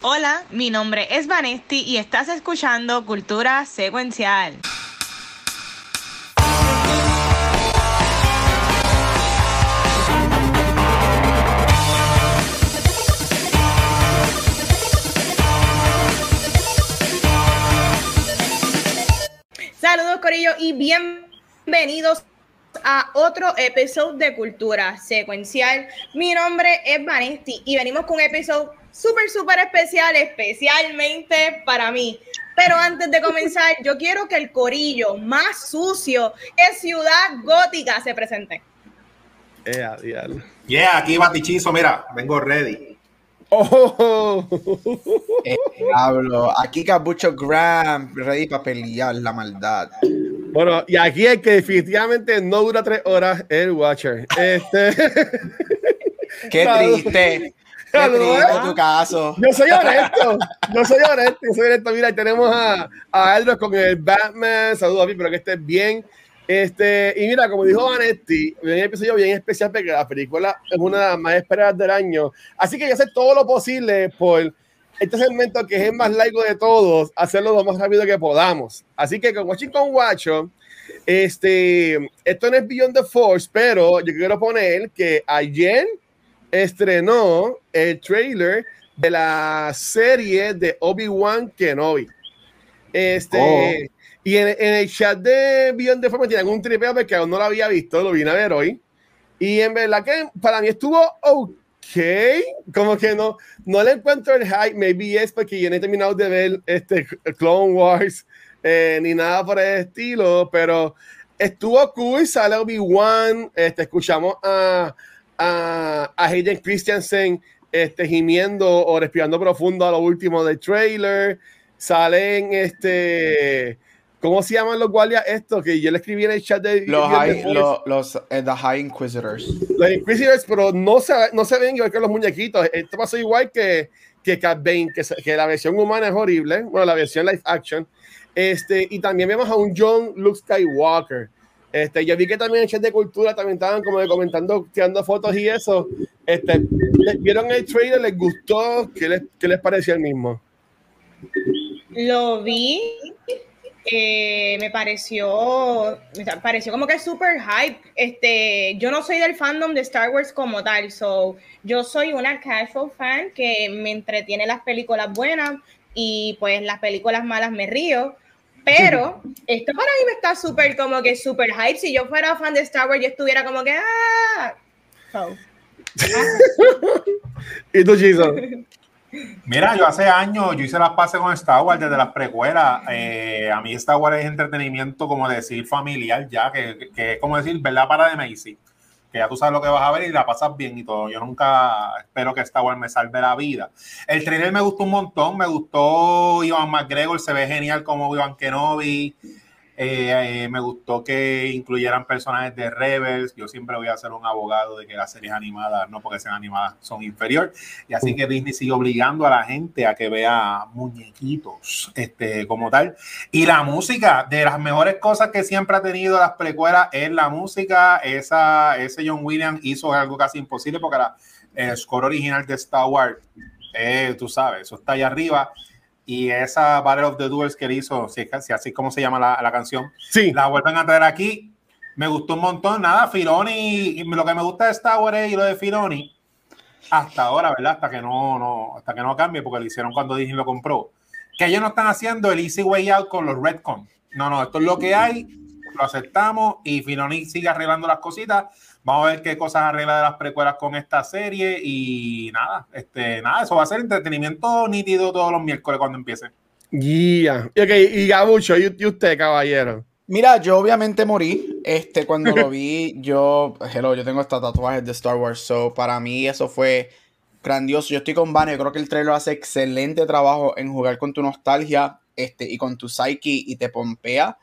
Hola, mi nombre es Vanesti y estás escuchando Cultura Secuencial. Saludos Corillo y bienvenidos a otro episodio de Cultura Secuencial. Mi nombre es Vanesti y venimos con un episodio súper, súper especial, especialmente para mí. Pero antes de comenzar, yo quiero que el corillo más sucio es Ciudad Gótica se presente. Yeah, yeah, aquí Batichizo, mira, vengo ready. Oh, eh, hablo. Aquí Capucho Graham, ready para pelear la maldad. Bueno, y aquí el que definitivamente no dura tres horas el Watcher. Este. Qué triste. Qué tu caso. Yo soy honesto. Yo soy honesto. Yo soy honesto. Mira, tenemos a, a Aldros con el Batman. Saludos a mí, pero que estés bien. Este, y mira, como dijo Vanetti, un episodio bien especial porque la película es una de las más esperadas del año. Así que yo sé todo lo posible por este segmento que es el más largo de todos, hacerlo lo más rápido que podamos. Así que con Washington Watcho, este, esto no es Beyond the Force, pero yo quiero poner que ayer estrenó el trailer de la serie de Obi-Wan Kenobi. Este, oh. Y en, el chat de Beyond the Force tienen un tripeo porque aún no lo había visto, lo vine a ver hoy. Y en verdad que para mí estuvo ok, como que no, no le encuentro el hype, maybe es porque yo no he terminado de ver este Clone Wars eh, ni nada por el estilo, pero estuvo cool, sale Obi-Wan, este, escuchamos a, a, a Hayden Christensen este, gimiendo o respirando profundo a lo último del trailer, salen este ¿Cómo se llaman los guardias estos? Que yo le escribí en el chat de. Los, high, los, eh, the High Inquisitors. Los Inquisitors, pero no se, no se ven igual que los muñequitos. Esto pasó igual que, que Cat Bane, que, que, la versión humana es horrible. Bueno, la versión live action. Este, y también vemos a un John Luke Skywalker. Este, yo vi que también en chat de cultura también estaban como comentando, tirando fotos y eso. Este, ¿Vieron el trailer? ¿Les gustó? ¿Qué les, qué les pareció el mismo? Lo vi eh, me pareció, me pareció como que súper hype. Este, yo no soy del fandom de Star Wars como tal, so yo soy una casual fan que me entretiene las películas buenas y pues las películas malas me río. Pero esto para mí me está súper como que súper hype. Si yo fuera fan de Star Wars, yo estuviera como que ah. ¿Y tú, Jason? Mira, yo hace años, yo hice las pases con Star Wars desde las precuelas. Eh, a mí Star Wars es entretenimiento, como decir, familiar ya, que, que es como decir, ¿verdad? Para de Macy. Que ya tú sabes lo que vas a ver y la pasas bien y todo. Yo nunca espero que Star Wars me salve la vida. El trailer me gustó un montón, me gustó Ivan McGregor, se ve genial como Ivan Kenobi. Eh, eh, me gustó que incluyeran personajes de Rebels. Yo siempre voy a ser un abogado de que las series animadas, no porque sean animadas, son inferior. Y así que Disney sigue obligando a la gente a que vea muñequitos este, como tal. Y la música, de las mejores cosas que siempre ha tenido las precuelas es la música. Esa, ese John Williams hizo algo casi imposible porque el score original de Star Wars, eh, tú sabes, eso está allá arriba y esa Battle of the Duels que él hizo, si, si así como se llama la, la, canción, sí. la vuelven a traer aquí. Me gustó un montón. Nada, Filoni, lo que me gusta de Star Wars y lo de Filoni, hasta ahora, ¿verdad? Hasta que no, no, hasta que no cambie, porque lo hicieron cuando Disney lo compró. Que ellos no están haciendo el easy way out con los Redcon. No, no, esto es lo que hay, lo aceptamos y Filoni sigue arreglando las cositas Vamos a ver qué cosas arregla de las precuelas con esta serie y nada, este, nada, eso va a ser entretenimiento nítido todos los miércoles cuando empiece. Yeah. y Gabucho, ¿y, usted, caballero? Mira, yo obviamente morí. Este, cuando lo vi, yo, hello, yo tengo esta tatuajes de Star Wars, so para mí eso fue grandioso. Yo estoy con Vane, yo creo que el trailer hace excelente trabajo en jugar con tu nostalgia este, y con tu psyche y te pompea.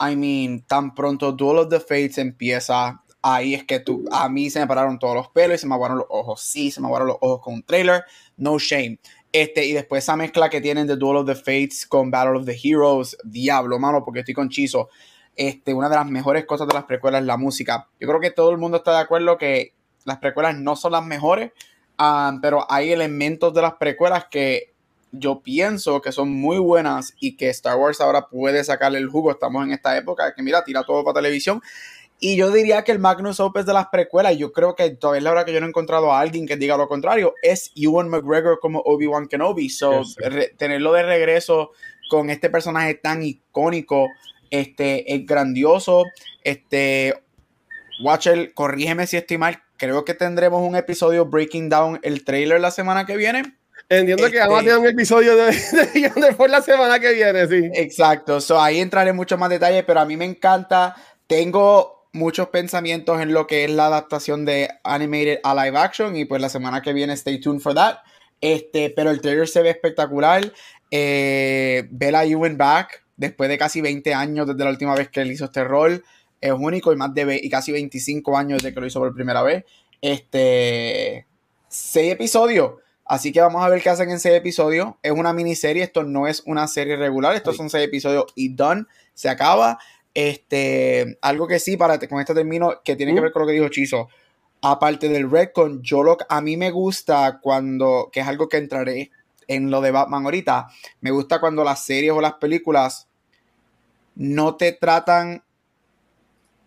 I mean, tan pronto Duel of the Fates empieza, ahí es que tú, a mí se me pararon todos los pelos y se me aguaron los ojos. Sí, se me aguaron los ojos con un trailer, no shame. Este, y después esa mezcla que tienen de Duel of the Fates con Battle of the Heroes, diablo, mano, porque estoy con Chizo. Este, una de las mejores cosas de las precuelas es la música. Yo creo que todo el mundo está de acuerdo que las precuelas no son las mejores, ah, pero hay elementos de las precuelas que yo pienso que son muy buenas y que Star Wars ahora puede sacarle el jugo. Estamos en esta época que, mira, tira todo para televisión. Y yo diría que el Magnus Opus de las precuelas, yo creo que todavía la hora que yo no he encontrado a alguien que diga lo contrario, es Ewan McGregor como Obi-Wan Kenobi. So, tenerlo de regreso con este personaje tan icónico, este, es grandioso. Este, Watcher, corrígeme si estoy mal, creo que tendremos un episodio breaking down el trailer la semana que viene. Entiendo que vamos a tener un episodio de, de, la semana que viene, sí. Exacto, so, ahí entraré en mucho más detalle, pero a mí me encanta. Tengo muchos pensamientos en lo que es la adaptación de animated a live action y pues la semana que viene stay tuned for that. Este, pero el trailer se ve espectacular. Eh, Bella Ewan back después de casi 20 años desde la última vez que él hizo este rol. Es único y más de y casi 25 años desde que lo hizo por primera vez. Este, seis episodios Así que vamos a ver qué hacen en seis episodios. Es una miniserie, esto no es una serie regular, estos son seis episodios y done, se acaba. Este, algo que sí, para con esto termino, que tiene que ver con lo que dijo Chizo. Aparte del Redcon, yo lo a mí me gusta cuando, que es algo que entraré en lo de Batman ahorita, me gusta cuando las series o las películas no te tratan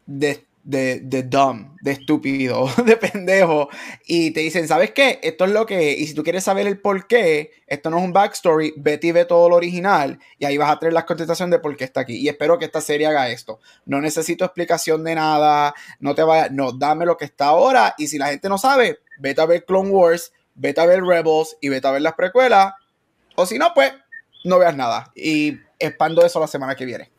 de de, de dumb, de estúpido, de pendejo, y te dicen, ¿sabes qué? Esto es lo que es, y si tú quieres saber el por qué, esto no es un backstory, vete y ve todo lo original, y ahí vas a tener la contestación de por qué está aquí. Y espero que esta serie haga esto. No necesito explicación de nada, no te vaya no, dame lo que está ahora, y si la gente no sabe, vete a ver Clone Wars, vete a ver Rebels, y vete a ver las precuelas, o si no, pues, no veas nada. Y expando eso la semana que viene.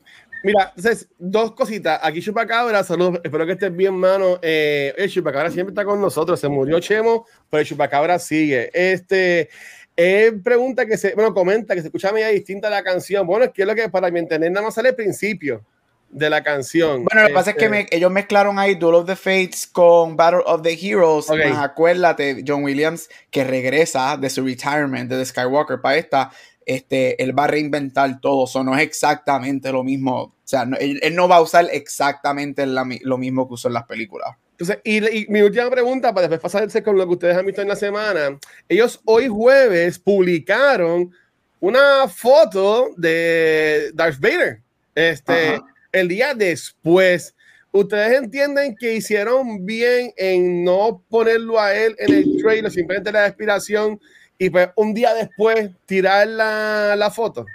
Mira, entonces, dos cositas. Aquí Chupacabra, saludos, espero que estés bien, mano. Eh, el Chupacabra siempre está con nosotros. Se murió Chemo, pero el Chupacabra sigue. Este, él pregunta que se, bueno, comenta que se escucha media distinta la canción. Bueno, es que es lo que para mi entender nada más sale al principio de la canción. Bueno, lo que pasa es que este ellos mezclaron ahí Duel of the Fates con Battle of the Heroes. acuérdate, John Williams, que regresa de su retirement de The Skywalker para esta este, él va a reinventar todo, eso no es exactamente lo mismo, o sea, él, no va a usar exactamente lo mismo que usó en las películas. Entonces, y, mi última pregunta, para después pasarse con lo que ustedes han visto en la semana, ellos hoy jueves publicaron una foto de Darth Vader, este, el día después. ¿Ustedes entienden que hicieron bien en no ponerlo a él en el trailer, simplemente la inspiración y pues un día después tirar la, la foto.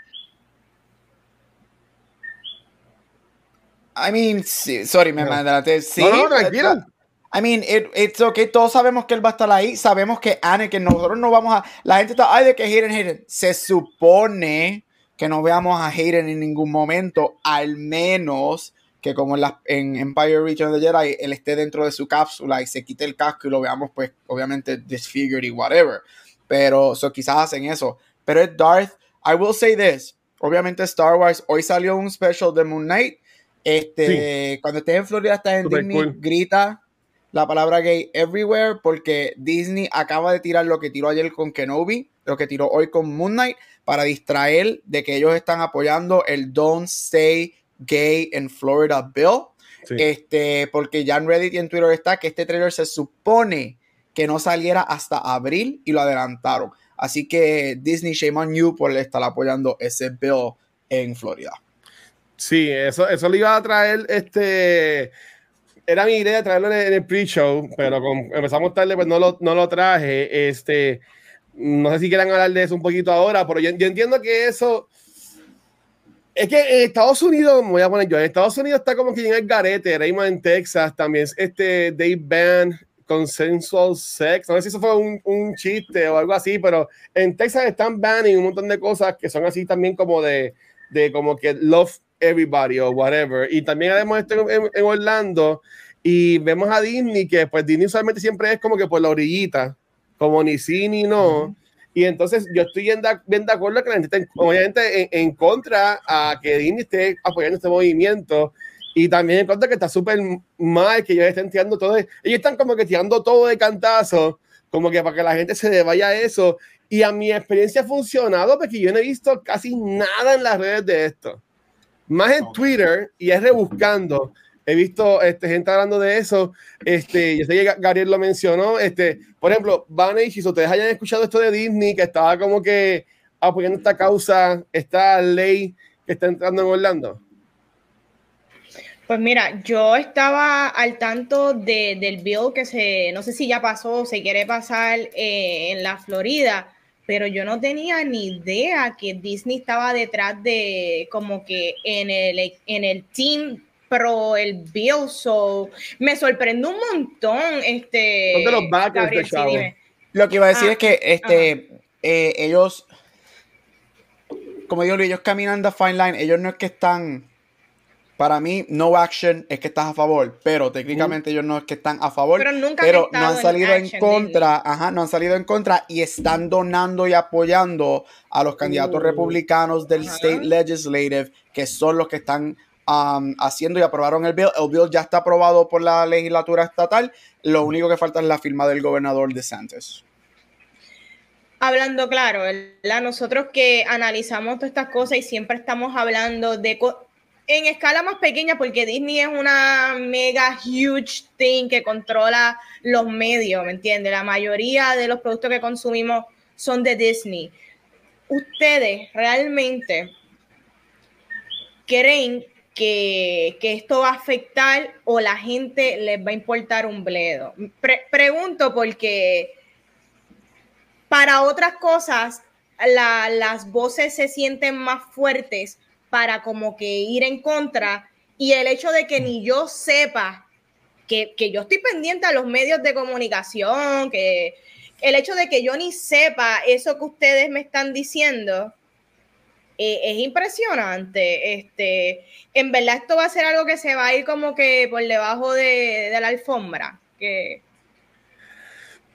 I mean, sí, sorry, me mandaste. Sí, no, no, tranquilo. I mean, it, it's okay. Todos sabemos que él va a estar ahí. Sabemos que que nosotros no vamos a. La gente está, ay, de que Hayden, Hayden. Se supone que no veamos a Hayden en ningún momento, al menos que como en, la, en Empire Region of the Jedi, él esté dentro de su cápsula y se quite el casco y lo veamos, pues, obviamente, disfigured y whatever. Pero so, quizás hacen eso. Pero es Darth. I will say this. Obviamente Star Wars. Hoy salió un special de Moon Knight. Este, cuando estés en Florida, estás en Disney, grita la palabra gay everywhere porque Disney acaba de tirar lo que tiró ayer con Kenobi, lo que tiró hoy con Moon Knight para distraer de que ellos están apoyando el Don't Say Gay in Florida Bill. Este, porque ya en Reddit y en Twitter está que este trailer se supone que no saliera hasta abril y lo adelantaron. Así que Disney, shame on you por estar apoyando ese bill en Florida. Sí, eso, eso le iba a traer este. Era mi idea traerlo en el pre-show, pero como empezamos tarde, pues no lo, no lo traje. Este, no sé si quieran hablar de eso un poquito ahora, pero yo, entiendo que eso. Es que en Estados Unidos, me voy a poner yo, en Estados Unidos está como que en el garete, Raymond en Texas, también este Dave Band, consensual sex. No sé si eso fue un, un, chiste o algo así, pero en Texas están banning un montón de cosas que son así también como de, de como que love everybody o whatever. Y también hemos estado en, Orlando y vemos a Disney que pues Disney usualmente siempre es como que por la orillita, como ni sí ni no. Y entonces yo estoy bien de, bien de acuerdo que la gente está obviamente en, en, contra a que Disney esté apoyando este movimiento y también en cuenta que está súper mal que ellos estén tirando todo. ellos están como que tirando todo de cantazo, como que para que la gente se vaya a eso. Y a mi experiencia ha funcionado porque yo no he visto casi nada en las redes de esto. Más en Twitter y es rebuscando. He visto este, gente hablando de eso. Este, yo sé que Gabriel lo mencionó. Este, por ejemplo, Vanessa, si ustedes hayan escuchado esto de Disney, que estaba como que apoyando esta causa, esta ley que está entrando en Orlando? Pues mira, yo estaba al tanto de, del bill que se, no sé si ya pasó o se quiere pasar eh, en la Florida, pero yo no tenía ni idea que Disney estaba detrás de como que en el, en el team pro el bill, so me sorprendió un montón este los backers de Lo que iba a decir ah, es que este eh, ellos como digo, ellos caminan the fine line, ellos no es que están para mí, no action es que estás a favor, pero técnicamente ellos no es que están a favor, pero, nunca pero no han salido en, contra, ajá, no han salido en contra y están donando y apoyando a los candidatos uh. republicanos del State Legislative, que son los que están um, haciendo y aprobaron el bill. El bill ya está aprobado por la legislatura estatal, lo único que falta es la firma del gobernador de Santos. Hablando claro, nosotros que analizamos todas estas cosas y siempre estamos hablando de en escala más pequeña, porque Disney es una mega huge thing que controla los medios, ¿me entiendes? La mayoría de los productos que consumimos son de Disney. ¿Ustedes realmente creen que, esto va a afectar o la gente les va a importar un bledo? pregunto porque para otras cosas las voces se sienten más fuertes para como que ir en contra y el hecho de que ni yo sepa que, yo estoy pendiente a los medios de comunicación, que el hecho de que yo ni sepa eso que ustedes me están diciendo eh, es impresionante. Este, en verdad esto va a ser algo que se va a ir como que por debajo de, de la alfombra. Que,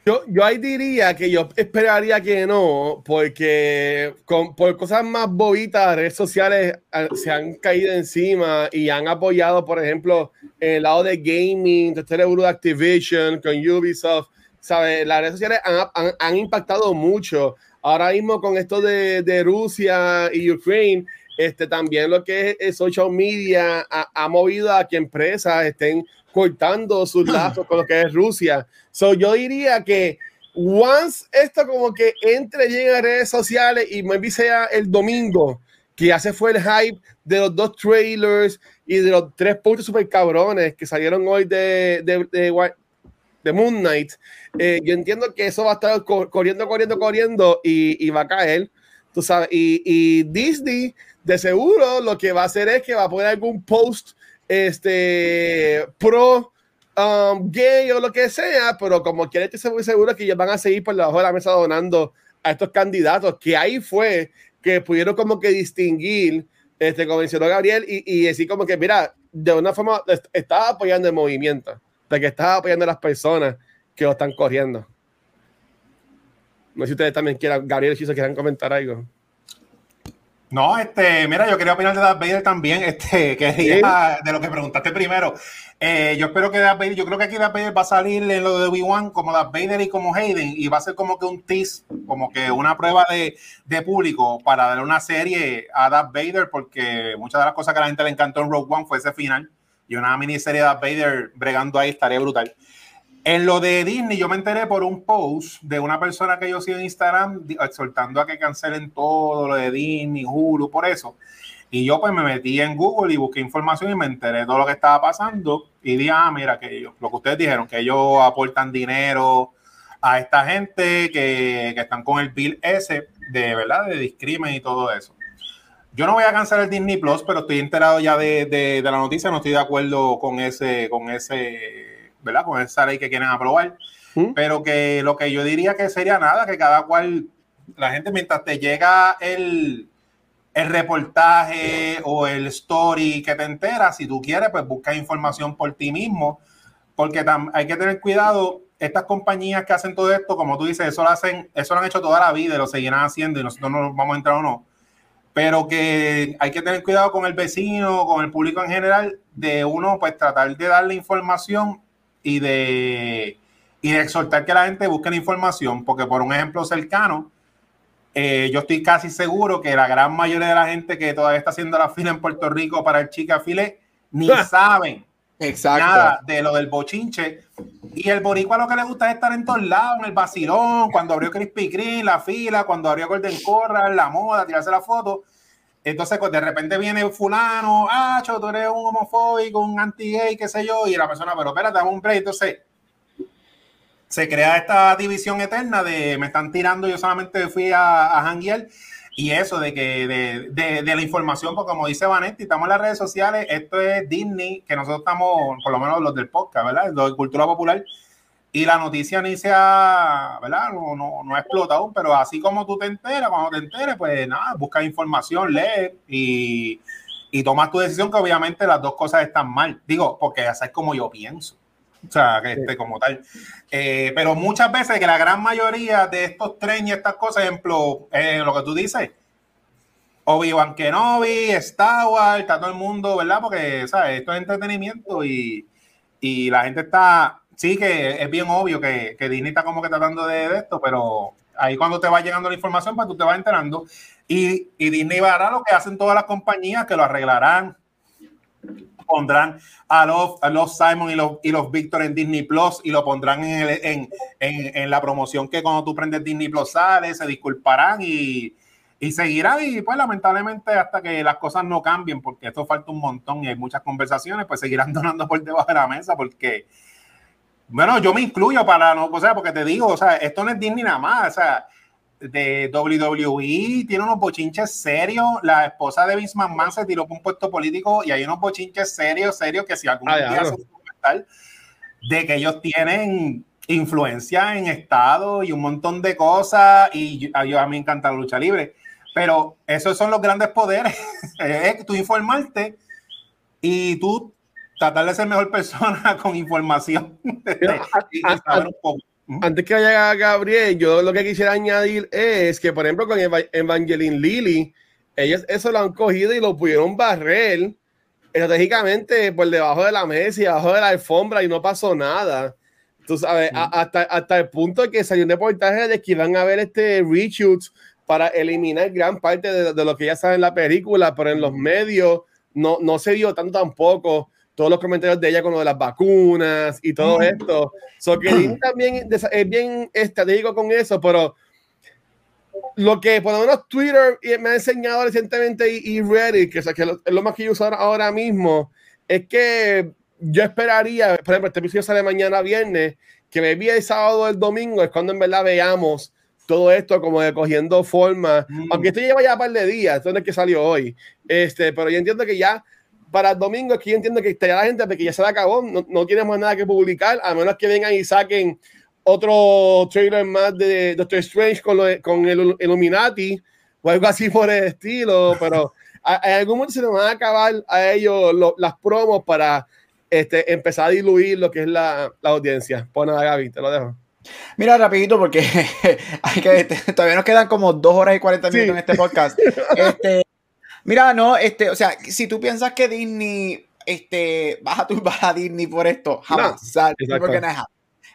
yo, yo ahí diría que yo esperaría que no, porque con, por cosas más bobitas, redes sociales ah, se han caído encima y han apoyado, por ejemplo, el lado de gaming, de de Activision, con Ubisoft, ¿sabes? Las redes sociales han, han, han, impactado mucho. Ahora mismo con esto de, de Rusia y Ucrania, este, también lo que es, social media ha, ha movido a que empresas estén cortando sus lazos con lo que es Rusia. So, yo diría que once esto como que entre llega a redes sociales y maybe sea el domingo, que ya se fue el hype de los dos trailers y de los tres puntos super cabrones que salieron hoy de, de, de, Moon Knight, eh, yo entiendo que eso va a estar corriendo, corriendo, corriendo y, y va a caer, tú sabes, y, y Disney de seguro lo que va a hacer es que va a poner algún post este, pro um, gay o lo que sea, pero como quiere estoy seguro que ellos van a seguir por debajo de la mesa donando a estos candidatos, que ahí fue que pudieron como que distinguir, este, como mencionó Gabriel, y, y decir como que, mira, de una forma estaba apoyando el movimiento, de que estaba apoyando a las personas que lo están corriendo. No sé si ustedes también quieran, Gabriel y quieran comentar algo. No, este, mira, yo quería opinar de Darth Vader también, este, que de lo que preguntaste primero. Eh, yo espero que Darth Vader, yo creo que aquí Darth Vader va a salir en lo de Obi-Wan como Darth Vader y como Hayden, y va a ser como que un tease, como que una prueba de, de público para darle una serie a Darth Vader, porque muchas de las cosas que a la gente le encantó en Rogue One fue ese final, y una miniserie de Darth Vader bregando ahí estaría brutal. En lo de Disney, yo me enteré por un post de una persona que yo sigo en Instagram exhortando a que cancelen todo lo de Disney, Hulu, por eso. Y yo pues me metí en Google y busqué información y me enteré de todo lo que estaba pasando. Y dije, ah, mira, que ellos, lo que ustedes dijeron, que ellos aportan dinero a esta gente que, que están con el bill ese de verdad, de discrimen y todo eso. Yo no voy a cancelar el Disney Plus, pero estoy enterado ya de, de, de la noticia, no estoy de acuerdo con ese, con ese ¿verdad? Con esa ley que quieren aprobar. ¿Mm? Pero que lo que yo diría que sería nada, que cada cual, la gente mientras te llega el, el reportaje o el story que te enteras, si tú quieres, pues busca información por ti mismo, porque hay que tener cuidado. Estas compañías que hacen todo esto, como tú dices, eso lo hacen, eso lo han hecho toda la vida y lo seguirán haciendo y nosotros no vamos a entrar o no. Pero que hay que tener cuidado con el vecino, con el público en general, de uno, pues tratar de darle información y de, y de exhortar que la gente busque la información, porque por un ejemplo cercano, eh, yo estoy casi seguro que la gran mayoría de la gente que todavía está haciendo la fila en Puerto Rico para el Chica File ni saben Exacto. Nada de lo del bochinche. Y el boricua lo que le gusta es estar en todos lados, en el vacilón, cuando abrió Crispy Kreme, la fila, cuando abrió Golden Corral, la moda, tirarse la foto. Entonces, pues, de repente viene fulano, ah, tú eres un homofóbico, un anti-gay, qué sé yo, y la persona, pero espérate, dame un break. Entonces, se crea esta división eterna de me están tirando, yo solamente fui a, a y eso de que de, de, de, la información, porque como dice Vanetti, estamos en las redes sociales, esto es Disney, que nosotros estamos, por lo menos los del podcast, ¿verdad? Los de cultura popular, y la noticia ni se ha, ¿verdad? No, no, no ha explotado, pero así como tú te enteras, cuando te enteres, pues nada, busca información, lee y, y tomas tu decisión, que obviamente las dos cosas están mal. Digo, porque así es como yo pienso. O sea, que este, como tal. Eh, pero muchas veces que la gran mayoría de estos trenes y estas cosas, ejemplo, eh, lo que tú dices, Obi-Wan Kenobi, Star Wars, está todo el mundo, ¿verdad? Porque, ¿sabes? Esto es entretenimiento y, y la gente está, sí que es bien obvio que, que Disney está como que tratando de, esto, pero ahí cuando te va llegando la información, pues tú te vas enterando. Y, y Disney va a dar lo que hacen todas las compañías, que lo arreglarán, pondrán a los, a los Simon y los, y los Victor en Disney Plus y lo pondrán en, el, en, en, en, la promoción que cuando tú prendes Disney Plus sale, se disculparán y, y seguirán y pues lamentablemente hasta que las cosas no cambien, porque esto falta un montón y hay muchas conversaciones, pues seguirán donando por debajo de la mesa porque, bueno, yo me incluyo para no, o sea, porque te digo, o sea, esto no es Disney nada más, o sea, de WWE, tiene unos bochinches serios. La esposa de Vince McMahon se tiró por un puesto político y hay unos bochinches serios, serios, que si algún ah, día se documental de que ellos tienen influencia en Estado y un montón de cosas. Y a, yo, a mí me encanta la lucha libre. Pero esos son los grandes poderes. es tú informarte y tú tratar de ser mejor persona con información. y, y saber un poco. Antes que vaya Gabriel, yo lo que quisiera añadir es que, por ejemplo, con Evangeline Lilly, ellos eso lo han cogido y lo pudieron barrer estratégicamente por debajo de la mesa y debajo de la alfombra y no pasó nada. Tú sabes, hasta, hasta el punto de que salió un reportaje de que iban a ver este reshoots para eliminar gran parte de, de, lo que ya saben en la película, pero en los medios no, no se vio tanto tampoco todos los comentarios de ella con lo de las vacunas y todo esto. So que también es bien estratégico con eso, pero lo que por lo menos Twitter me ha enseñado recientemente y, Reddit, que, es lo más que yo uso ahora mismo, es que yo esperaría, por ejemplo, este episodio sale mañana viernes, que me vi el sábado o el domingo, es cuando en verdad veamos todo esto como de cogiendo forma, mm. aunque esto lleva ya un par de días, esto no es que salió hoy, este, pero yo entiendo que ya para el domingo, aquí entiendo que está ya la gente porque ya se la acabó, no, no tenemos nada que publicar, a menos que vengan y saquen otro trailer más de Doctor Strange con, lo, con el Illuminati o algo así por el estilo, pero en algún momento se nos van a acabar a ellos lo, las promos para este, empezar a diluir lo que es la, la audiencia. Pues nada, Gaby, te lo dejo. Mira, rapidito, porque hay que, este, todavía nos quedan como dos horas y 40 minutos sí. en este podcast. Este, Mira, no, este, o sea, si tú piensas que Disney, este, vas a turbar a Disney por esto, jamás. No, porque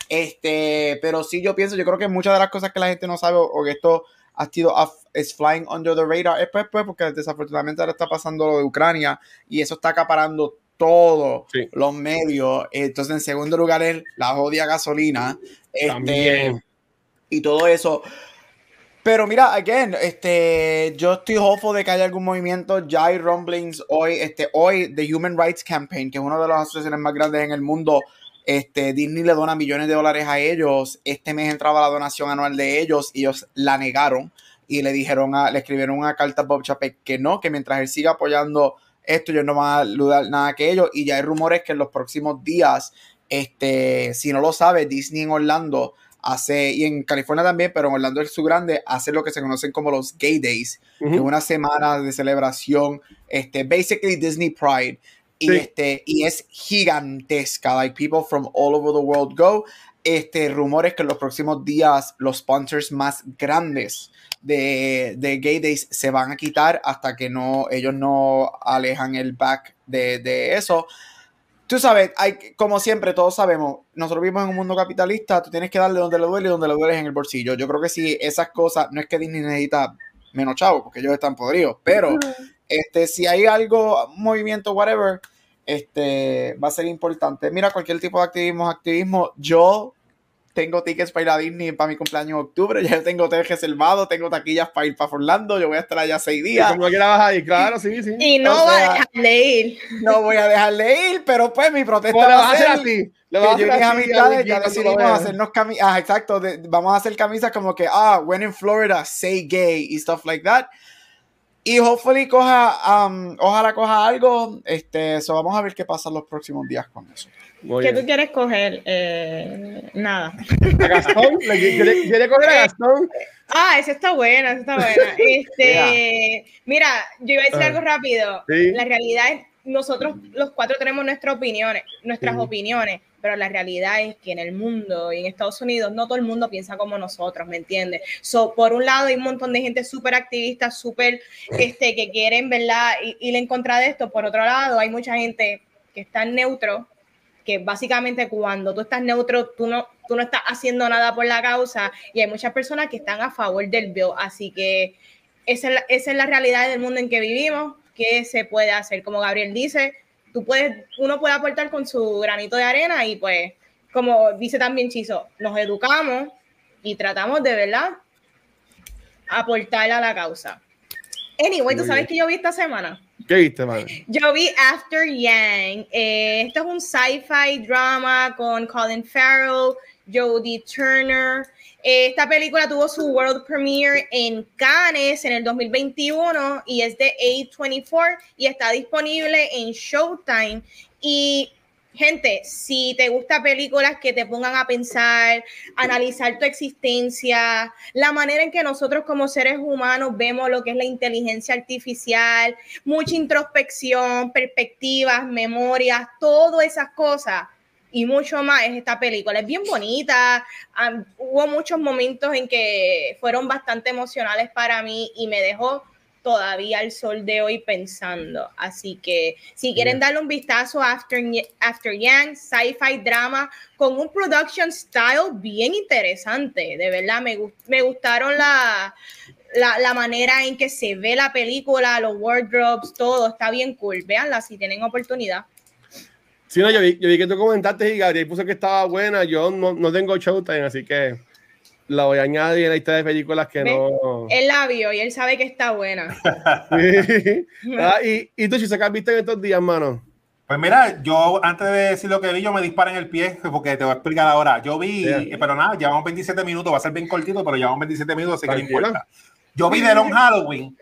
este, pero sí yo pienso, yo creo que muchas de las cosas que la gente no sabe o, que esto ha sido es flying under the radar, es pues, pues, porque desafortunadamente ahora está pasando lo de Ucrania y eso está acaparando todos sí. los medios. Entonces, en segundo lugar, es la jodia gasolina. Este, y todo eso. Pero mira, again, este, yo estoy hopeful de que haya algún movimiento. Ya hay rumblings hoy, este, hoy, The Human Rights Campaign, que es una de las asociaciones más grandes en el mundo. Este, Disney le dona millones de dólares a ellos. Este mes entraba la donación anual de ellos y ellos la negaron y le dijeron a, le escribieron una carta a Bob Chapek que no, que mientras él siga apoyando esto, ellos no van a ayudar nada que ellos. Y ya hay rumores que en los próximos días, este, si no lo sabe, Disney en Orlando hace, y en California también, pero en Orlando es su grande, hace lo que se conocen como los Gay Days, uh -huh. que es una semana de celebración, este, basically Disney Pride, y, sí. este, y es gigantesca, like people from all over the world go, este, rumores que en los próximos días los sponsors más grandes de, de Gay Days se van a quitar hasta que no, ellos no alejan el back de, de eso, tú sabes, hay, como siempre, todos sabemos, nosotros vivimos en un mundo capitalista, tú tienes que darle donde le duele y donde le duele en el bolsillo. Yo creo que si esas cosas, no es que Disney necesita menos chavos, porque ellos están podridos, pero este, si hay algo, movimiento, whatever, este, va a ser importante. Mira, cualquier tipo de activismo, activismo, yo tengo tickets para ir a Disney para mi cumpleaños en octubre, ya tengo hotel reservado, tengo taquillas para ir para Orlando, yo voy a estar allá seis días. Como quiera vas ahí, claro, sí, sí. Y no O va sea, a dejar de ir. No voy a dejarle ir, pero pues mi protesta ¿Cómo le va vas a a hacer ser así? que a yo y a amistades ya decidimos hacernos camisas, ah, exacto, de- vamos a hacer camisas como que, ah, when in Florida, say gay y stuff like that. Y hopefully coja, um, ojalá coja algo, este, eso vamos a ver qué pasa los próximos días con eso. Muy ¿Qué bien. tú quieres coger? Eh, nada. ¿A Gastón? ¿Le quiere, quiere coger a Gastón? Ah, esa está buena, esa está buena. Este, mira, yo iba a decir Ah. algo rápido. Sí. La realidad es, nosotros los cuatro tenemos nuestras opiniones, nuestras Ujú. opiniones, pero la realidad es que en el mundo y en Estados Unidos no todo el mundo piensa como nosotros, ¿me entiendes? So, por un lado hay un montón de gente súper activista, súper, este, que quieren, ¿verdad? Y, y en contra de esto. Por otro lado, hay mucha gente que está neutro, que básicamente cuando tú estás neutro, tú no, tú no estás haciendo nada por la causa y hay muchas personas que están a favor del bill. Así que esa es la, esa es la realidad del mundo en que vivimos, que se puede hacer. Como Gabriel dice, tú puedes, uno puede aportar con su granito de arena y pues, como dice también Chizo, nos educamos y tratamos de verdad aportar a la causa. Anyway, ¿tú Muy sabes bien. que yo vi esta semana? ¿Qué viste, man? Yo vi After Yang. Eh, esto es un sci-fi drama con Colin Farrell, Jodie Turner. Eh, esta película tuvo su world premiere en Cannes en el 2021 y es de A24 y está disponible en Showtime. Y gente, si te gustan películas que te pongan a pensar, analizar tu existencia, la manera en que nosotros como seres humanos vemos lo que es la inteligencia artificial, mucha introspección, perspectivas, memorias, todas esas cosas y mucho más es esta película. Es bien bonita, am, hubo muchos momentos en que fueron bastante emocionales para mí y me dejó todavía al sol de hoy pensando. Así que si quieren darle un vistazo a After, After Yang, sci-fi drama con un production style bien interesante, de verdad me, gust- me gustaron la, la, la manera en que se ve la película, los wardrobes, todo está bien cool. Véanla si tienen oportunidad. Sí, no, yo vi, yo vi que tú comentaste y Gabriel puso que estaba buena. Yo no, no tengo Showtime, así que la voy a añadir en la lista de películas que no. Él la vio y él sabe que está buena. Sí. Ah, y, y tú, Chiso, ¿qué has visto en estos días, mano? Pues mira, yo antes de decir lo que vi, yo me disparé en el pie porque te voy a explicar ahora. Yo vi, Yeah. eh, pero nada, llevamos 27 minutos, va a ser bien cortito, pero llevamos 27 minutos, así que no importa. Yo vi The Long Halloween,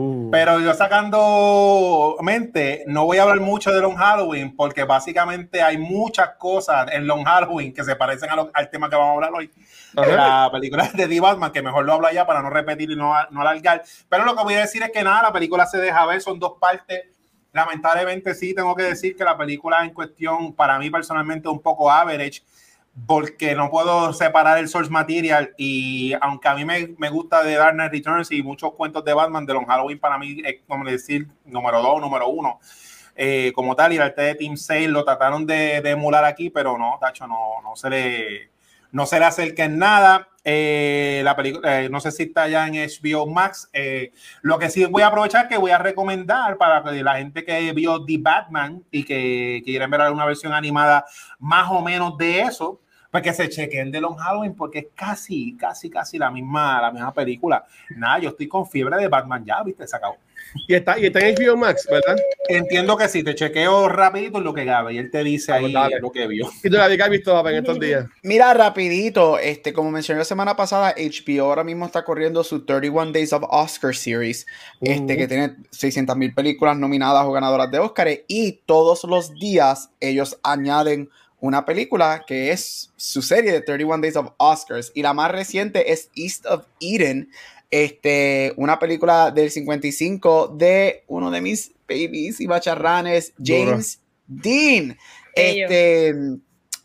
Uh, pero yo sacando mente, no voy a hablar mucho de Long Halloween porque básicamente hay muchas cosas en Long Halloween que se parecen a lo- al tema que vamos a hablar hoy. La película de The Batman, que mejor lo hablo allá para no repetir y no, no alargar. Pero lo que voy a decir es que nada, la película se deja ver, son dos partes. Lamentablemente sí, tengo que decir que la película en cuestión, para mí personalmente, es un poco average, porque no puedo separar el source material y aunque a mí me, me gusta de Dark Knight Returns y muchos cuentos de Batman, de Long Halloween para mí es como decir número dos, número uno. Eh, como tal, y el arte de Team Sale lo trataron de, de emular aquí, pero no, Tacho, no, no se le no se le acerca en nada. Eh, la película, eh, no sé si está ya en HBO Max. Eh, lo que sí voy a aprovechar que voy a recomendar para que la gente que vio The Batman y que quieren ver alguna versión animada más o menos de eso, pues que se chequen de Long Halloween porque es casi, casi, casi la misma, la misma película. Nada, yo estoy con fiebre de Batman ya, viste, se acabó. y, está, y está en HBO Max, ¿verdad? Entiendo que sí, te chequeo rapidito lo que Gabriel te dice Ah, pues ahí dale. lo que vio. Y tú, ¿qué has visto en estos días? Mira, rapidito, este, como mencioné la semana pasada, HBO ahora mismo está corriendo su 31 Days of Oscar Series, este, Ujú. que tiene 600 mil películas nominadas o ganadoras de Oscar, y todos los días ellos añaden una película que es su serie de 31 Days of Oscars, y la más reciente es East of Eden, este, una película del 55 de uno de mis babies y bacharranes, James Dean. Este,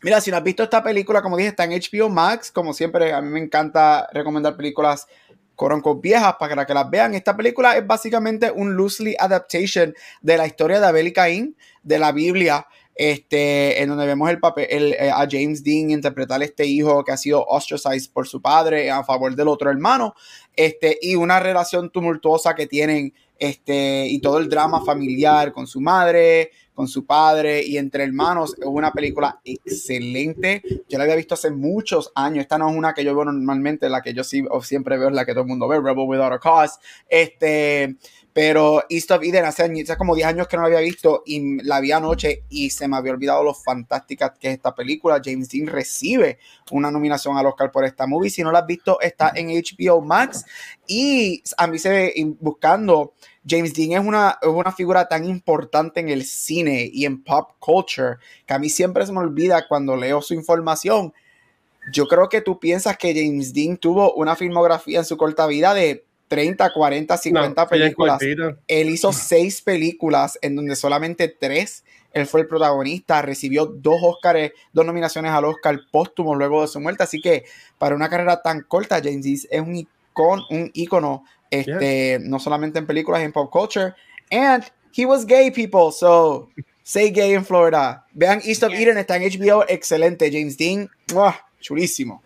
mira, si no has visto esta película, como dije, está en HBO Max. Como siempre, a mí me encanta recomendar películas con viejas para que las vean. Esta película es básicamente un loosely adaptation de la historia de Abel y Caín, de la Biblia, este, en donde vemos el papel, el, eh, a James Dean interpretar a este hijo que ha sido ostracized por su padre a favor del otro hermano, este, y una relación tumultuosa que tienen este, y todo el drama familiar con su madre, con su padre y entre hermanos. Es una película excelente. Yo la había visto hace muchos años. Esta no es una que yo veo normalmente, la que yo sí, siempre veo, es la que todo el mundo ve, Rebel Without a Cause. Este, pero East of Eden hace, hace como 10 años que no la había visto y la vi anoche y se me había olvidado lo fantástica que es esta película. James Dean recibe una nominación al Oscar por esta movie. Si no la has visto, está en HBO Max. Y a mí se ve buscando James Dean es una, una figura tan importante en el cine y en pop culture que a mí siempre se me olvida cuando leo su información. Yo creo que tú piensas que James Dean tuvo una filmografía en su corta vida de 30, 40, 50 películas. Él hizo seis películas en donde solamente tres él fue el protagonista, recibió dos Oscars, dos nominaciones al Oscar póstumo luego de su muerte. Así que para una carrera tan corta, James Dean es un icono, un ícono este, no solamente en películas, en pop culture. And he was gay, people. So, say gay in Florida. Vean East of Eden, está en HBO. Excelente. James Dean, chulísimo.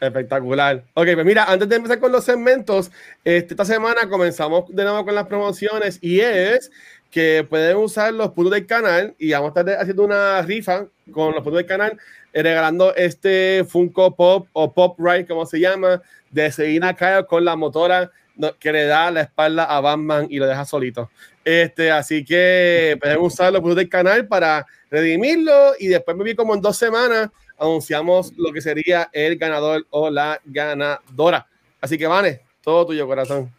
Espectacular. Ok, pues mira, antes de empezar con los segmentos, este, esta semana comenzamos de nuevo con las promociones y es que pueden usar los puntos del canal y vamos a estar haciendo una rifa con los puntos del canal, eh, regalando este Funko Pop o Pop Ride, como se llama, de Selina Kyle con la motora que le da la espalda a Batman y lo deja solito. Este, así que pueden usar los del canal para redimirlo y después me vi como en dos semanas anunciamos lo que sería el ganador o la ganadora. Así que, Vane, todo tuyo, corazón.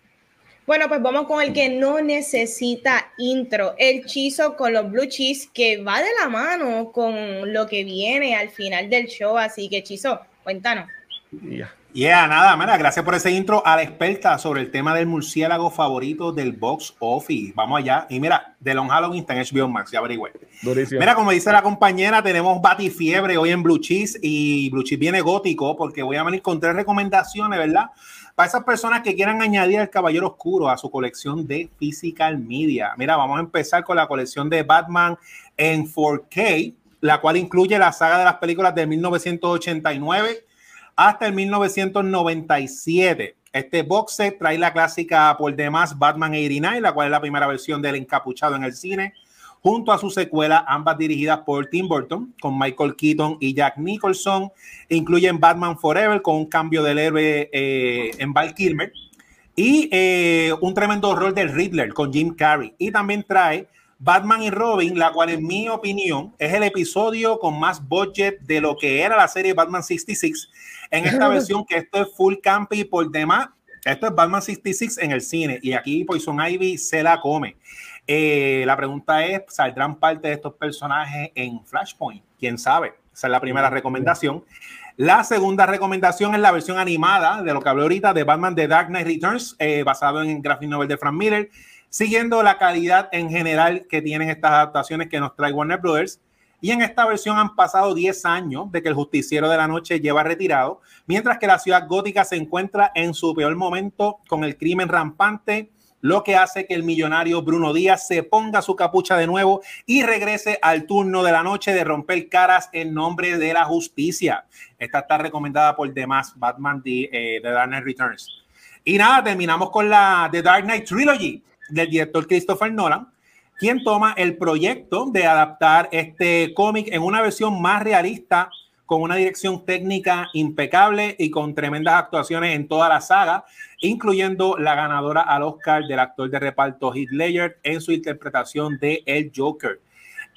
Bueno, pues vamos con el que no necesita intro, el chizo con los blue cheese, que va de la mano con lo que viene al final del show. Así que, chizo, cuéntanos. Ya. Yeah, nada, mira, gracias por ese intro a la experta sobre el tema del murciélago favorito del box office. Vamos allá. Y mira, de Long Halloween está en HBO Max, ya averigüe. Mira, como dice la compañera, tenemos Batifiebre hoy en Blue Cheese y Blue Cheese viene gótico porque voy a venir con tres recomendaciones, ¿verdad? Para esas personas que quieran añadir al Caballero Oscuro a su colección de Physical Media. Mira, vamos a empezar con la colección de Batman en 4K, la cual incluye la saga de las películas de 1989 hasta el 1997. Este box trae la clásica por demás Batman 89, la cual es la primera versión del encapuchado en el cine, junto a su secuela, ambas dirigidas por Tim Burton, con Michael Keaton y Jack Nicholson. Incluyen Batman Forever, con un cambio del héroe eh, en Val Kilmer, y eh, un tremendo rol del Riddler con Jim Carrey. Y también trae Batman y Robin, la cual en mi opinión es el episodio con más budget de lo que era la serie Batman 66 en esta versión que esto es full campy por demás. Esto es Batman 66 en el cine y aquí Poison Ivy se la come. Eh, la pregunta es, ¿saldrán parte de estos personajes en Flashpoint? ¿Quién sabe? Esa es la primera recomendación. La segunda recomendación es la versión animada de lo que hablé ahorita de Batman The Dark Knight Returns, eh, basado en el graphic novel de Frank Miller, siguiendo la calidad en general que tienen estas adaptaciones que nos trae Warner Brothers. Y en esta versión han pasado 10 años de que el justiciero de la noche lleva retirado, mientras que la ciudad gótica se encuentra en su peor momento con el crimen rampante, lo que hace que el millonario Bruno Díaz se ponga su capucha de nuevo y regrese al turno de la noche de romper caras en nombre de la justicia. Esta está recomendada por demás Batman The, eh, The Dark Knight Returns. Y nada, terminamos con la The Dark Knight Trilogy del director Christopher Nolan, quien toma el proyecto de adaptar este cómic en una versión más realista, con una dirección técnica impecable y con tremendas actuaciones en toda la saga, incluyendo la ganadora al Oscar del actor de reparto Heath Ledger en su interpretación de El Joker.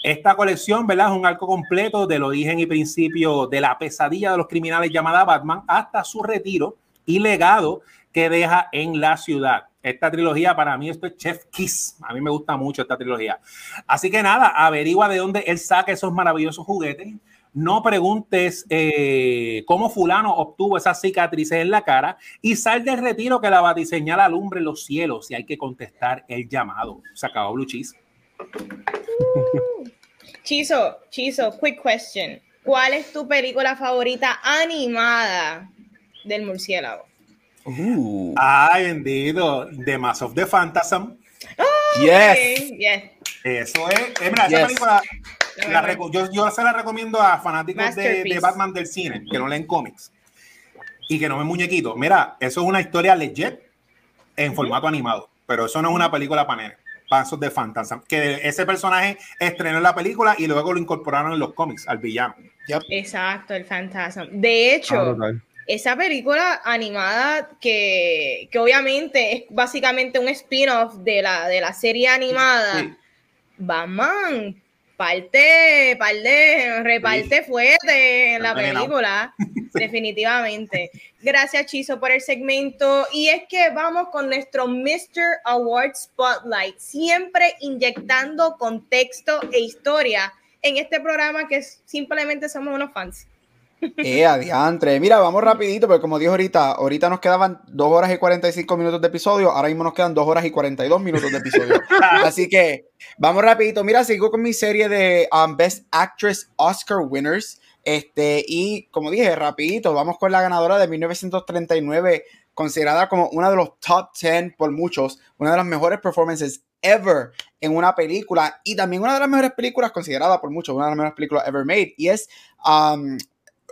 Esta colección, ¿verdad? Es un arco completo del origen y principio de la pesadilla de los criminales llamada Batman hasta su retiro y legado que deja en la ciudad. Esta trilogía para mí esto es Chef Kiss. A mí me gusta mucho esta trilogía. Así que nada, averigua de dónde él saca esos maravillosos juguetes. No preguntes eh, cómo fulano obtuvo esas cicatrices en la cara y sal del retiro que la va a diseñar la lumbre en los cielos y hay que contestar el llamado. Se acabó Blue Cheese. Chizo, Chizo, quick question. ¿Cuál es tu película favorita animada del murciélago? Uh. Ay, bendito. The Mass of the Phantasm. Oh, yes. Eso es. Eh, mira, esa película, yo, yo, se la recomiendo a fanáticos de, Batman del cine, que no leen cómics y que no ven muñequitos. Mira, eso es una historia legit en formato animado. pero eso no es una película para nenes. Pasos de Fantasma. Que ese personaje estrenó en la película y luego lo incorporaron en los cómics al villano. Exacto, el Fantasma. De hecho, Ah, esa película animada que, que obviamente es básicamente un spin-off de la, de la serie animada, Sí. Batman parte, parte, reparte fuerte en la película, definitivamente. Gracias, Chizo, por el segmento. Y es que vamos con nuestro Mr. Award Spotlight, siempre inyectando contexto e historia en este programa que simplemente somos unos fans. Eh, adiantre. Mira, vamos rapidito, porque como dijo ahorita, ahorita nos quedaban 2 horas y 45 minutos de episodio, ahora mismo nos quedan 2 horas y 42 minutos de episodio. Así que vamos rapidito. Mira, sigo con mi serie de um, Best Actress Oscar Winners. Este, y como dije, rapidito, vamos con la ganadora de 1939, considerada como una de los top 10 por muchos, una de las mejores performances ever en una película y también una de las mejores películas considerada por muchos, una de las mejores películas ever made. Y es um,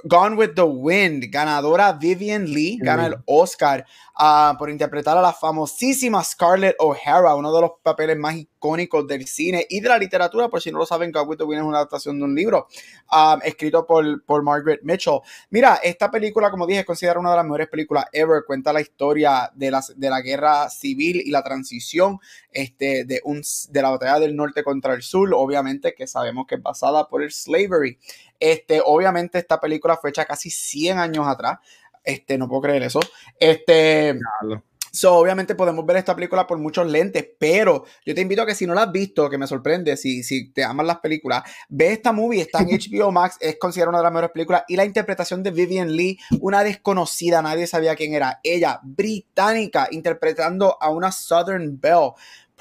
Gone with the Wind, ganadora Vivian Lee, gana el Oscar ah, por interpretar a la famosísima Scarlett O'Hara, uno de los papeles más icónicos del cine y de la literatura, por si no lo saben, the Wind es una adaptación de un libro ah, escrito por, por Margaret Mitchell. Mira, esta película, como dije, es considerada una de las mejores películas ever, cuenta la historia de la, de la guerra civil y la transición este, de, un, de la batalla del norte contra el sur, obviamente que sabemos que es basada por el slavery. Este, obviamente esta película fue hecha casi 100 años atrás. Este, no puedo creer eso. Este, Diablo. so, obviamente podemos ver esta película por muchos lentes, pero yo te invito a que si no la has visto, que me sorprende, si, si te aman las películas, ve esta movie, está en HBO Max, es considerada una de las mejores películas, y la interpretación de Vivian Lee, una desconocida, nadie sabía quién era, ella, británica, interpretando a una Southern Belle,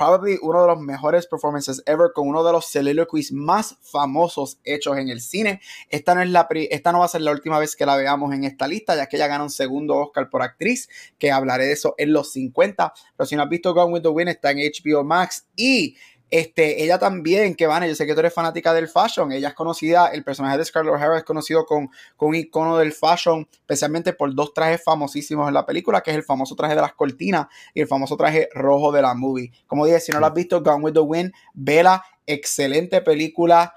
probably uno de los mejores performances ever con uno de los soliloquies más famosos hechos en el cine. Esta no, es la esta no va a ser la última vez que la veamos en esta lista, ya que ella gana un segundo Oscar por actriz, que hablaré de eso en los 50. Pero si no has visto Gone with the Wind, está en HBO Max. Y este, ella también, que van, yo sé que tú eres fanática del fashion. Ella es conocida, el personaje de Scarlett O'Hara es conocido con, un icono del fashion, especialmente por dos trajes famosísimos en la película, que es el famoso traje de las cortinas y el famoso traje rojo de la movie. Como dije, si no lo has visto, Gone with the Wind, vela, excelente película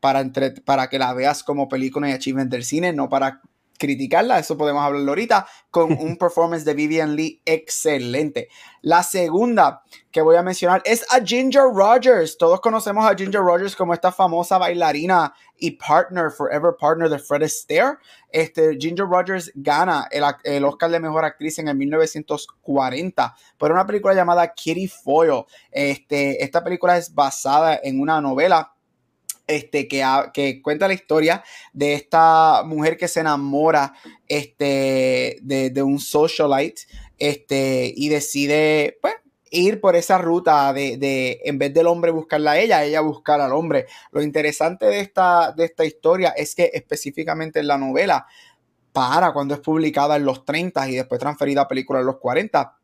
para, entre, para que la veas como película y achievement del cine, no para criticarla, eso podemos hablarlo ahorita, con un performance de Vivian Lee excelente. La segunda que voy a mencionar es a Ginger Rogers. Todos conocemos a Ginger Rogers como esta famosa bailarina y partner, forever partner de Fred Astaire. Este, Ginger Rogers gana el, el Oscar de Mejor Actriz en el 1940 por una película llamada Kitty Foyle. Este, esta película es basada en una novela este, que, que cuenta la historia de esta mujer que se enamora este, de, de un socialite este, y decide pues, ir por esa ruta de, de, en vez del hombre buscarla a ella, ella buscar al hombre. Lo interesante de esta, de esta historia es que específicamente en la novela, para cuando es publicada en los 30 y después transferida a película en los 40,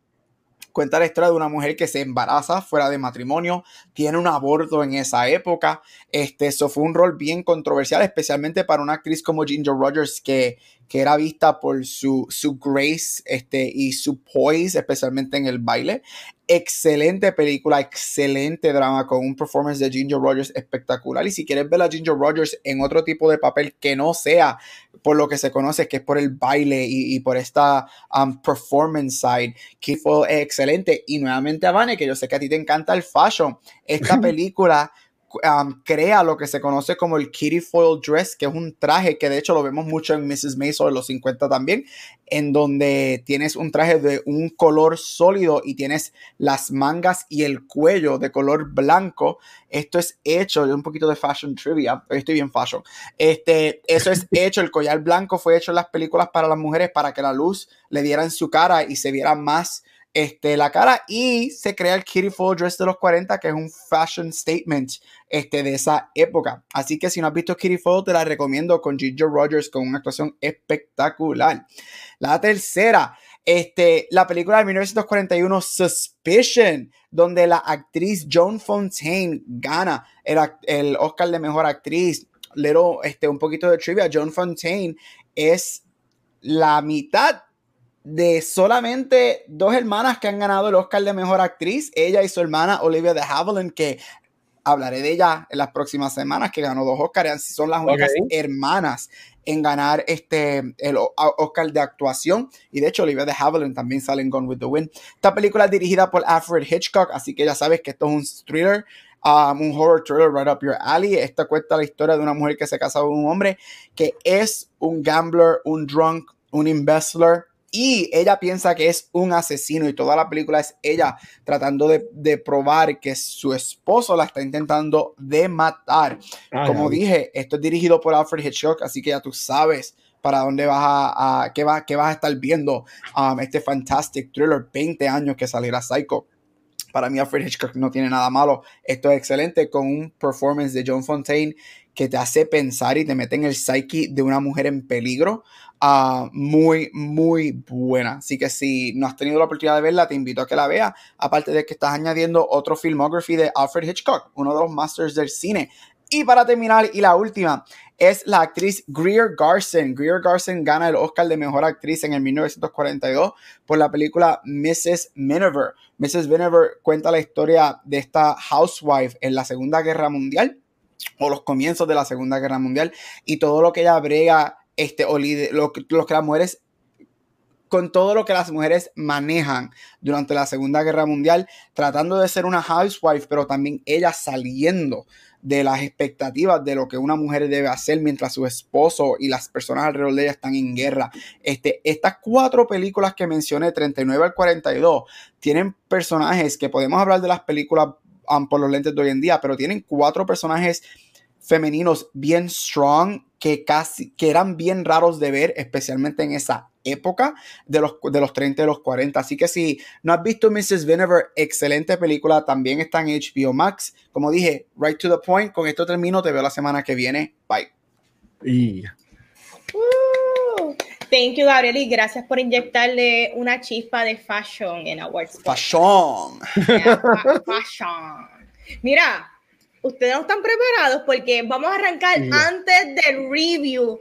cuenta la historia de una mujer que se embaraza fuera de matrimonio, tiene un aborto en esa época. Este, eso fue un rol bien controversial, especialmente para una actriz como Ginger Rogers, que, que era vista por su, su grace este, y su poise, especialmente en el baile. Excelente película, excelente drama con un performance de Ginger Rogers espectacular. Y si quieres ver a Ginger Rogers en otro tipo de papel que no sea por lo que se conoce, que es por el baile y, y por esta um, performance side, que fue excelente. Y nuevamente a Vane, que yo sé que a ti te encanta el fashion. Esta película um, crea lo que se conoce como el Kitty Foil Dress, que es un traje que de hecho lo vemos mucho en Mrs. Maisel en los 50 también, en donde tienes un traje de un color sólido y tienes las mangas y el cuello de color blanco. Esto es hecho, un poquito de fashion trivia, estoy bien fashion. Este, eso es hecho, el collar blanco fue hecho en las películas para las mujeres para que la luz le diera en su cara y se viera más este, la cara y se crea el Kitty Full Dress de los 40 que es un fashion statement este, de esa época. Así que si no has visto Kitty Full te la recomiendo con Ginger Rogers con una actuación espectacular. La tercera, este, la película de 1941 Suspicion, donde la actriz Joan Fontaine gana el, el Oscar de Mejor Actriz. Little, este, un poquito de trivia, Joan Fontaine es la mitad de solamente dos hermanas que han ganado el Oscar de Mejor Actriz, ella y su hermana Olivia de Havilland, que hablaré de ella en las próximas semanas, que ganó dos Oscars, son las únicas hermanas en ganar este, el Oscar de actuación. Y de hecho, Olivia de Havilland también sale en Gone with the Wind. Esta película es dirigida por Alfred Hitchcock, así que ya sabes que esto es un thriller, um, un horror thriller right up your alley. Esta cuenta la historia de una mujer que se casa con un hombre que es un gambler, un drunk, un embezzler y ella piensa que es un asesino y toda la película es ella tratando de, probar que su esposo la está intentando de matar. Como dije, esto es dirigido por Alfred Hitchcock, así que ya tú sabes para dónde vas a, qué, va, qué vas a estar viendo um, este fantastic thriller, 20 años que saliera Psycho. Para mí Alfred Hitchcock no tiene nada malo. Esto es excelente con un performance de John Fontaine que te hace pensar y te mete en el psyche de una mujer en peligro. Ah, muy, muy buena. Así que si no has tenido la oportunidad de verla, te invito a que la veas. Aparte de que estás añadiendo otro filmography de Alfred Hitchcock, uno de los masters del cine. Y para terminar, y la última, es la actriz Greer Garson. Greer Garson gana el Oscar de Mejor Actriz en el 1942 por la película Mrs. Miniver. Mrs. Miniver cuenta la historia de esta housewife en la Segunda Guerra Mundial o los comienzos de la Segunda Guerra Mundial y todo lo que ella brega este, o lo, que las mujeres con todo lo que las mujeres manejan durante la Segunda Guerra Mundial, tratando de ser una housewife, pero también ella saliendo de las expectativas de lo que una mujer debe hacer mientras su esposo y las personas alrededor de ella están en guerra. Este, estas cuatro películas que mencioné, 39 al 42, tienen personajes que podemos hablar de las películas um, por los lentes de hoy en día, pero tienen cuatro personajes femeninos bien strong que casi que eran bien raros de ver, especialmente en esa época de los, de los 30 y los 40. Así que si no has visto Mrs. Vinegar, excelente película, también está en HBO Max. Como dije, right to the point. Con esto termino, te veo la semana que viene. Bye. Y... Uh, thank you, Gabriel, y gracias por inyectarle una chispa de fashion en Awards. Fashion. fashion. Mira, ustedes no están preparados porque vamos a arrancar antes del review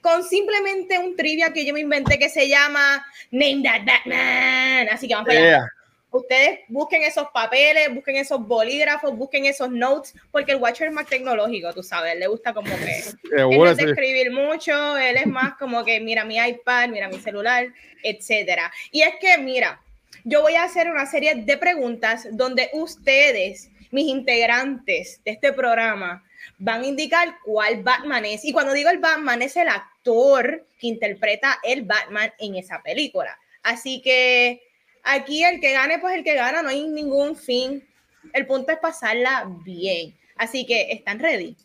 con simplemente un trivia que yo me inventé que se llama Name That Batman. Así que vamos a allá. Ustedes busquen esos papeles, busquen esos bolígrafos, busquen esos notes, porque el Watcher es más tecnológico, tú sabes, le gusta como que él escribir mucho, él es más como que mira mi iPad, mira mi celular, etcétera. Y es que, mira, yo voy a hacer una serie de preguntas donde ustedes mis integrantes de este programa van a indicar cuál Batman es. Y cuando digo el Batman, es el actor que interpreta el Batman en esa película. Así que aquí el que gane, pues el que gana, no hay ningún fin. El punto es pasarla bien. Así que, ¿están ready?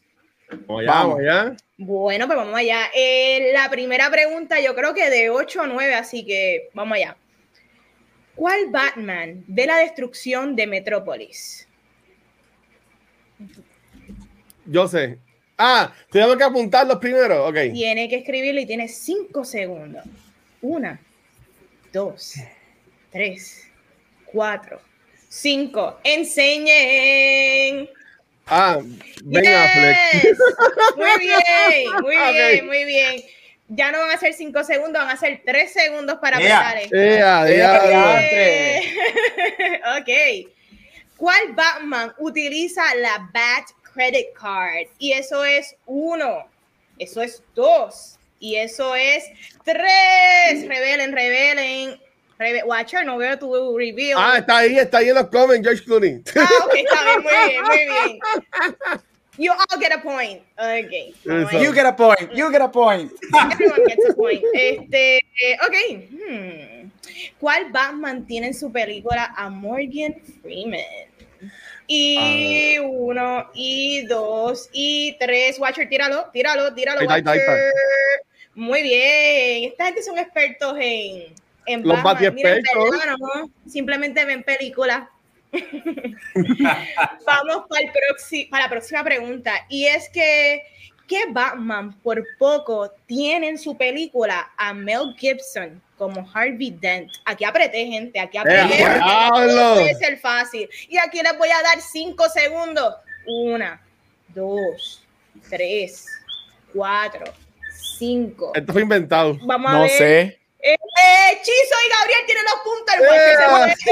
Vamos allá, Bueno, pues vamos allá. Eh, la primera pregunta, yo creo que de 8 a 9, así que vamos allá. ¿Cuál Batman ve la destrucción de Metrópolis? Yo sé. Ah, tenemos que apuntarlos primero. Ok. Tiene que escribirlo y tiene cinco segundos. Una, dos, tres, cuatro, cinco. Enseñen. Ah, venga, Muy bien, muy bien, muy bien. Ya no van a ser cinco segundos, van a ser tres segundos para yeah. esto. ok. ¿Cuál Batman utiliza la Bat Credit Card? Y eso es uno, eso es dos, y eso es tres. Revelen, revelen. Watcher, no veo tu review. Ah, está ahí, está ahí en los comments, George Clooney. Ah, ok, está bien, muy bien, muy bien. You all get a point. Okay. You get a point. You get a point. Everyone gets a point. Este, ok. Hmm. ¿Cuál Batman tiene en su película a Morgan Freeman? Y uno, y dos, y tres. Watcher, tíralo, tíralo, tíralo. Watcher. Muy bien. Esta gente son expertos en, en Los Batman. Simplemente ven películas. Vamos para, el para la próxima pregunta. Y es que, ¿qué Batman por poco tiene en su película a Mel Gibson como Harvey Dent. Aquí apreté, gente, aquí apreté. No puede ser fácil. Y aquí les voy a dar cinco segundos. Una, dos, tres, cuatro, cinco. Esto fue inventado. Vamos a no ver. sé. Eh, Chizo y Gabriel tienen los puntos. El se.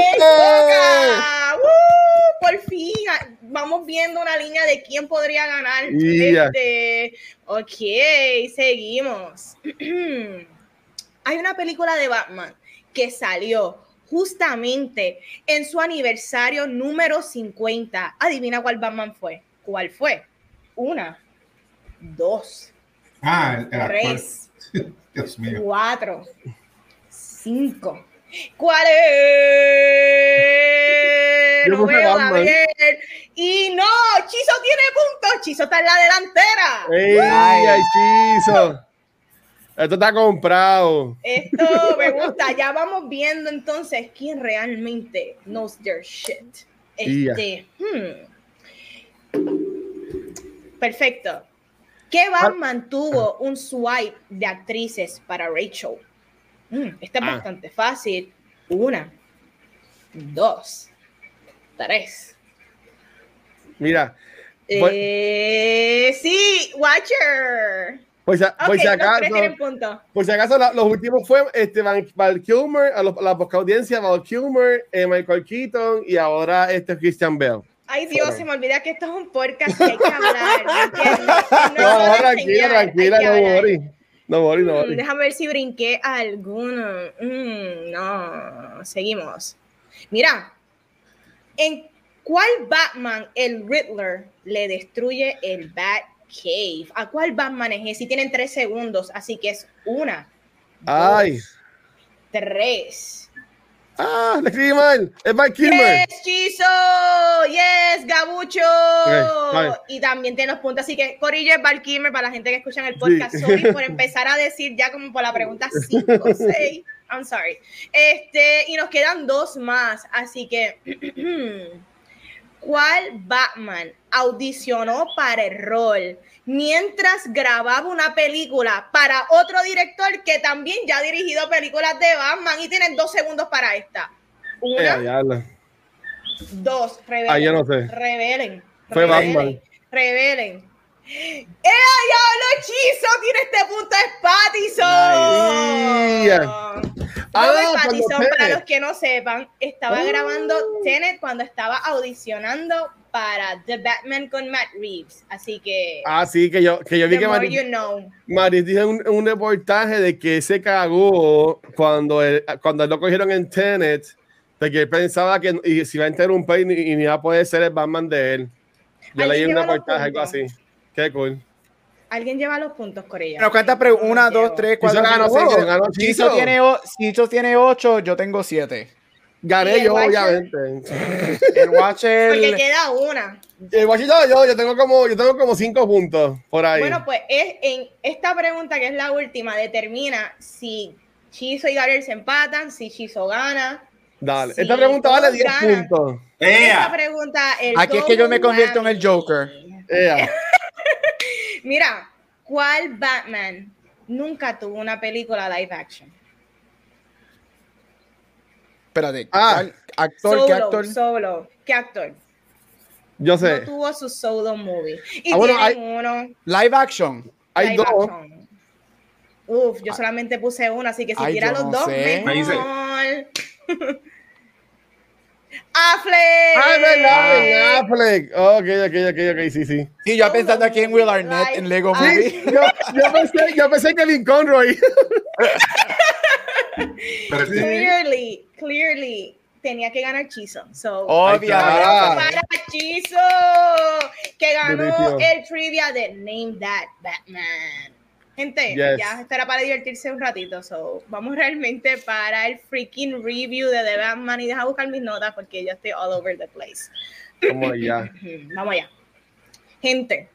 ¡Uh! Por fin ah, vamos viendo una línea de quién podría ganar. Yeah. Este, ok, seguimos. Hay una película de Batman que salió justamente en su aniversario número 50. Adivina cuál Batman fue. ¿Cuál fue? Una, dos, Ah, el, el actor. tres, Dios mío. cuatro, cinco. ¿Cuál es? Yo No puse veo, a Batman. ver. Y no, Chizo tiene puntos. Chizo está en la delantera. ¡Ey, ay, Chizo! Esto está comprado. Esto me gusta. Ya vamos viendo entonces quién realmente knows their shit. Este, hmm. Perfecto. ¿Qué Batman tuvo un swipe de actrices para Rachel? Hmm, este es Ah. bastante fácil. Una, dos, tres. Mira, Eh, sí, Watcher. Pues, si- Ok, pues si acaso, por si acaso la- los últimos fue este, Val Kilmer, a los- la poca audiencia, Val Kilmer, eh, Michael Keaton y ahora este Christian Bell. Ay, Dios, se me olvida que esto es un podcast que hay que hablar. No, No, tranquila, tranquila, no worry. No worry, no Mm, worry. déjame ver si brinqué alguno. Mm, no, seguimos. Mira, ¿en cuál Batman el Riddler le destruye el Batcave? ¿A cuál Batman es ese? Tienen tres segundos, así que es una, Ay. dos, tres. Ah, le escribí mal. Es Val Kilmer. Yes, Chizo. Yes, Gabucho. Y también tiene los puntos. Así que Corillo es Kilmer para la gente que escucha en el podcast. Sí. Sorry por empezar a decir ya como por la pregunta 5 o 6. I'm sorry. Este, y nos quedan dos más. Así que, ¿cuál Batman audicionó para el rol mientras grababa una película para otro director que también ya ha dirigido películas de Batman y tienen dos segundos para esta? Eh, Una, diablo. dos, revelen. Ah, yo no sé. Revelen. Fue revelen, Batman. Revelen. ¡Eh, diablo, hechizo! Tiene este punto es Pattinson. Nice. Ah, Pattinson, para los que no sepan, estaba Oh. grabando Tenet cuando estaba audicionando para The Batman con Matt Reeves. Así que, Ah, sí, que yo, que yo vi que Maris, you know. Maris dijo un, un reportaje de que se cagó cuando, él- cuando lo cogieron en Tenet, de que él pensaba que y, se iba a interrumpir y, y ni iba a poder ser el Batman de él. Yo ¿Alguien leí un reportaje, algo así. Qué cool. Alguien lleva los puntos, Corella. Bueno, ¿cuántas preguntas? Una, dos, tres, cuatro, ganó, cinco, ganó tiene, o- Chizo tiene ocho, yo tengo siete. Gané yo, Watcher. obviamente. El Watcher. Porque queda una. El guachito, yo, yo tengo como, yo tengo como cinco puntos por ahí. Bueno, pues es en esta pregunta que es la última, determina si Chizo y Gabriel se empatan, si Chizo gana. Dale. si Esta pregunta vale todos 10 ganan. puntos. Esta pregunta, el Aquí es que yo me convierto en el. Joker. Ea. Mira, ¿cuál Batman nunca tuvo una película live action? Espérate. Ah. ¿cuál actor? ¿Qué Solo, actor? Solo. ¿Qué actor? Yo No sé. tuvo su solo movie. Y Ah, bueno, hay- uno Live action. Hay live dos. action. Uf, yo solamente puse uno, así que si Ay, los no dos, sé. Me dice- mejor. ¡Affleck! Ah, verdad, Ben Affleck. Ok, ok, ok, ok, sí, sí. Sí, yo pensando aquí en Will Arnett en Lego. Movie. Sí, yo, yo pensé, yo pensé que Lin Conroy. Clearly, clearly, tenía que ganar Chizo. So, Obviamente. Ah. para Chizo, que ganó el trivia de Name That Batman. Gente, Yes. ya estará para divertirse un ratito. So, vamos realmente para el freaking review de The Batman y deja buscar mis notas porque yo estoy all over the place. Ya. Ujú, Vamos allá. Gente,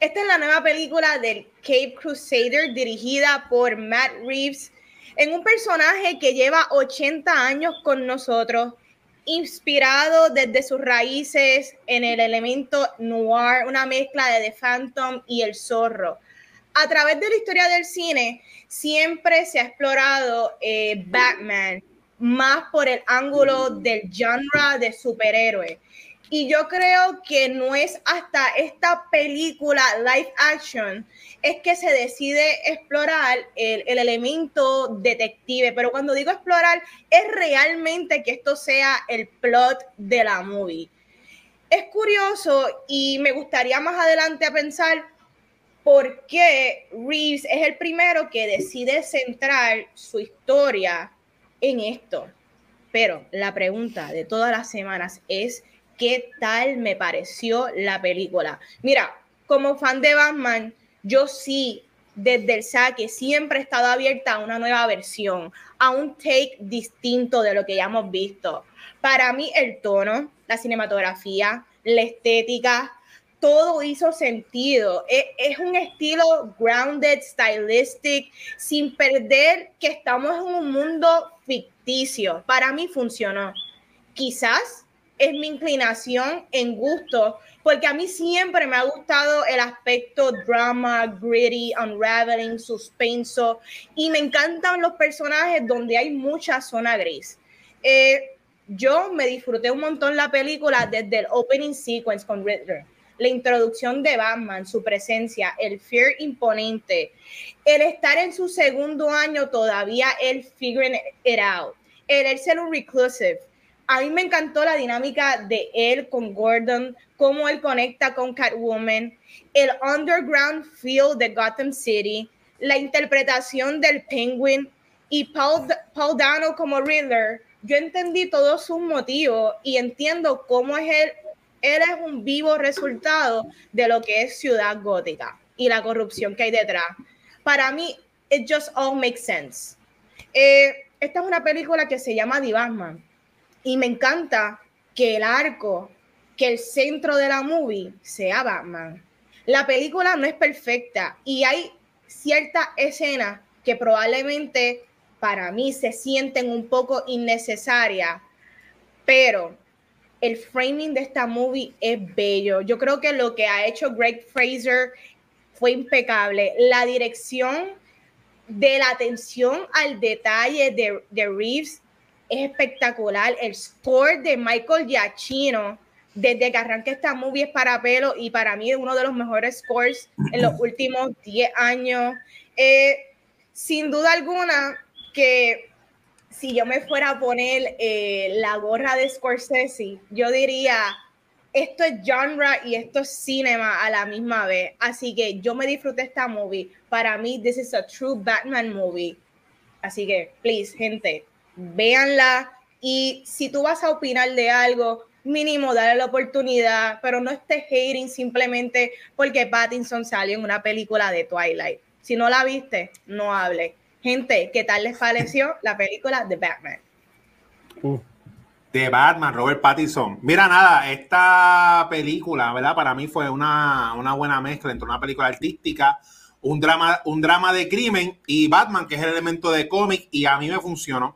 esta es la nueva película del Cape Crusader dirigida por Matt Reeves en un personaje que lleva 80 años con nosotros, inspirado desde sus raíces en el elemento noir, una mezcla de The Phantom y El Zorro. A través de la historia del cine, siempre se ha explorado eh, Batman más por el ángulo del genre de superhéroe. Y yo creo que no es hasta esta película live action es que se decide explorar el, el, elemento detective. Pero cuando digo explorar, es realmente que esto sea el plot de la movie. Es curioso y me gustaría más adelante pensar por qué Reeves es el primero que decide centrar su historia en esto. Pero la pregunta de todas las semanas es, ¿qué tal me pareció la película? Mira, como fan de Batman, yo sí, desde el saque, siempre he estado abierta a una nueva versión, a un take distinto de lo que ya hemos visto. Para mí, el tono, la cinematografía, la estética, todo hizo sentido. Es, es, un estilo grounded, stylistic, sin perder que estamos en un mundo ficticio. Para mí funcionó. Quizás es mi inclinación en gusto, porque a mí siempre me ha gustado el aspecto drama, gritty, unraveling, suspenso, y me encantan los personajes donde hay mucha zona gris. Eh, yo me disfruté un montón la película desde el opening sequence con Riddler la introducción de Batman, su presencia, el fear imponente, el estar en su segundo año todavía él figuring it out, el ser un reclusive. A mí me encantó la dinámica de él con Gordon, cómo él conecta con Catwoman, el underground feel de Gotham City, la interpretación del Penguin y Paul, Paul Dano como Riddler. Yo entendí todos sus motivos y entiendo cómo es él él es un vivo resultado de lo que es Ciudad Gótica y la corrupción que hay detrás. Para mí, it just all makes sense. Eh, esta es una película que se llama The Batman y me encanta que el arco, que el centro de la movie sea Batman. La película no es perfecta y hay ciertas escenas que probablemente para mí se sienten un poco innecesarias, pero el framing de esta movie es bello. Yo creo que lo que ha hecho Greg Fraser fue impecable. La dirección de la atención al detalle de, de Reeves es espectacular. El score de Michael Giacchino, desde que arranca esta movie es para pelo y para mí es uno de los mejores scores en los últimos 10 años. Eh, sin duda alguna que si yo me fuera a poner eh, la gorra de Scorsese, yo diría, esto es genre y esto es cinema a la misma vez. Así que yo me disfruté esta movie. Para mí, this is a true Batman movie. Así que, please, gente, véanla. Y si tú vas a opinar de algo, mínimo dale la oportunidad, pero no estés hating simplemente porque Pattinson salió en una película de Twilight. Si no la viste, no hable. Gente, ¿qué tal les pareció la película de Batman? De Batman, Robert Pattinson. Mira, nada, esta película, ¿verdad? Para mí fue una, una buena mezcla entre una película artística, un drama, un drama de crimen y Batman, que es el elemento de cómic, y a mí me funcionó.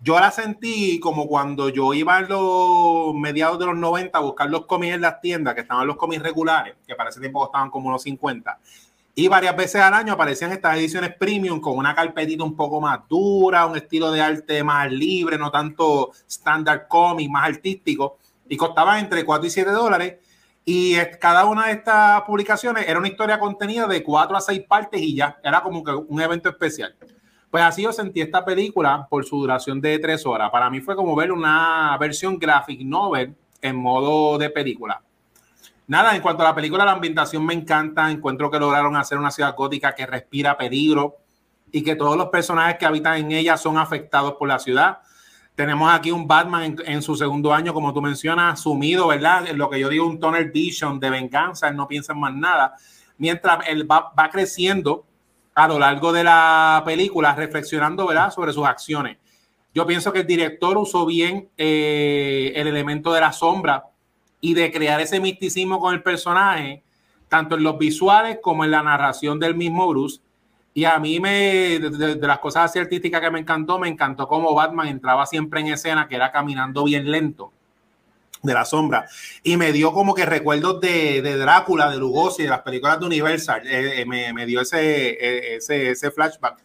Yo la sentí como cuando yo iba en los mediados de los 90 a buscar los cómics en las tiendas, que estaban los cómics regulares, que para ese tiempo costaban como unos 50 y varias veces al año aparecían estas ediciones premium con una carpetita un poco más dura, un estilo de arte más libre, no tanto standard comic, más artístico. Y costaban entre 4 y 7 dólares. Y cada una de estas publicaciones era una historia contenida de 4 a 6 partes y ya. Era como que un evento especial. Pues así yo sentí esta película por su duración de 3 horas. Para mí fue como ver una versión graphic novel en modo de película Nada, en cuanto a la película, la ambientación me encanta. Encuentro que lograron hacer una ciudad gótica que respira peligro y que todos los personajes que habitan en ella son afectados por la ciudad. Tenemos aquí un Batman en, su segundo año, como tú mencionas, sumido, ¿verdad? En lo que yo digo, un tunnel vision de venganza, él no piensa en más nada. Mientras él va, creciendo a lo largo de la película, reflexionando, ¿verdad?, sobre sus acciones. Yo pienso que el director usó bien eh, el elemento de la sombra y de crear ese misticismo con el personaje, tanto en los visuales como en la narración del mismo Bruce. Y a mí me, de, las cosas así artísticas que me encantó, me encantó cómo Batman entraba siempre en escena, que era caminando bien lento de la sombra. Y me dio como que recuerdos de, de Drácula, de Lugosi, de las películas de Universal. Eh, eh, me, me, dio ese, eh, ese, ese flashback.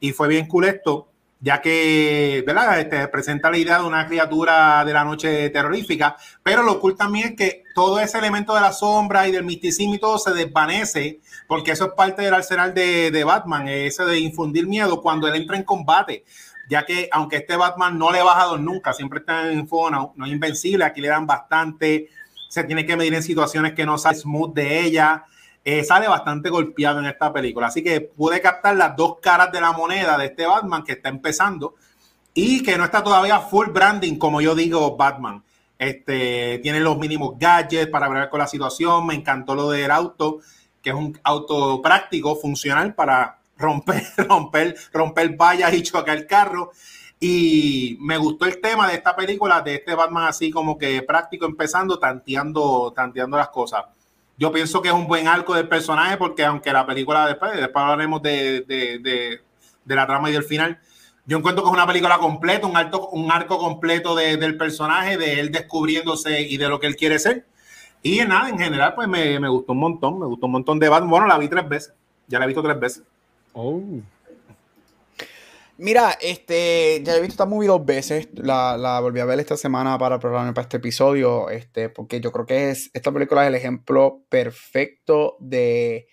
Y fue bien cool esto ya que ¿verdad? Este, presenta la idea de una criatura de la noche terrorífica, pero lo cool también que todo ese elemento de la sombra y del misticismo y todo se desvanece, porque eso es parte del arsenal de, de Batman, ese de infundir miedo cuando él entra en combate ya que aunque este Batman no le ha bajado nunca, siempre está en no, es invencible, aquí le dan bastante, se tiene que medir en situaciones que no sale smooth de ella, eh, sale bastante golpeado en esta película. Así que pude captar las dos caras de la moneda de este Batman que está empezando y que no está todavía full branding, como yo digo, Batman. Este, tiene los mínimos gadgets para ver con la situación. Me encantó lo del auto, que es un auto práctico, funcional para romper, romper, romper vallas y chocar el carro. Y me gustó el tema de esta película, de este Batman así como que práctico empezando, tanteando, tanteando las cosas. Yo pienso que es un buen arco del personaje porque aunque la película después, después hablaremos de, de, de, la trama y del final, yo encuentro que es una película completa, un, alto, un arco completo del personaje, de él descubriéndose y de lo que él quiere ser. Y nada, en general, pues me, me gustó un montón, me gustó un montón de Batman. Bueno, la vi tres veces, ya la he visto tres veces. Oh. Mira, este, ya he visto esta movie dos veces. La, volví a ver esta semana para programar para este episodio. Este, porque yo creo que es. Esta película es el ejemplo perfecto de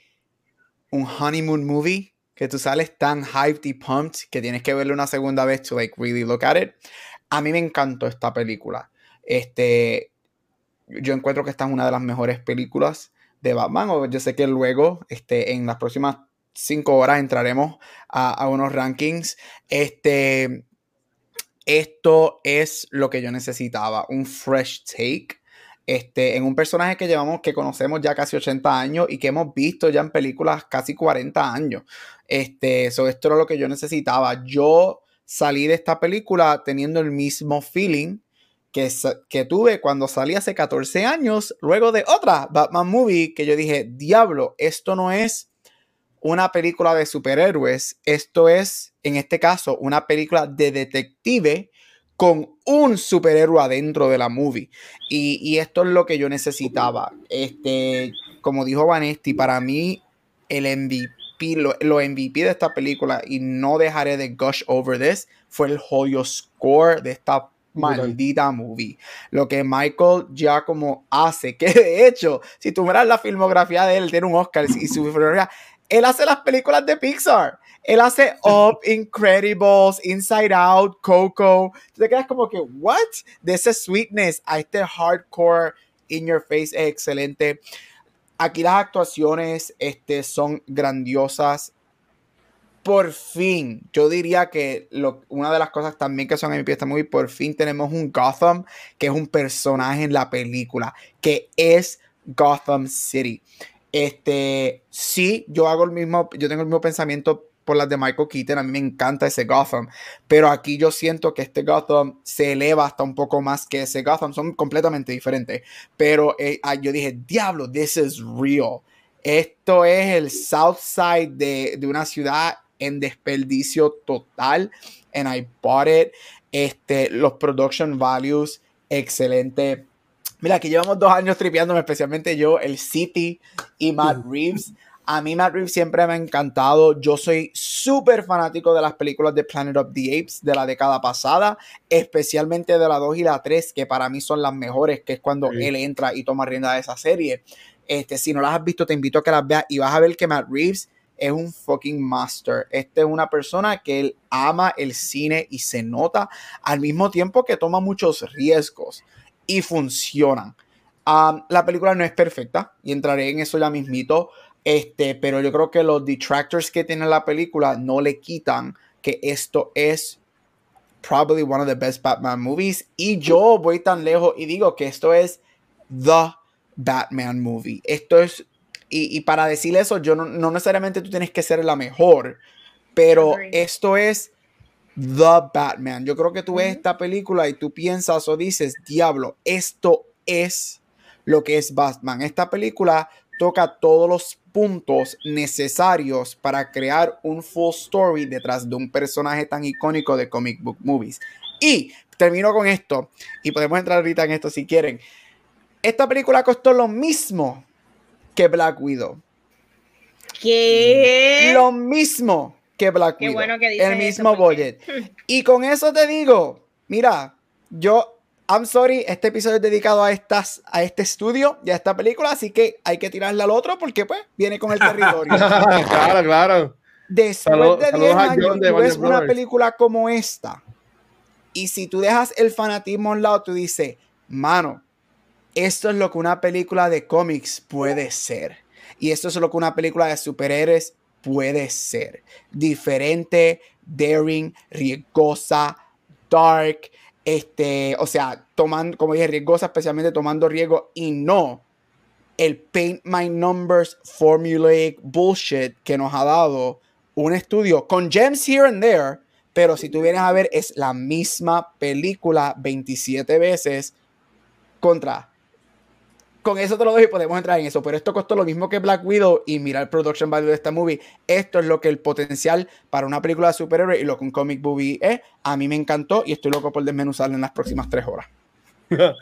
un honeymoon movie. Que tú sales tan hyped y pumped que tienes que verlo una segunda vez to like really look at it. A mí me encantó esta película. Este. Yo encuentro que esta es una de las mejores películas de Batman. Yo sé que luego, este, en las próximas cinco horas entraremos a, unos rankings. Este, esto es lo que yo necesitaba, un fresh take. Este, en un personaje que llevamos, que conocemos ya casi 80 años y que hemos visto ya en películas casi 40 años. Este, esto era lo que yo necesitaba. Yo salí de esta película teniendo el mismo feeling que, que, tuve cuando salí hace 14 años, luego de otra Batman movie, que yo dije, diablo, esto no es una película de superhéroes, esto es, en este caso, una película de detective con un superhéroe adentro de la movie. Y, esto es lo que yo necesitaba. Este, como dijo Vanesti, para mí el MVP, lo, MVP de esta película, y no dejaré de gush over this, fue el joyo score de esta maldita movie. Lo que Michael ya como hace, que de hecho, si tú miras la filmografía de él, tiene un Oscar y su filmografía él hace las películas de Pixar. Él hace Up, Incredibles, Inside Out, Coco. Te quedas como que, ¿what? De ese sweetness a este hardcore in your face es excelente. Aquí las actuaciones este, son grandiosas. Por fin, yo diría que lo, una de las cosas también que son en mi pieza muy por fin tenemos un Gotham que es un personaje en la película, que es Gotham City. Este, sí, yo hago el mismo, yo tengo el mismo pensamiento por las de Michael Keaton, a mí me encanta ese Gotham, pero aquí yo siento que este Gotham se eleva hasta un poco más que ese Gotham, son completamente diferentes, pero eh, ah, yo dije, diablo, this is real. Esto es el South Side de, de una ciudad en desperdicio total, and I bought it. Este, los production values, excelente Mira, aquí llevamos dos años tripeándome, especialmente yo, el City y Matt Reeves. A mí Matt Reeves siempre me ha encantado. Yo soy súper fanático de las películas de Planet of the Apes de la década pasada, especialmente de la 2 y la 3, que para mí son las mejores, que es cuando él entra y toma rienda de esa serie. Este, si no las has visto, te invito a que las veas y vas a ver que Matt Reeves es un fucking master. Este es una persona que él ama el cine y se nota al mismo tiempo que toma muchos riesgos y funcionan. la película no es perfecta y entraré en eso ya mismito, este, pero yo creo que los detractors que tiene la película no le quitan que esto es probably one of the best Batman movies y yo voy tan lejos y digo que esto es the Batman movie. Esto es y, para decir eso, yo no, no, necesariamente tú tienes que ser la mejor, pero esto es The Batman. Yo creo que tú ves esta película y tú piensas o dices, diablo, esto es lo que es Batman. Esta película toca todos los puntos necesarios para crear un full story detrás de un personaje tan icónico de comic book movies. Y termino con esto, y podemos entrar ahorita en esto si quieren. Esta película costó lo mismo que Black Widow. ¿Qué? Lo mismo que Black Qué Widow. bueno que dices el eso, mismo porque- budget. Y con eso te digo, mira, yo, I'm sorry, este episodio es dedicado a, estas, a este estudio y a esta película, así que hay que tirarla al otro porque pues viene con el territorio. claro, claro. Después Salud- de saludos 10 a años, de tú ves una película como esta y si tú dejas el fanatismo a un lado, tú dices, mano, esto es lo que una película de cómics puede ser. Y esto es lo que una película de superhéroes puede ser. Diferente, daring, riesgosa, dark, este, o sea, tomando, como dije, riesgosa, especialmente tomando riesgo y no el paint my numbers formulaic bullshit que nos ha dado un estudio con gems here and there, pero si tú vienes a ver es la misma película 27 veces contra. Con eso te lo doy y podemos entrar en eso, pero esto costó lo mismo que Black Widow y mira el production value de esta movie. Esto es lo que el potencial para una película de superhéroe y lo que un comic movie es. A mí me encantó y estoy loco por desmenuzarla en las próximas tres horas.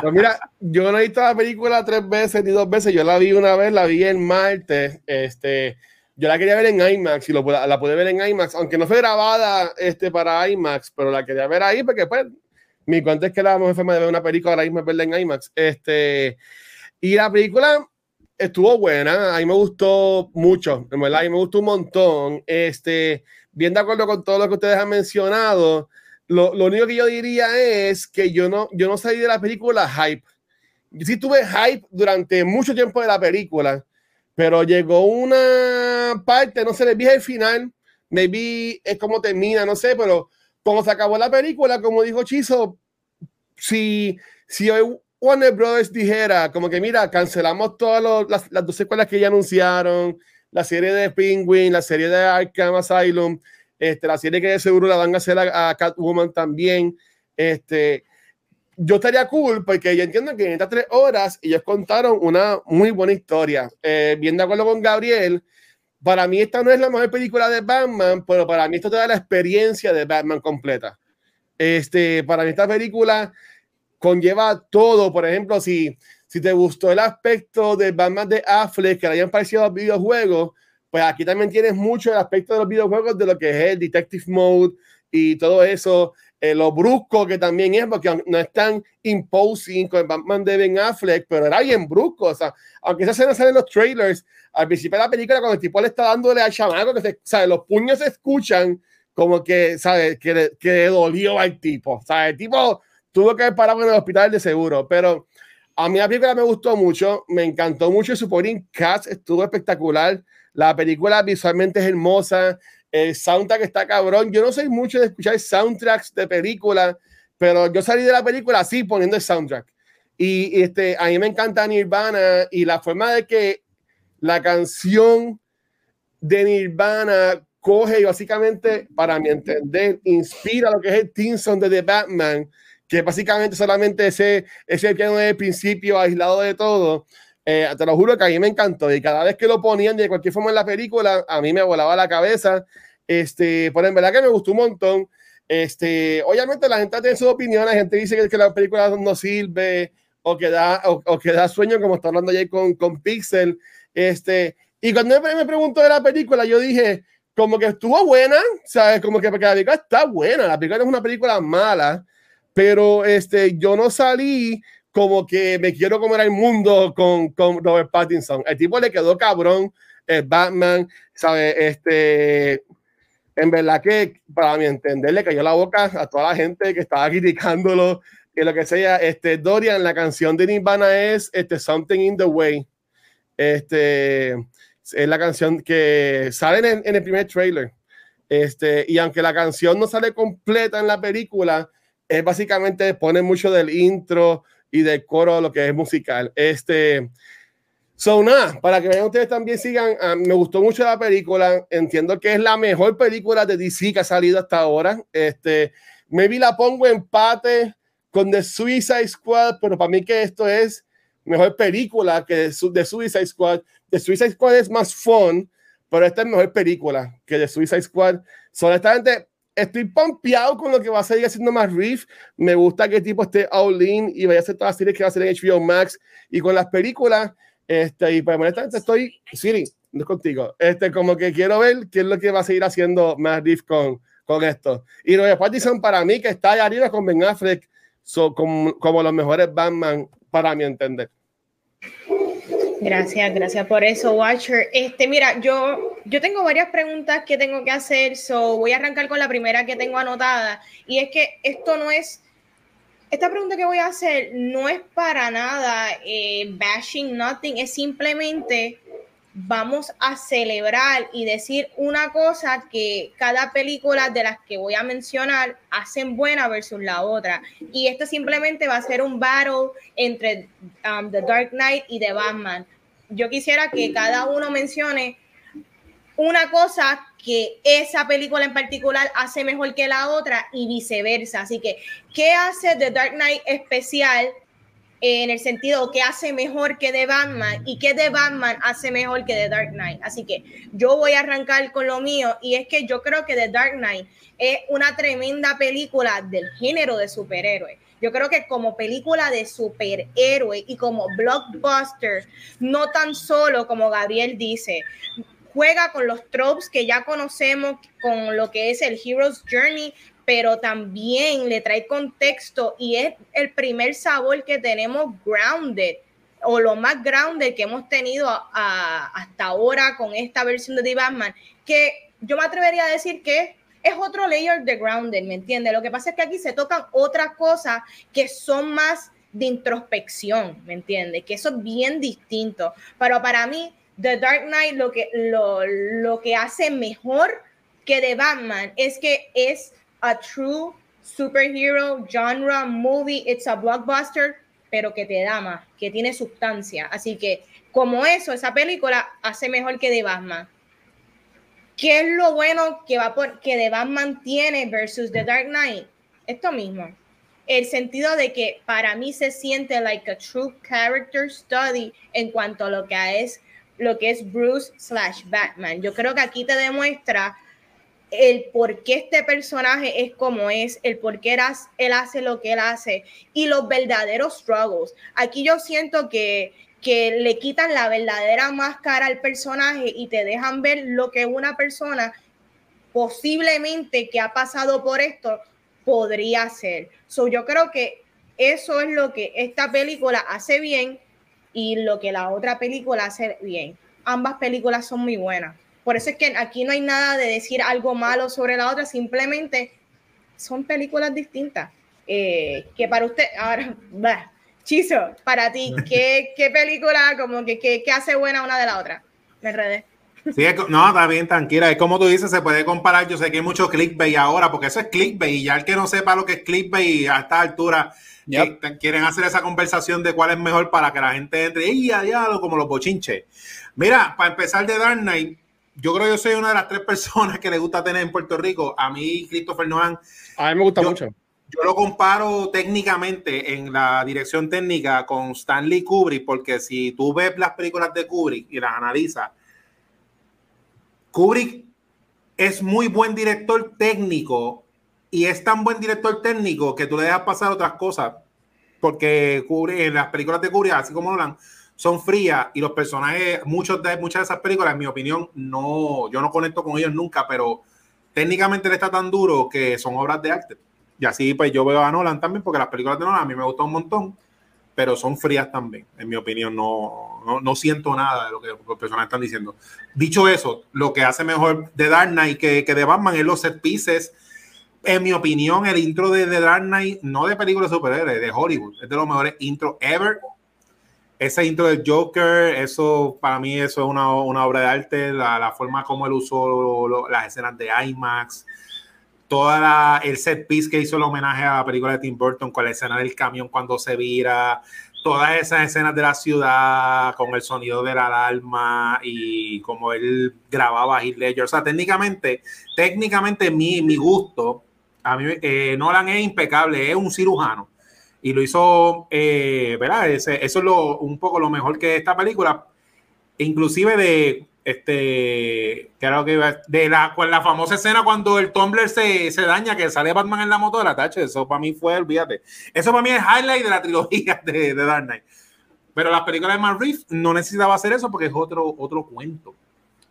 Pues mira, yo no he visto la película tres veces ni dos veces. Yo la vi una vez, la vi el martes. Este, yo la quería ver en IMAX y lo, pude- la pude ver en IMAX, aunque no fue grabada este, para IMAX, pero la quería ver ahí porque pues mi cuenta es que la mejor forma de ver una película ahora mismo es verla en IMAX. Este, y la película estuvo buena, a mí me gustó mucho, en verdad, a mí me gustó un montón. Este, bien de acuerdo con todo lo que ustedes han mencionado. Lo, lo único que yo diría es que yo no, yo no salí de la película hype. Yo sí tuve hype durante mucho tiempo de la película, pero llegó una parte, no sé, le vi el final, maybe es como termina, no sé, pero como se acabó la película, como dijo Chizo, si, si hoy Warner Brothers dijera, como que mira, cancelamos todas las, las dos secuelas que ya anunciaron, la serie de Penguin, la serie de Arkham Asylum, este, la serie que de seguro la van a hacer a, a Catwoman también. Este, yo estaría cool porque yo entiendo que en estas tres horas ellos contaron una muy buena historia. Eh, bien de acuerdo con Gabriel, para mí esta no es la mejor película de Batman, pero para mí esto te da la experiencia de Batman completa. Este, para mí esta película conlleva todo. Por ejemplo, si, si te gustó el aspecto de Batman de Affleck que le hayan parecido a los videojuegos, pues aquí también tienes mucho el aspecto de los videojuegos de lo que es el Detective Mode y todo eso, eh, lo brusco que también es, porque no es tan imposing con el Batman de Ben Affleck, pero era bien brusco, o sea, aunque esa escena sale en los trailers, al principio de la película, cuando el tipo le está dándole al chamaco, que se, ¿sabes? los puños se escuchan como que, ¿sabes? Que, que dolió al tipo, ¿sabes? El tipo tuvo que haber parado en el hospital de seguro, pero a mí la película me gustó mucho, me encantó mucho, el supporting cast estuvo espectacular, la película visualmente es hermosa, el soundtrack está cabrón. Yo no soy mucho de escuchar soundtracks de películas, pero yo salí de la película así poniendo el soundtrack. Y, y, este, a mí me encanta Nirvana y la forma de que la canción de Nirvana coge y básicamente, para mi entender, inspira lo que es el theme song de The Batman, que básicamente solamente ese, ese piano del principio aislado de todo. Eh, te lo juro que a mí me encantó y cada vez que lo ponían de cualquier forma en la película, a mí me volaba la cabeza. Este, pero en verdad que me gustó un montón. Este, obviamente la gente tiene su opinión, la gente dice que, que la película no sirve o que da, o, o que da sueño, como está hablando ayer con, con Pixel. Este, y cuando me preguntó de la película, yo dije, como que estuvo buena, ¿sabes? Como que porque la película está buena, la película no es una película mala, pero este, yo no salí como que me quiero comer al mundo con, con Robert Pattinson. El tipo le quedó cabrón, el Batman, ¿sabes? Este, en verdad que para mi entender le cayó la boca a toda la gente que estaba criticándolo que lo que sea. Este, Dorian, la canción de Nirvana es este, Something in the Way. Este, es la canción que sale en, en el primer trailer. Este, y aunque la canción no sale completa en la película, es básicamente pone mucho del intro y del coro lo que es musical. Este, So, nada, para que vean ustedes también sigan, ah, me gustó mucho la película, entiendo que es la mejor película de DC que ha salido hasta ahora. Este, maybe la pongo empate con The Suicide Squad, pero para mí que esto es mejor película que The Suicide Squad. The Suicide Squad es más fun, pero esta es mejor película que The Suicide Squad. So, honestamente, estoy pompeado con lo que va a seguir haciendo más Reef. Me gusta que el tipo esté all in y vaya a hacer todas las series que va a hacer en HBO Max y con las películas. Este, y pues honestamente estoy, Siri, no es contigo. Este, como que quiero ver qué es lo que va a seguir haciendo Matt Reeves con, con esto. Y los de Pattinson para mí que está allá arriba con Ben Affleck son como, como los mejores Batman para mi entender. Gracias, gracias por eso, Watcher. Este, mira, yo, yo tengo varias preguntas que tengo que hacer, so voy a arrancar con la primera que tengo anotada, y es que esto no es, esta pregunta que voy a hacer no es para nada eh, bashing nothing, es simplemente vamos a celebrar y decir una cosa que cada película de las que voy a mencionar hacen buena versus la otra. Y esto simplemente va a ser un battle entre um, The Dark Knight y The Batman. Yo quisiera que cada uno mencione una cosa que esa película en particular hace mejor que la otra y viceversa. Así que, ¿qué hace The Dark Knight especial en el sentido que hace mejor que The Batman y que The Batman hace mejor que The Dark Knight. Así que yo voy a arrancar con lo mío y es que yo creo que The Dark Knight es una tremenda película del género de superhéroes. Yo creo que como película de superhéroe y como blockbuster, no tan solo como Gabriel dice, juega con los tropes que ya conocemos, con lo que es el Hero's Journey, pero también le trae contexto y es el primer sabor que tenemos grounded o lo más grounded que hemos tenido hasta ahora con esta versión de The Batman, que yo me atrevería a decir que es otro layer de grounded, ¿me entiendes? Lo que pasa es que aquí se tocan otras cosas que son más de introspección, ¿me entiendes? Que eso es bien distinto. Pero para mí, The Dark Knight lo que, lo, lo que hace mejor que The Batman es que es a true superhero genre movie, it's a blockbuster, pero que te da más, que tiene sustancia. Así que, como eso, esa película hace mejor que The Batman. ¿Qué es lo bueno que va por que The Batman tiene versus The Dark Knight? Esto mismo. El sentido de que para mí se siente like a true character study en cuanto a lo que es lo que es Bruce slash Batman. Yo creo que aquí te demuestra el por qué este personaje es como es, el por qué él hace lo que él hace y los verdaderos struggles. Aquí yo siento que, que le quitan la verdadera máscara al personaje y te dejan ver lo que una persona posiblemente que ha pasado por esto podría ser. So, yo creo que eso es lo que esta película hace bien y lo que la otra película hace bien. Ambas películas son muy buenas. Por eso es que aquí no hay nada de decir algo malo sobre la otra, simplemente son películas distintas. Eh, que para usted, ahora, bah, Chizo, para ti, ¿qué, qué película, como que, qué, hace buena una de la otra? Me enredé. Sí, no, está bien, tranquila. Es como tú dices, se puede comparar. Yo sé que hay mucho clickbait ahora, porque eso es clickbait. Y ya el que no sepa lo que es clickbait a esta altura, quieren hacer esa conversación de cuál es mejor para que la gente entre y a diálogo como los bochinches. Mira, para empezar de Dark Knight, yo creo que yo soy una de las tres personas que le gusta tener en Puerto Rico. A mí, Christopher Nolan. A mí me gusta mucho. Yo lo comparo técnicamente en la dirección técnica con Stanley Kubrick, porque si tú ves las películas de Kubrick y las analizas, Kubrick es muy buen director técnico y es tan buen director técnico que tú le dejas pasar otras cosas, porque Kubrick, en las películas de Kubrick, así como Nolan, son frías y los personajes, muchos de, muchas de esas películas, en mi opinión, no, yo no conecto con ellos nunca, pero técnicamente le está tan duro que son obras de arte. Y así pues yo veo a Nolan también, porque las películas de Nolan a mí me gustan un montón, pero son frías también, en mi opinión, no, no, siento nada de lo que los personajes están diciendo. Dicho eso, lo que hace mejor de Dark Knight que, que de Batman es los set pieces. En mi opinión, el intro de The Dark Knight, no de películas superhéroes, de Hollywood, es de los mejores intros ever ese intro del Joker, eso para mí eso es una, una obra de arte, la, la, forma como él usó las escenas de IMAX, toda el set piece que hizo el homenaje a la película de Tim Burton con la escena del camión cuando se vira, todas esas escenas de la ciudad con el sonido de la alarma y como él grababa Heath Ledger, o sea, técnicamente, técnicamente mi, mi gusto, a mí eh, Nolan es impecable, es un cirujano y lo hizo, eh, ¿verdad? eso es un poco lo mejor que esta película, inclusive de, este, que que de la, la famosa escena cuando el Tumblr se, se daña, que sale Batman en la moto de la tacha, eso para mí fue, olvídate, eso para mí es highlight de la trilogía de, de Dark Knight. Pero las películas de Matt Reeves no necesitaba hacer eso porque es otro, otro cuento.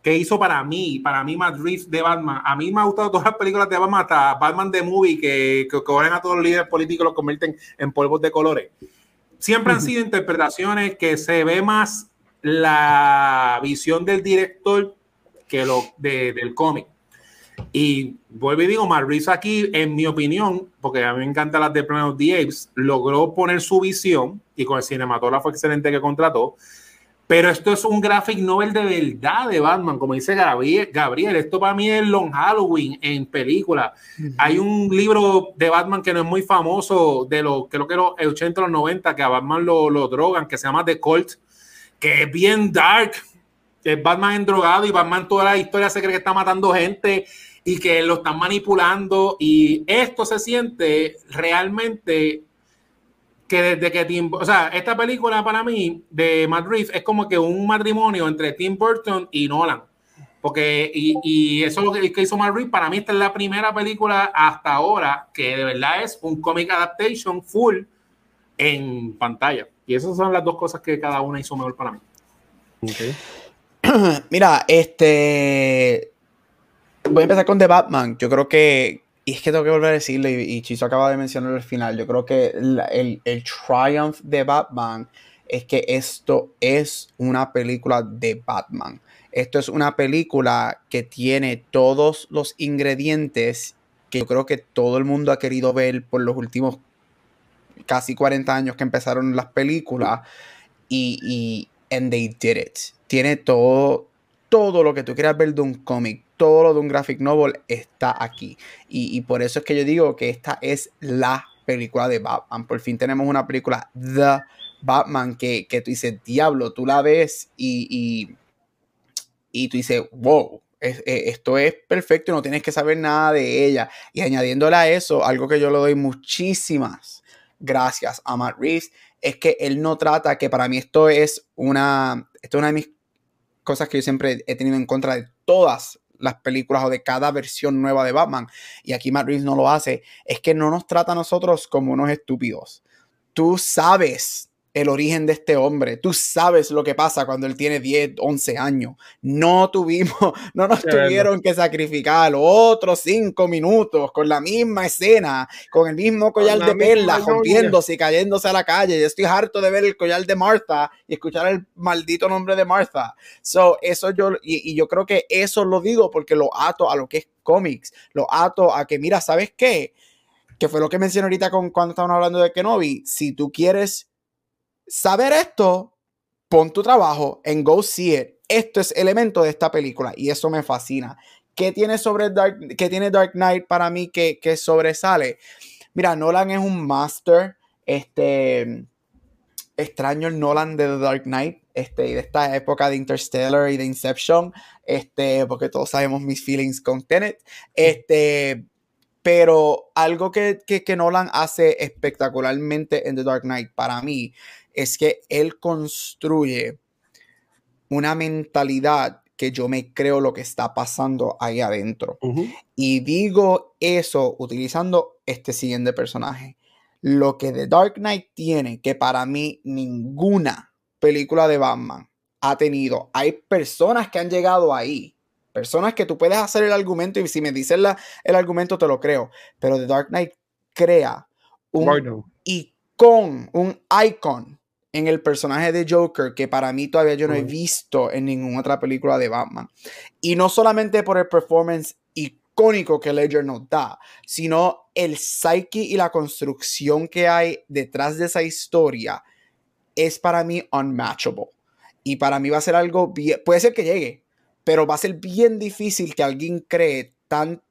Que hizo para mí, para mí Matt Reeves de Batman. A mí me ha gustado todas las películas de Batman, hasta Batman de Movie, que, que cobran a todos los líderes políticos y los convierten en polvos de colores. Siempre han sido interpretaciones que se ve más la visión del director que lo del cómic. Y vuelvo y digo, Matt Reeves aquí, en mi opinión, porque a mí me encanta las de Planet of the Apes, logró poner su visión y con el cinematógrafo excelente que contrató, pero esto es un graphic novel de verdad de Batman, como dice Gabriel. Gabriel esto para mí es Long Halloween en película. Hay un libro de Batman que no es muy famoso, de los, creo que los 80 o los 90, que a Batman lo, lo drogan, que se llama The Cult, que es bien dark. Es Batman en drogado y Batman toda la historia se cree que está matando gente y que lo están manipulando. Y esto se siente realmente que desde que Tim, o sea, esta película para mí de Matt Reeves es como que un matrimonio entre Tim Burton y Nolan. Porque, y, y eso es lo que, hizo Matt Reeves. Para mí, esta es la primera película hasta ahora que de verdad es un comic adaptation full en pantalla. Y esas son las dos cosas que cada una hizo mejor para mí. Mira, este. Voy a empezar con The Batman. Yo creo que, y es que tengo que volver a decirlo, y, Chiso acaba de mencionar al final, yo creo que el, el triumph de Batman es que esto es una película de Batman. Esto es una película que tiene todos los ingredientes que yo creo que todo el mundo ha querido ver por los últimos casi 40 años que empezaron las películas. Y, y and they did it. Tiene todo, todo lo que tú quieras ver de un cómic todo lo de un graphic novel está aquí. Y, por eso es que yo digo que esta es la película de Batman. Por fin tenemos una película, The Batman, que, que tú dices, diablo, tú la ves y, y, tú dices, wow, eh, esto es perfecto, no tienes que saber nada de ella. Y añadiéndole a eso, algo que yo le doy muchísimas gracias a Matt Reeves, es que él no trata, que para mí esto es una, esto es una de mis cosas que yo siempre he tenido en contra de todas las películas o de cada versión nueva de Batman, y aquí Matt Reeves no lo hace, es que no nos trata a nosotros como unos estúpidos. Tú sabes el origen de este hombre. Tú sabes lo que pasa cuando él tiene 10, 11 años. No tuvimos, no nos tuvieron que sacrificar otros 5 minutos con la misma escena, con el mismo collar de perlas, rompiéndose y cayéndose a la calle. Yo estoy harto de ver el collar de Martha y escuchar el maldito nombre de Martha. So, eso yo, y, yo creo que eso lo digo porque lo ato a lo que es cómics, lo ato a que, mira, ¿sabes qué? Que fue lo que mencioné ahorita con, cuando estaban hablando de Kenobi. Si tú quieres saber esto, pon tu trabajo en Go See It. Esto es elemento de esta película y eso me fascina. ¿Qué tiene, sobre Dark, qué tiene Dark Knight para mí que, que sobresale? Mira, Nolan es un master. Este extraño el Nolan de The Dark Knight, este, y de esta época de Interstellar y de Inception, este, porque todos sabemos mis feelings con Tenet. Este, pero algo que, que, que Nolan hace espectacularmente en The Dark Knight para mí es que él construye una mentalidad que yo me creo lo que está pasando ahí adentro. Y digo eso utilizando este siguiente personaje. Lo que The Dark Knight tiene, que para mí ninguna película de Batman ha tenido. Hay personas que han llegado ahí. Personas que tú puedes hacer el argumento y si me dices el argumento te lo creo. Pero The Dark Knight crea un icon, un icon en el personaje de Joker que para mí todavía yo no he visto en ninguna otra película de Batman. Y no solamente por el performance icónico que Ledger nos da, sino el psyche y la construcción que hay detrás de esa historia es para mí unmatchable. Y para mí va a ser algo bien, puede ser que llegue, pero va a ser bien difícil que alguien cree tan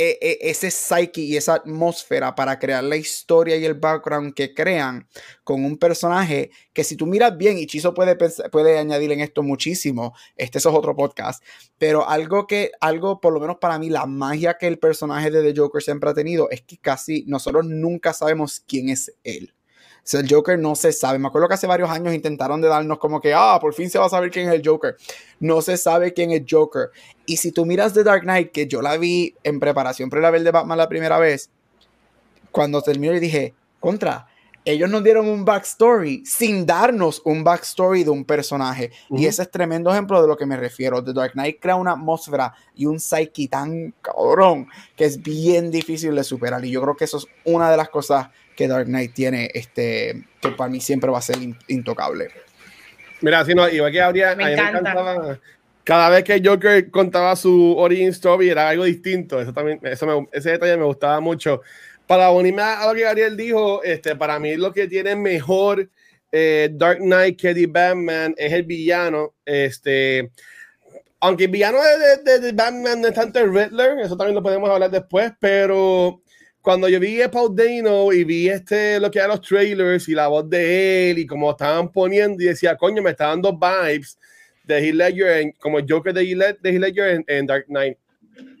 ese psyche y esa atmósfera para crear la historia y el background que crean con un personaje que si tú miras bien, y Chizo puede, puede añadir en esto muchísimo, este es otro podcast, pero algo que, algo por lo menos para mí, la magia que el personaje de The Joker siempre ha tenido es que casi nosotros nunca sabemos quién es él el Joker no se sabe. Me acuerdo que hace varios años intentaron de darnos como que, ah, por fin se va a saber quién es el Joker. No se sabe quién es Joker. Y si tú miras The Dark Knight, que yo la vi en preparación para la ver de Batman la primera vez, cuando terminó y dije, contra, ellos nos dieron un backstory sin darnos un backstory de un personaje. Y ese es tremendo ejemplo de lo que me refiero. The Dark Knight crea una atmósfera y un psyche tan cabrón que es bien difícil de superar. Y yo creo que eso es una de las cosas que Dark Knight tiene, este, que para mí siempre va a ser intocable. Mira, si no, igual que habría, me, encanta. cada vez que Joker contaba su origin story era algo distinto. Eso también, eso ese detalle me gustaba mucho. Para unirme a lo que Gabriel dijo, este, para mí lo que tiene mejor eh, Dark Knight que The Batman es el villano. Este, aunque el villano de, de, Batman no es tanto el Riddler, eso también lo podemos hablar después, pero cuando yo vi a Paul Dano y vi este, lo que eran los trailers y la voz de él y como estaban poniendo y decía, coño, me está dando vibes de Heath Ledger como Joker de Heath Ledger en, en, Dark Knight.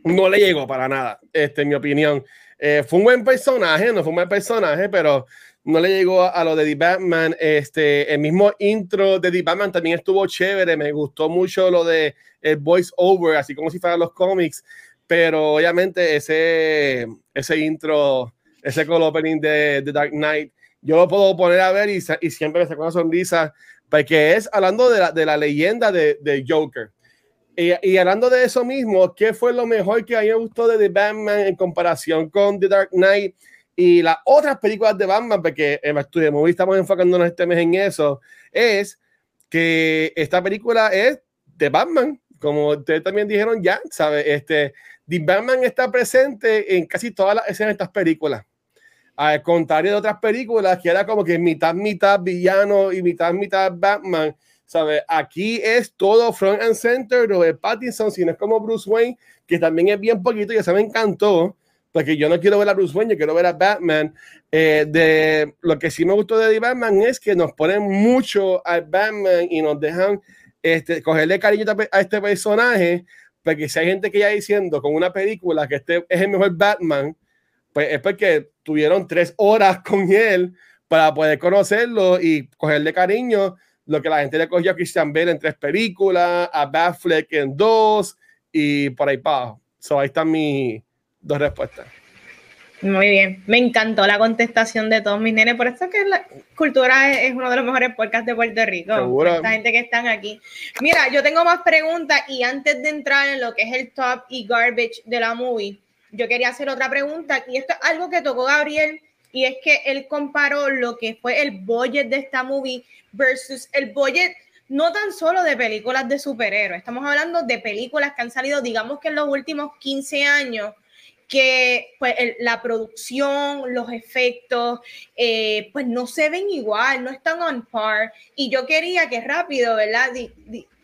No le llegó para nada, este, en mi opinión. Eh, fue un buen personaje, no fue un buen personaje, pero no le llegó a, lo de The Batman. Este, el mismo intro de The Batman también estuvo chévere. Me gustó mucho lo de el voice over, así como si fueran los cómics. Pero obviamente ese, ese intro, ese call opening de, The Dark Knight, yo lo puedo poner a ver y, y siempre me saco una sonrisa, porque es hablando de la, de la leyenda de, de Joker. Y, hablando de eso mismo, ¿qué fue lo mejor que a mí me gustó de The Batman en comparación con The Dark Knight y las otras películas de Batman? Porque en Estudio Movie estamos enfocándonos este mes en eso. Es que esta película es de Batman, como ustedes también dijeron ya, ¿sabes? Este, The Batman está presente en casi todas las escenas de estas películas. Al contrario de otras películas que era como que mitad, mitad villano y mitad, mitad Batman ¿sabes? Aquí es todo front and center de Pattinson, si no es como Bruce Wayne, que también es bien poquito y eso me encantó, porque yo no quiero ver a Bruce Wayne, quiero ver a Batman. Eh, de, lo que sí me gustó de The Batman es que nos ponen mucho al Batman y nos dejan este, cogerle cariño a este personaje, porque si hay gente que ya diciendo con una película que este es el mejor Batman, pues es porque tuvieron tres horas con él para poder conocerlo y cogerle cariño lo que la gente le cogió a Christian Bale en tres películas, a Batfleck en dos y por ahí para abajo. So, ahí están mis dos respuestas. Muy bien, me encantó la contestación de todos mis nenes, por eso que la cultura es, uno de los mejores podcasts de Puerto Rico. Seguro. La gente que están aquí. Mira, yo tengo más preguntas y antes de entrar en lo que es el top y garbage de la movie, yo quería hacer otra pregunta y esto es algo que tocó Gabriel y es que él comparó lo que fue el budget de esta movie versus el budget no tan solo de películas de superhéroes, estamos hablando de películas que han salido, digamos que en los últimos 15 años, que pues la producción, los efectos, eh, pues no se ven igual, no están on par. Y yo quería que rápido, ¿verdad?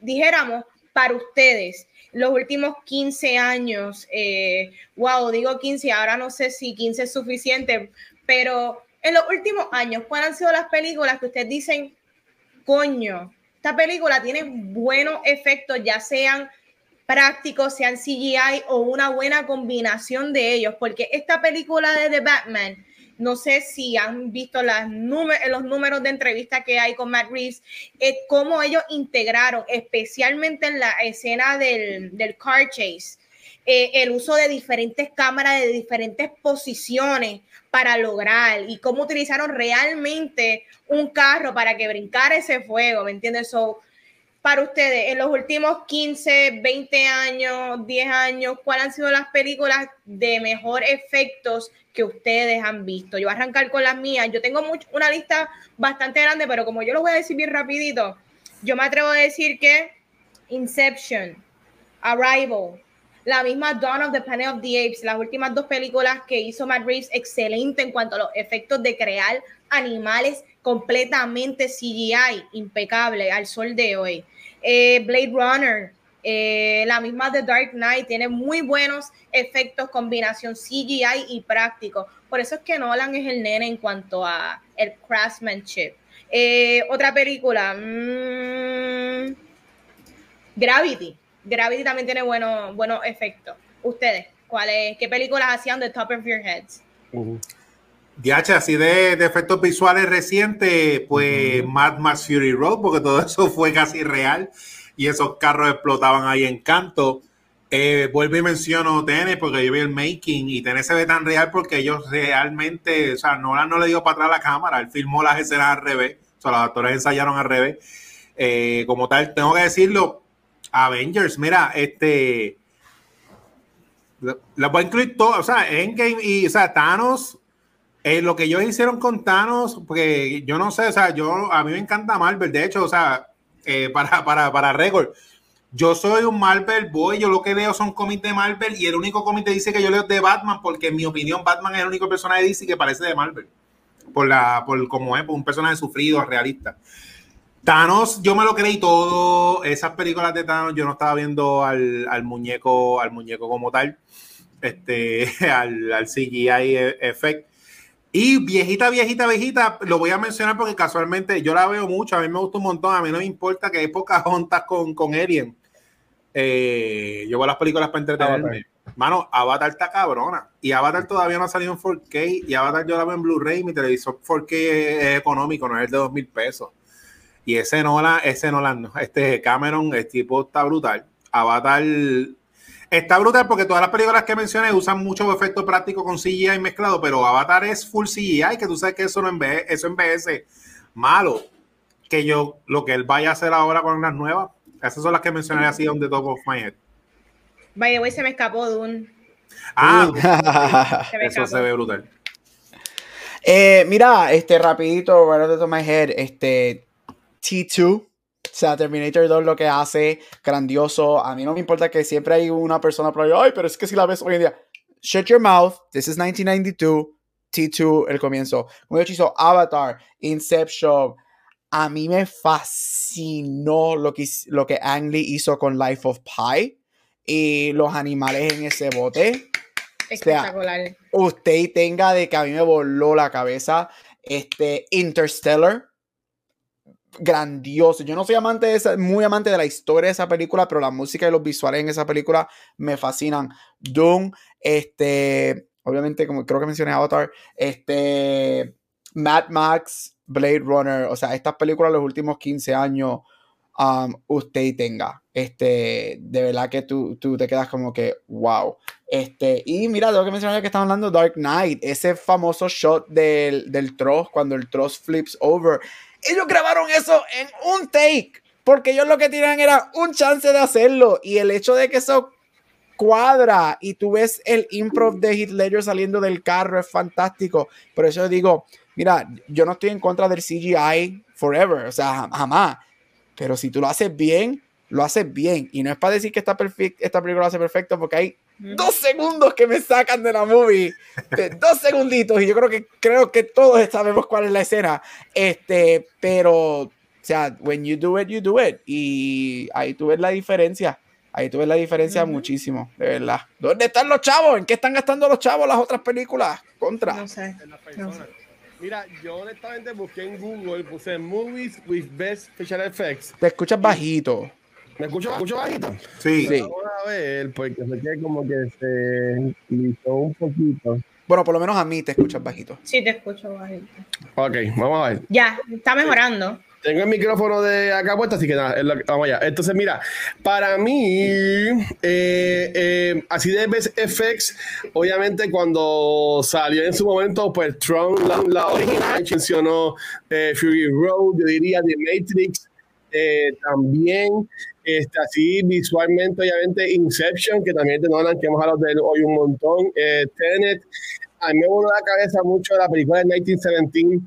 dijéramos para ustedes, los últimos 15 años, eh, wow, digo 15, ahora no sé si 15 es suficiente, pero en los últimos años, ¿cuáles han sido las películas que ustedes dicen, coño, esta película tiene buenos efectos, ya sean prácticos, sean CGI o una buena combinación de ellos? Porque esta película de The Batman, no sé si han visto los números de entrevista que hay con Matt Reeves, es cómo ellos integraron, especialmente en la escena del, del car chase, eh, el uso de diferentes cámaras de diferentes posiciones para lograr y cómo utilizaron realmente un carro para que brincara ese fuego, ¿me entiendes? So, para ustedes, en los últimos 15, 20 años, 10 años, ¿cuáles han sido las películas de mejor efectos que ustedes han visto? Yo voy a arrancar con las mías. Yo tengo una lista bastante grande, pero como yo lo voy a decir bien rapidito, yo me atrevo a decir que Inception, Arrival, la misma Dawn of the Planet of the Apes, las últimas dos películas que hizo Matt Reeves, excelente en cuanto a los efectos de crear animales completamente CGI, impecable al sol de hoy. Eh, Blade Runner, eh, la misma The Dark Knight, tiene muy buenos efectos, combinación CGI y práctico. Por eso es que Nolan es el nene en cuanto a el craftsmanship. Eh, otra película, mm, Gravity. Gravity también tiene buenos buenos efectos. Ustedes, ¿cuáles, qué películas hacían de top of your heads? DH, así de, efectos visuales recientes, pues Mad Max Fury Road, porque todo eso fue casi real y esos carros explotaban ahí en canto. Eh, vuelvo y menciono Tenet porque yo vi el making y Tenet se ve tan real porque ellos realmente, o sea, Nolan no le dio para atrás la cámara, él filmó las escenas al revés, o sea, los actores ensayaron al revés. Eh, como tal, tengo que decirlo, Avengers, mira, este, la voy a incluir todo, o sea, Endgame y, o sea, Thanos, eh, lo que ellos hicieron con Thanos, porque yo no sé, o sea, yo, a mí me encanta Marvel, de hecho, o sea, eh, para, para, para récord, yo soy un Marvel boy, yo lo que leo son cómics de Marvel y el único cómic que dice que yo leo es de Batman, porque en mi opinión Batman es el único personaje de DC que parece de Marvel, por la, por como es, por un personaje sufrido, realista. Thanos, yo me lo creí todo. Esas películas de Thanos, yo no estaba viendo al, al muñeco, al muñeco como tal, este, al, al CGI effect. Y viejita, viejita, viejita, lo voy a mencionar porque casualmente yo la veo mucho, a mí me gusta un montón, a mí no me importa que hay pocas juntas con, con Alien. Eh, yo veo las películas para entretenerme. Mano, Avatar está cabrona. Y Avatar todavía no ha salido en 4K. Y Avatar yo la veo en Blu-ray. Mi televisor 4K es, económico, no es el de 2 mil pesos. Y ese Nolan, ese Nolan, este Cameron, el tipo está brutal. Avatar Está brutal porque todas las películas que mencioné usan mucho efecto práctico con CGI mezclado, pero Avatar es full CGI, que tú sabes que eso no envejece, eso envejece malo. Que yo, lo que él vaya a hacer ahora con las nuevas, esas son las que mencioné así on the top of my head. By the way, se me escapó de un. Ah, eso se ve brutal. Eh, mira, este rapidito, right top of my head, este T2 o sea, Terminator 2 lo que hace, grandioso. A mí no me importa que siempre hay una persona por ahí, ay, pero es que si la ves hoy en día. Shut your mouth. This is 1992. T2, el comienzo. Como yo hizo Avatar, Inception. A mí me fascinó lo que, lo que Ang Lee hizo con Life of Pi y los animales en ese bote. Espectacular. usted tenga de que a mí me voló la cabeza. Este Interstellar grandioso. Yo no soy amante de esa, muy amante de la historia de esa película, pero la música y los visuales en esa película me fascinan. Doom, este, obviamente, como creo que mencioné Avatar, este, Mad Max, Blade Runner, o sea, estas películas los últimos 15 años, um, usted tenga. Este, de verdad que tú, tú te quedas como que, wow. Este, y mira, tengo que mencionar que estamos hablando Dark Knight, ese famoso shot del, del Tross, cuando el Tross flips over ellos grabaron eso en un take, porque ellos lo que tenían era un chance de hacerlo y el hecho de que eso cuadra y tú ves el improv de Ledger saliendo del carro es fantástico. Por eso digo, mira, yo no estoy en contra del CGI forever, o sea, jamás. Pero si tú lo haces bien, lo haces bien. Y no es para decir que esta, esta película lo hace perfecto, porque hay dos segundos que me sacan de la movie, dos segunditos, y yo creo que creo que todos sabemos cuál es la escena, este, pero, o sea, when you do it, you do it, y ahí tú ves la diferencia, ahí tú ves la diferencia muchísimo, de verdad. ¿Dónde están los chavos? ¿En qué están gastando los chavos las otras películas? Contra. No sé. Mira, yo honestamente busqué en Google, puse movies with best special effects. Te escuchas bajito. ¿Me escucho, escucho bajito? Sí. sí. Vamos a ver, porque se queda como que se listo un poquito. Bueno, por lo menos a mí te escuchas bajito. Sí, te escucho bajito. Ok, vamos a ver. Ya, está mejorando. Tengo el micrófono de acá puesto, así que nada, vamos allá. Entonces, mira, para mí, eh, eh, así de FX, obviamente cuando salió en su momento, pues Tron, la, la original, mencionó eh, Fury Road, yo diría The Matrix, también este, así visualmente, obviamente, Inception, que también te Nolan, que hemos hablado de él hoy un montón. Eh, Tenet, a mí me voló la cabeza mucho la película de 1917,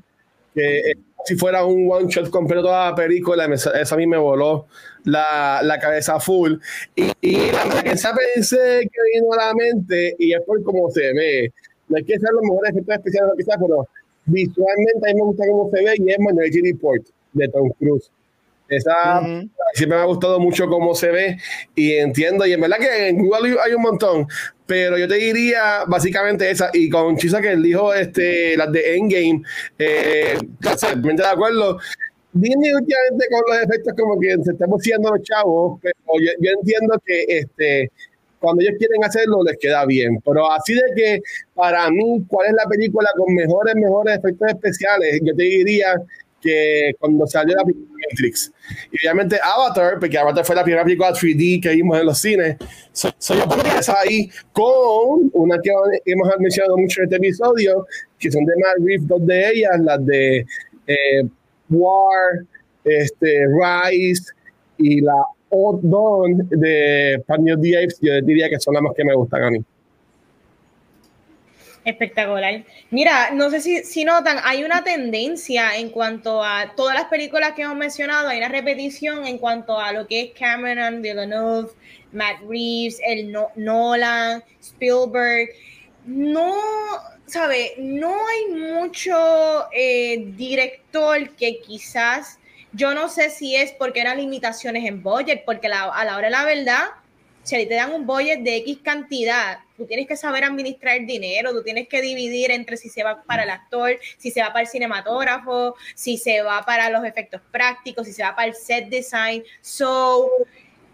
que si fuera un one shot completo toda la película, esa a mí me voló la, la cabeza full. Y, y la que pensé que vino a la mente, y es por cómo se ve. No hay que ser los mejores efectos especiales, quizás, pero visualmente a mí me gusta cómo se ve y es Minority Report de Tom Cruise. Esa siempre me ha gustado mucho cómo se ve y entiendo. Y en verdad que en Google hay un montón, pero yo te diría básicamente esa. Y con Chisa que él dijo este, las de Endgame, eh, totalmente de acuerdo. Disney últimamente con los efectos como que se están haciendo los chavos, pero yo, yo, entiendo que este cuando ellos quieren hacerlo les queda bien. Pero así de que para mí, ¿cuál es la película con mejores, mejores efectos especiales? Yo te diría que cuando salió la Matrix. Y obviamente Avatar, porque Avatar fue la primera película 3D que vimos en los cines. Soy so yo ahí con una que hemos mencionado mucho en este episodio, que son de Matt Reeves, dos de ellas, las de eh, War, este, Rise y la Odd Dawn de Pioneer Apes, yo diría que son las más que me gustan a mí. Espectacular. Mira, no sé si, si, notan, hay una tendencia en cuanto a todas las películas que hemos mencionado, hay una repetición en cuanto a lo que es Cameron, Villeneuve, Matt Reeves, el Nolan, Spielberg. No, sabe, no hay mucho eh, director que quizás, yo no sé si es porque eran limitaciones en budget, porque a la hora de la verdad, si te dan un budget de X cantidad, tú tienes que saber administrar dinero, tú tienes que dividir entre si se va para el actor, si se va para el cinematógrafo, si se va para los efectos prácticos, si se va para el set design. So,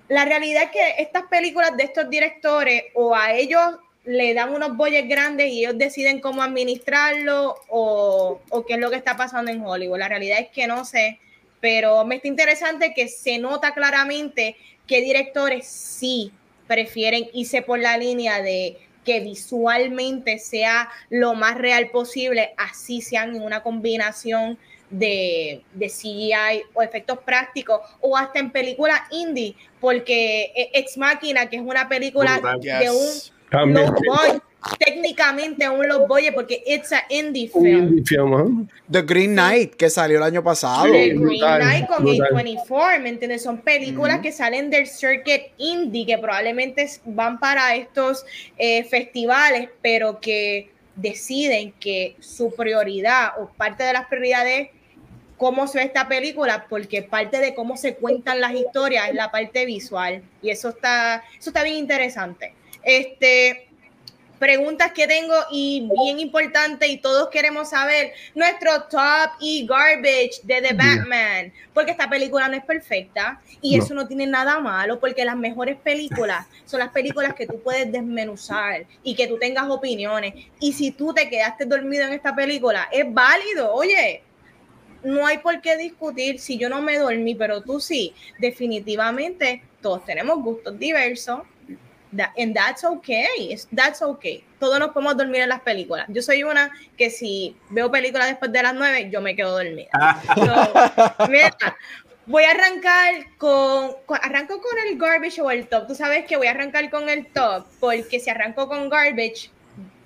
la realidad es que estas películas de estos directores o a ellos le dan unos budgets grandes y ellos deciden cómo administrarlo o, o qué es lo que está pasando en Hollywood. La realidad es que no sé, pero me está interesante que se nota claramente que directores sí prefieren irse por la línea de que visualmente sea lo más real posible, así sean en una combinación de, de, CGI o efectos prácticos o hasta en películas indie, porque Ex Máquina, que es una película de un técnicamente aún los voy porque it's a indie film. The Green Knight, que salió el año pasado. The Green Knight con A24, ¿me entiendes? Son películas que salen del circuit indie, que probablemente van para estos eh, festivales, pero que deciden que su prioridad o parte de las prioridades cómo se ve esta película, porque parte de cómo se cuentan las historias es la parte visual. Y eso está, eso está bien interesante. Este, preguntas que tengo y bien importante y todos queremos saber nuestro top y garbage de The Batman, porque esta película no es perfecta y eso no tiene nada malo, porque las mejores películas son las películas que tú puedes desmenuzar y que tú tengas opiniones. Y si tú te quedaste dormido en esta película, es válido, oye. No hay por qué discutir si yo no me dormí, pero tú sí. Definitivamente, todos tenemos gustos diversos and that's okay, that's okay. Todos nos podemos dormir en las películas. Yo soy una que si veo películas después de las nueve, yo me quedo dormida. voy a arrancar con, arranco con el garbage o el top. Tú sabes que voy a arrancar con el top, porque si arranco con garbage,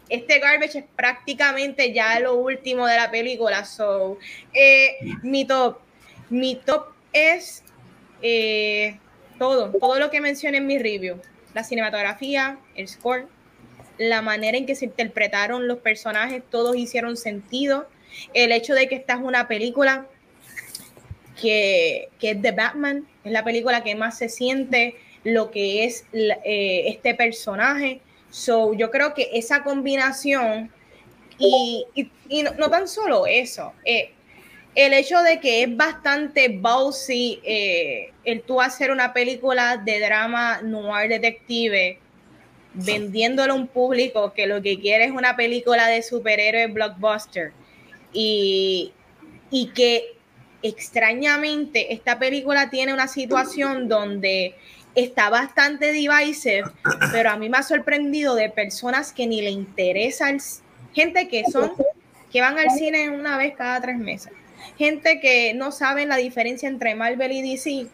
este garbage es prácticamente ya lo último de la película. So, eh, mi top, mi top es eh, todo, todo lo que mencioné en mi review la cinematografía, el score, la manera en que se interpretaron los personajes, todos hicieron sentido. El hecho de que esta es una película que, es de Batman, es la película que más se siente lo que es eh, este personaje. So, yo creo que esa combinación y, no, tan solo eso, eh, el hecho de que es bastante ballsy eh, el tú hacer una película de drama noir detective vendiéndolo a un público que lo que quiere es una película de superhéroes blockbuster. Y, y que extrañamente esta película tiene una situación donde está bastante divisive, pero a mí me ha sorprendido de personas que ni le interesa, gente que son, que van al cine una vez cada tres meses gente que no saben la diferencia entre Marvel y DC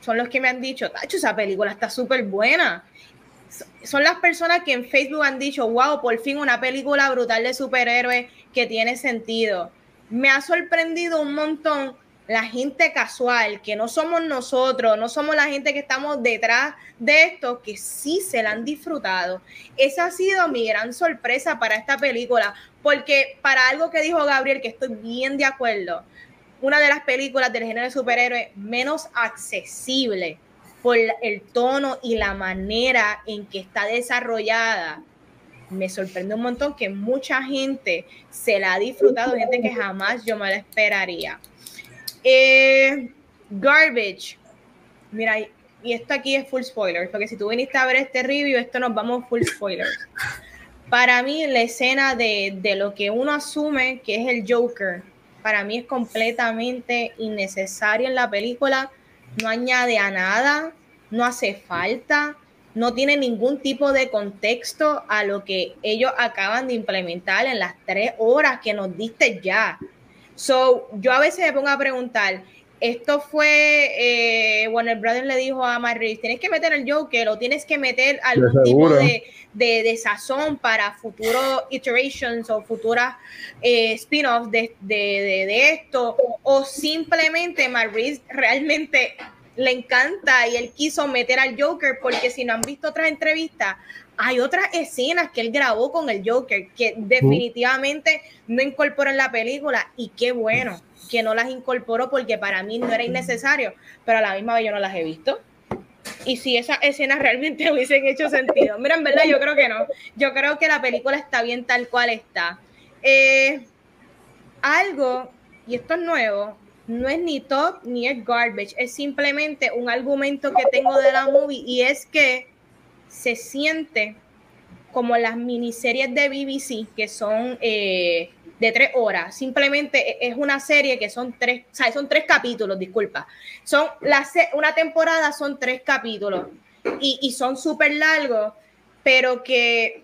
son los que me han dicho, Tacho, esa película está súper buena. Son las personas que en Facebook han dicho, wow, por fin una película brutal de superhéroes que tiene sentido. Me ha sorprendido un montón la gente casual, que no somos nosotros, no somos la gente que estamos detrás de esto, que sí se la han disfrutado. Esa ha sido mi gran sorpresa para esta película, porque para algo que dijo Gabriel, que estoy bien de acuerdo, una de las películas del género de superhéroe menos accesible por el tono y la manera en que está desarrollada. Me sorprende un montón que mucha gente se la ha disfrutado, gente que jamás yo me la esperaría. Eh, garbage. Mira, y esto aquí es full spoilers, porque si tú viniste a ver este review, esto nos vamos full spoilers. Para mí, la escena de, de lo que uno asume que es el Joker, para mí es completamente innecesario en la película, no añade a nada, no hace falta, no tiene ningún tipo de contexto a lo que ellos acaban de implementar en las tres horas que nos diste ya. So, yo a veces me pongo a preguntar, esto fue, eh, Warner Brothers le dijo a Matt tienes que meter el Joker o tienes que meter algún tipo de, de, sazón para futuros iterations o futuras eh, spin-offs de, de, esto, o simplemente Matt realmente le encanta y él quiso meter al Joker porque si no han visto otras entrevistas, hay otras escenas que él grabó con el Joker que definitivamente no incorporó en la película y qué bueno que no las incorporó porque para mí no era innecesario, pero a la misma vez yo no las he visto. Y si esas escenas realmente hubiesen hecho sentido. Mira, en verdad yo creo que no. Yo creo que la película está bien tal cual está. Eh, algo, y esto es nuevo, no es ni top ni es garbage, es simplemente un argumento que tengo de la movie y es que se siente como las miniseries de BBC que son eh, de tres horas. Simplemente e, es una serie que son tres, o sea, son tres capítulos, disculpa. Son una temporada son tres capítulos y, y son súper largos, pero que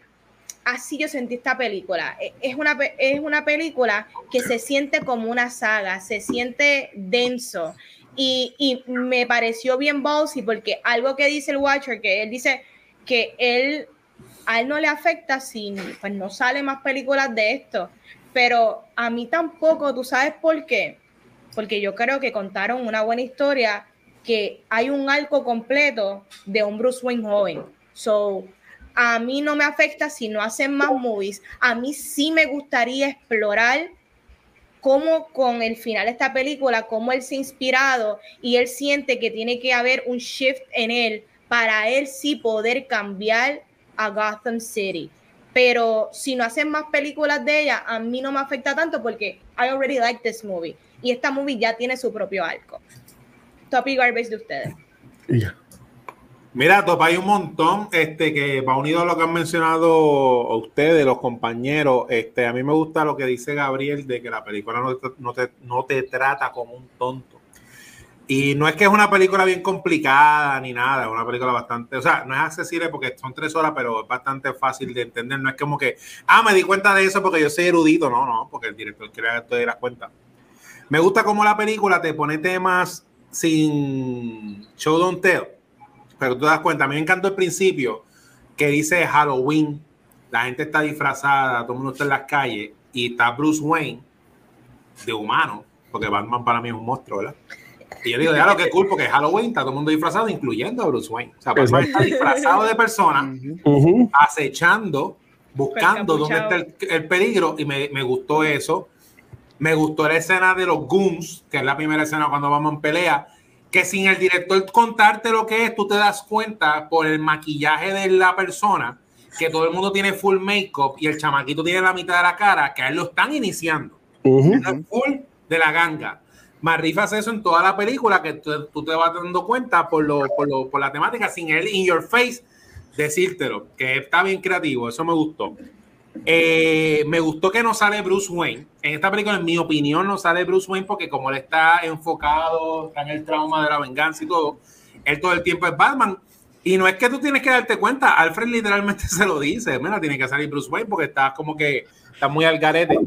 así yo sentí esta película. E, es una, es una película que se siente como una saga, se siente denso. Y, y me pareció bien bossy porque algo que dice el Watcher, que él dice que él a él no le afecta si pues no sale más películas de esto pero a mí tampoco, ¿tú sabes por qué? Porque yo creo que contaron una buena historia, que hay un arco completo de un Bruce Wayne joven. So, a mí no me afecta si no hacen más movies. A mí sí me gustaría explorar cómo con el final de esta película, cómo él se ha inspirado y él siente que tiene que haber un shift en él para él sí poder cambiar a Gotham City pero si no hacen más películas de ella, a mí no me afecta tanto porque I already like this movie. Y esta movie ya tiene su propio arco. Top y garbage de ustedes. Mira, Top, hay un montón este, que va unido a lo que han mencionado ustedes, los compañeros. Este, a mí me gusta lo que dice Gabriel de que la película no te, no te trata como un tonto. Y no es que es una película bien complicada ni nada, es una película bastante, o sea, no es accesible porque son tres horas, pero es bastante fácil de entender. No es como que, ah, me di cuenta de eso porque yo soy erudito, no, no, porque el director quiere que te dieras cuenta. Me gusta cómo la película te pone temas sin show don't tell, pero tú te das cuenta. A mí me encantó el principio que dice Halloween, la gente está disfrazada, todo el mundo está en las calles y está Bruce Wayne de humano, porque Batman para mí es un monstruo, ¿verdad? Y yo digo, lo que cool, porque Halloween está todo el mundo disfrazado, incluyendo a Bruce Wayne. O sea, Batman está disfrazado de persona, acechando, buscando dónde está el, peligro, y me, me, gustó eso. Me gustó la escena de los Goons, que es la primera escena cuando vamos en pelea, que sin el director contarte lo que es, tú te das cuenta por el maquillaje de la persona, que todo el mundo tiene full makeup y el chamaquito tiene la mitad de la cara, que a él lo están iniciando. full de la ganga. Marrifa hace eso en toda la película, que tú, te vas dando cuenta por, lo, por, lo, por la temática, sin él in your face decírtelo, que está bien creativo, eso me gustó. Eh, me gustó que no sale Bruce Wayne. En esta película, en mi opinión, no sale Bruce Wayne porque como él está enfocado, está en el trauma de la venganza y todo, él todo el tiempo es Batman. Y no es que tú tienes que darte cuenta, Alfred literalmente se lo dice, mira, tiene que salir Bruce Wayne porque está como que está muy al garete.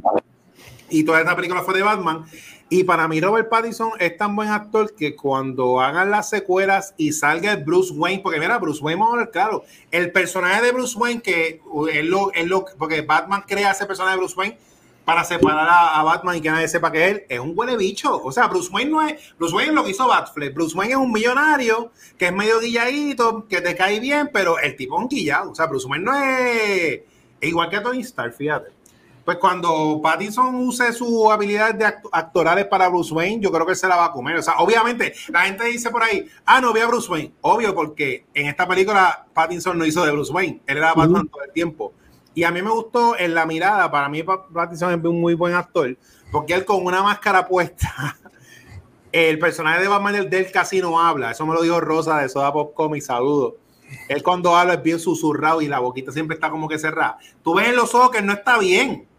Y toda esta película fue de Batman. Y para mí Robert Pattinson es tan buen actor que cuando hagan las secuelas y salga el Bruce Wayne, porque mira, Bruce Wayne, vamos a ver, claro, el personaje de Bruce Wayne, que es lo, es lo, porque Batman crea ese personaje de Bruce Wayne para separar a, Batman y que nadie sepa que él es un huele bicho. O sea, Bruce Wayne no es, Bruce Wayne es lo que hizo Batfleck. Bruce Wayne es un millonario que es medio guilladito, que te cae bien, pero el tipo es un guillado. O sea, Bruce Wayne no es, igual que Tony Stark, fíjate pues cuando Pattinson use sus habilidades de actorales para Bruce Wayne, yo creo que él se la va a comer. O sea, obviamente, la gente dice por ahí, ah, no vi a Bruce Wayne. Obvio, porque en esta película Pattinson no hizo de Bruce Wayne, él era Batman todo el tiempo. Y a mí me gustó en la mirada, para mí Pattinson es un muy buen actor, porque él con una máscara puesta, el personaje de Batman del, casi no habla. Eso me lo dijo Rosa de Soda Pop Comics, saludo. Él cuando habla es bien susurrado y la boquita siempre está como que cerrada. Tú ves en los ojos que no está bien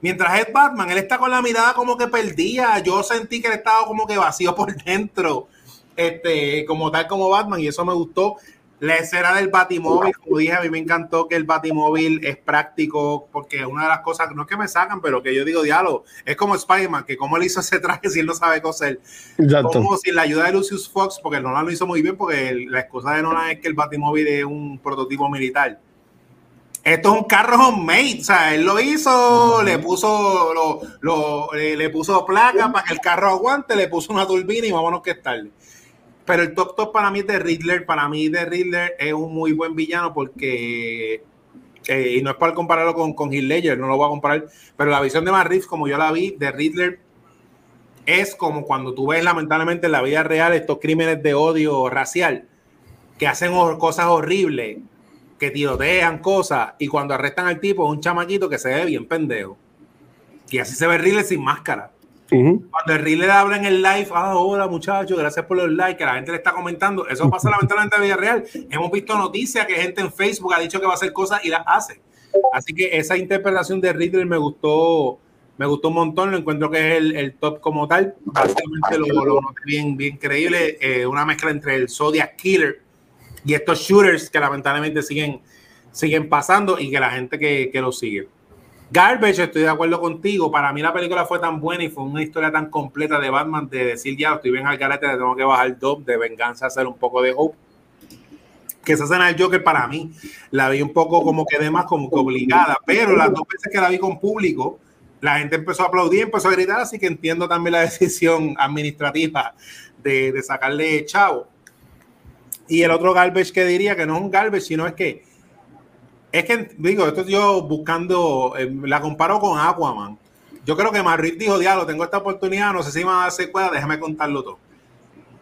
Mientras es Batman, él está con la mirada como que perdida. Yo sentí que él estaba como que vacío por dentro, este, como tal como Batman, y eso me gustó. La escena del Batimóvil, como dije, a mí me encantó que el Batimóvil es práctico, porque una de las cosas, no es que me sacan, pero que yo digo diálogo, es como Spider-Man, que como él hizo ese traje si él no sabe coser. Como sin la ayuda de Lucius Fox, porque Nolan lo hizo muy bien, porque la excusa de Nolan es que el Batimóvil es un prototipo militar. Esto es un carro homemade, o sea, él lo hizo, le puso lo, lo, le, puso placa para que el carro aguante, le puso una turbina y vámonos que es tarde. Pero el top top para mí es de Riddler, para mí de Riddler es un muy buen villano porque eh, y no es para compararlo con, con Heath Ledger, no lo voy a comparar, pero la visión de Matt Reeves, como yo la vi, de Riddler, es como cuando tú ves lamentablemente en la vida real estos crímenes de odio racial que hacen cosas horribles que tirotean cosas y cuando arrestan al tipo es un chamaquito que se ve bien pendejo. Y así se ve Riddler sin máscara. Cuando el habla en el live, ah, hola muchachos, gracias por los likes, que la gente le está comentando, eso pasa lamentablemente en la vida real. Hemos visto noticias que gente en Facebook ha dicho que va a hacer cosas y las hace. Así que esa interpretación de Riddler me gustó, me gustó un montón, lo encuentro que es el, top como tal. Básicamente lo, lo noté bien, bien creíble, eh, una mezcla entre el Zodiac Killer y estos shooters que lamentablemente siguen, siguen pasando y que la gente que, que lo sigue. Garbage, estoy de acuerdo contigo. Para mí la película fue tan buena y fue una historia tan completa de Batman de decir ya, estoy bien al garete, le tengo que bajar dos de venganza, hacer un poco de hope. Que esa escena del Joker para mí la vi un poco como que de más, como que obligada, pero las dos veces que la vi con público, la gente empezó a aplaudir, empezó a gritar, así que entiendo también la decisión administrativa de, de sacarle chavo. Y el otro garbage que diría que no es un garbage, sino es que es que digo, esto yo buscando, eh, la comparo con Aquaman. Yo creo que Madrid dijo, diablo, tengo esta oportunidad, no sé si me va a hacer cuenta, déjame contarlo todo.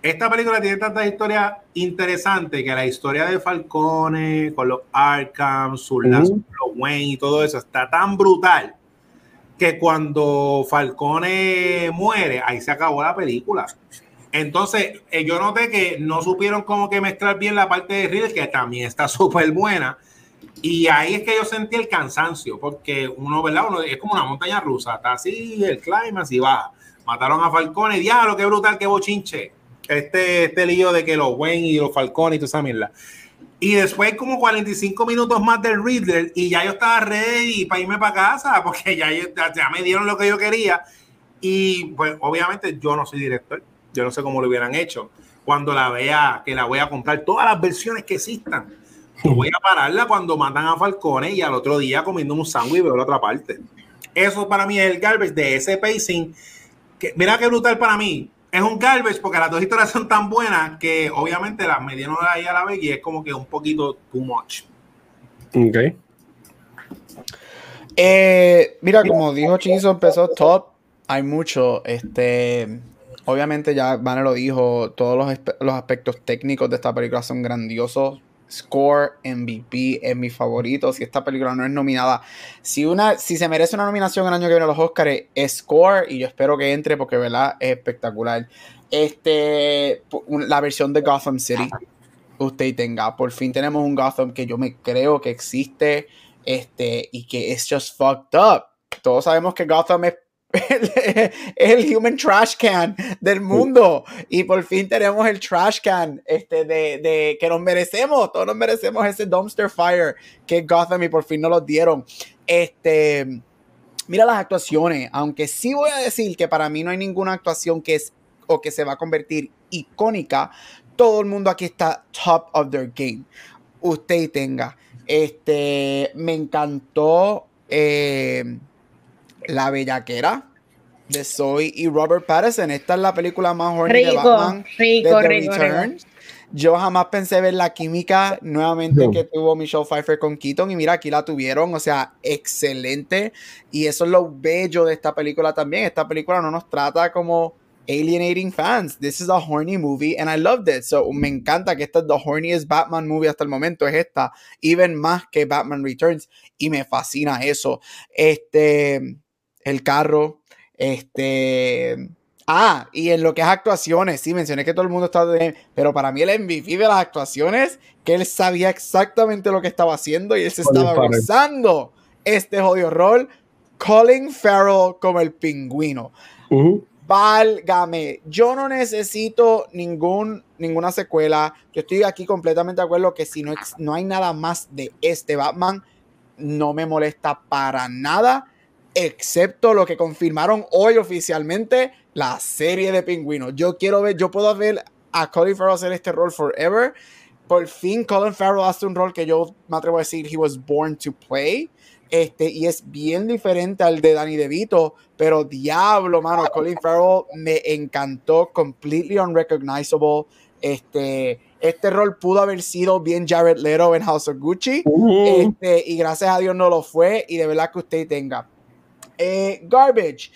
Esta película tiene tantas historias interesantes que la historia de Falcone con los Arkham, sus los Wayne y todo eso está tan brutal que cuando Falcone muere, ahí se acabó la película. Entonces, eh, yo noté que no supieron cómo que mezclar bien la parte de Riddle, que también está súper buena. Y ahí es que yo sentí el cansancio, porque uno, ¿verdad? Uno, es como una montaña rusa, está así, el clima y baja. Mataron a Falcone, diablo, qué brutal, qué bochinche. Este, este lío de que los Wayne y los Falcone y toda esa mierda. Y después como 45 minutos más del Riddler y ya yo estaba ready para irme para casa porque ya, ya me dieron lo que yo quería. Y pues obviamente yo no soy director yo no sé cómo lo hubieran hecho. Cuando la vea, que la voy a comprar, todas las versiones que existan. voy a pararla cuando matan a Falcone y al otro día comiendo un sándwich veo la otra parte. Eso para mí es el garbage de ese pacing. Que, mira qué brutal para mí. Es un garbage porque las dos historias son tan buenas que obviamente las me dieron ahí a la vez y es como que un poquito too much. Ok. Eh, mira, como dijo Chinzo, empezó top. Hay mucho. Este, Obviamente ya Banner lo dijo, todos los, aspectos técnicos de esta película son grandiosos. Score, MVP, es mi favorito. Si esta película no es nominada, si, una, si se merece una nominación el año que viene a los Oscars, es Score y yo espero que entre porque, ¿verdad? Es espectacular. Este, la versión de Gotham City, usted tenga. Por fin tenemos un Gotham que yo me creo que existe este, y que es just fucked up. Todos sabemos que Gotham es el human trash can del mundo. Y por fin tenemos el trash can este, de, de, que nos merecemos. Todos nos merecemos ese dumpster fire que Gotham y por fin nos lo dieron. Este, mira las actuaciones, aunque sí voy a decir que para mí no hay ninguna actuación que es o que se va a convertir icónica. Todo el mundo aquí está top of their game. Usted tenga. Este, me encantó. Eh, la Bellaquera de Zoe y Robert Pattinson. Esta es la película más horny de Batman rico, de rico, Yo jamás pensé ver la química nuevamente que tuvo Michelle Pfeiffer con Keaton y mira, aquí la tuvieron, o sea, excelente. Y eso es lo bello de esta película también. Esta película no nos trata como alienating fans. This is a horny movie and I loved it. So me encanta que esta es the horniest Batman movie hasta el momento. Es esta, even más que Batman Returns. Y me fascina eso. Este el carro, este... Ah, y en lo que es actuaciones, sí, mencioné que todo el mundo está bien, pero para mí el MVP de las actuaciones, que él sabía exactamente lo que estaba haciendo y él se estaba gozando este jodido rol. Colin Farrell como el pingüino. Válgame, yo no necesito ningún, ninguna secuela. Yo estoy aquí completamente de acuerdo que si no, no hay nada más de este Batman, no me molesta para nada, excepto lo que confirmaron hoy oficialmente, la serie de pingüinos. Yo quiero ver, yo puedo ver a Colin Farrell hacer este rol forever. Por fin Colin Farrell hace un rol que yo me atrevo a decir he was born to play. Este, y es bien diferente al de Danny DeVito, pero diablo, mano, Colin Farrell me encantó, completely unrecognizable. Este, este rol pudo haber sido bien Jared Leto en House of Gucci, este, y gracias a Dios no lo fue, y de verdad que usted tenga. Eh, garbage.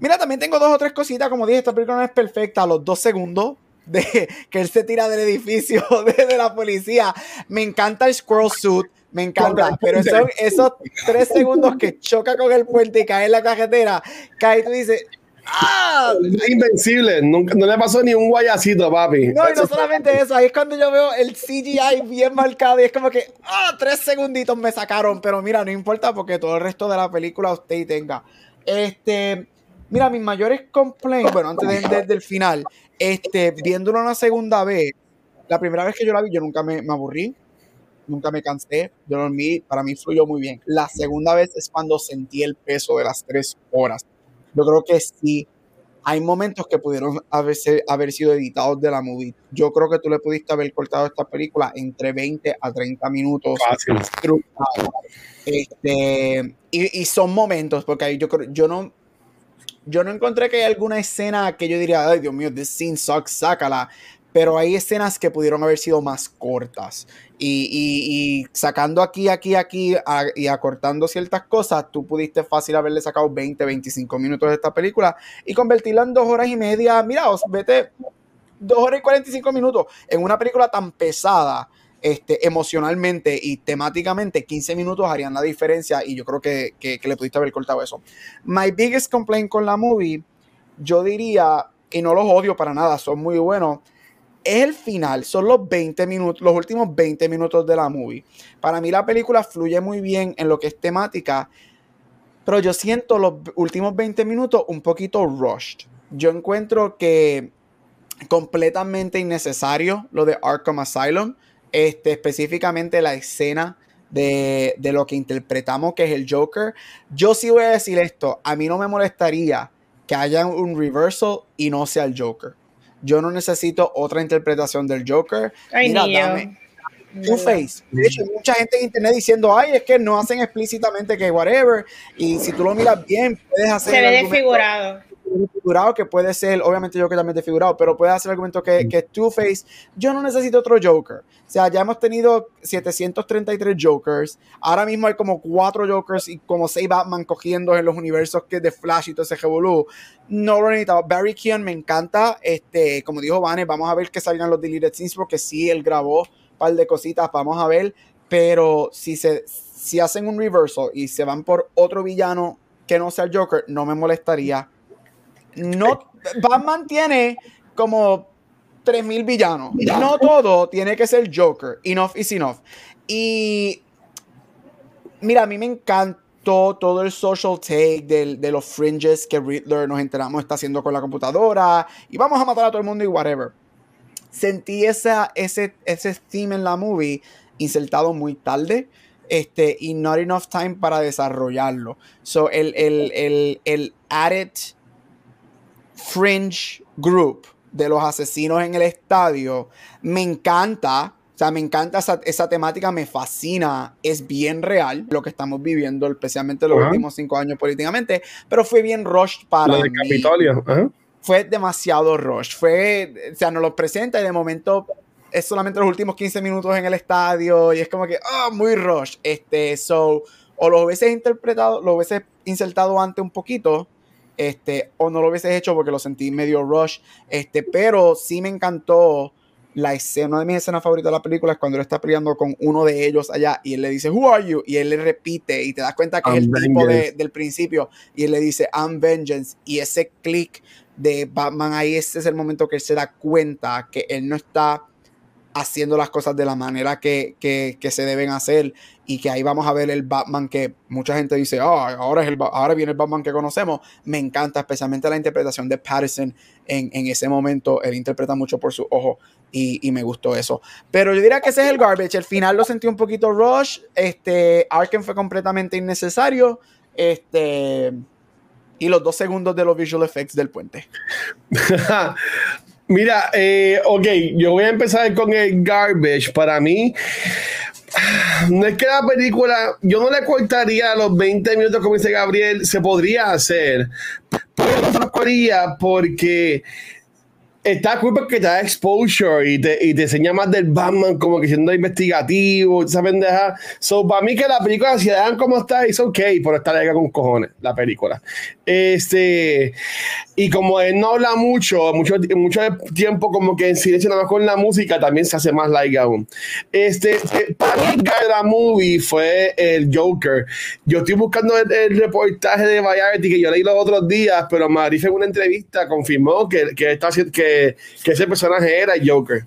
Mira, también tengo dos o tres cositas, como dije, esta película no es perfecta, a los dos segundos de que él se tira del edificio de, de la policía. Me encanta el squirrel suit me encanta, pero son esos tres segundos que choca con el puente y cae en la cajetera, cae y tú dices, ¡Ah! Es invencible, Nunca, no le pasó ni un guayacito, papi. No, y no solamente eso, ahí es cuando yo veo el CGI bien marcado y es como que, ¡ah! Tres segunditos me sacaron, pero mira, no importa porque todo el resto de la película usted tenga. Este, mira, mis mayores complaints, bueno, antes de, del final, este, viéndolo una segunda vez, la primera vez que yo la vi, yo nunca me, me aburrí nunca me cansé, yo dormí, para mí fluyó muy bien. La segunda vez es cuando sentí el peso de las tres horas. Yo creo que sí, hay momentos que pudieron haberse, haber sido editados de la movie. Yo creo que tú le pudiste haber cortado esta película entre 20 a 30 minutos. Fácil. Este, y, y, son momentos, porque yo creo, yo no, yo no encontré que hay alguna escena que yo diría, ay Dios mío, this scene sucks, sácala pero hay escenas que pudieron haber sido más cortas. Y, sacando aquí, aquí, aquí y acortando ciertas cosas, tú pudiste fácil haberle sacado 20, 25 minutos de esta película y convertirla en dos horas y media. Mira, vete dos horas y 45 minutos en una película tan pesada. Este, emocionalmente y temáticamente, 15 minutos harían la diferencia y yo creo que, que, que le pudiste haber cortado eso. My biggest complaint con la movie, yo diría, y no los odio para nada, son muy buenos, es el final, son los 20 minutos, los últimos 20 minutos de la movie. Para mí la película fluye muy bien en lo que es temática, pero yo siento los últimos 20 minutos un poquito rushed. Yo encuentro que completamente innecesario lo de Arkham Asylum, este, específicamente la escena de, de lo que interpretamos que es el Joker. Yo sí voy a decir esto, a mí no me molestaría que haya un reversal y no sea el Joker yo no necesito otra interpretación del Joker. Ay, Mira, dame Two-Face. De hecho, mucha gente en internet diciendo, ay, es que no hacen explícitamente que whatever. Y si tú lo miras bien, puedes hacer. Se ve desfigurado figurado que puede ser, obviamente yo que también desfigurado, pero puede hacer el argumento que, que Two-Face, yo no necesito otro Joker. O sea, ya hemos tenido 733 Jokers, ahora mismo hay como cuatro Jokers y como seis Batman cogiendo en los universos que de Flash y todo ese revolú. No lo necesitaba. Barry Keon me encanta, este, como dijo Vane, vamos a ver que salgan los deleted scenes porque sí, él grabó un par de cositas, vamos a ver, pero si se si hacen un reversal y se van por otro villano que no sea el Joker, no me molestaría no, Batman tiene como 3000 villanos. No todo tiene que ser Joker. Enough is enough. Y mira, a mí me encantó todo el social take de los fringes que Riddler nos enteramos está haciendo con la computadora y vamos a matar a todo el mundo y whatever. Sentí esa, ese, ese theme en la movie insertado muy tarde este, y not enough time para desarrollarlo. So, el, el, el, el added fringe group de los asesinos en el estadio, me encanta. O sea, me encanta esa, temática, me fascina, es bien real lo que estamos viviendo, especialmente los últimos cinco años políticamente, pero fue bien rush para lo Capitolio. Fue demasiado rush, fue, o sea, nos lo presenta y de momento es solamente los últimos 15 minutos en el estadio y es como que, ah, muy rush. Este, so, o lo hubieses interpretado, lo hubieses insertado antes un poquito, este, o no lo hubieses hecho porque lo sentí medio rush, este, pero sí me encantó la escena, una de mis escenas favoritas de la película es cuando él está peleando con uno de ellos allá y él le dice, Who are you? Y él le repite y te das cuenta que es el tipo del principio y él le dice, I'm vengeance. Y ese click de Batman ahí, ese es el momento que él se da cuenta que él no está haciendo las cosas de la manera que, que, que, se deben hacer y que ahí vamos a ver el Batman que mucha gente dice, oh, ahora, es el, ahora viene el Batman que conocemos. Me encanta, especialmente la interpretación de Patterson en, en ese momento. Él interpreta mucho por su ojo y, y, me gustó eso. Pero yo diría que ese es el garbage. El final lo sentí un poquito rush. Este, Arkham fue completamente innecesario. Este, y los dos segundos de los visual effects del puente. Mira, eh, ok, yo voy a empezar con el garbage. Para mí, no es que la película, yo no le cortaría los 20 minutos, como dice Gabriel, se podría hacer, pero no lo haría porque está cool porque te da exposure y te, y te enseña más del Batman como que siendo investigativo, esa pendeja. So, para mí que la película, si dan como está, es ok, pero está larga con cojones, la película. Este, y como él no habla mucho, mucho, mucho tiempo como que en silencio nada más con la música, también se hace más like aún. Este, eh, para mí el de la movie fue el Joker. Yo estoy buscando el, reportaje de Variety que yo leí los otros días, pero Marife en una entrevista confirmó que, que, está, que, que ese personaje era Joker.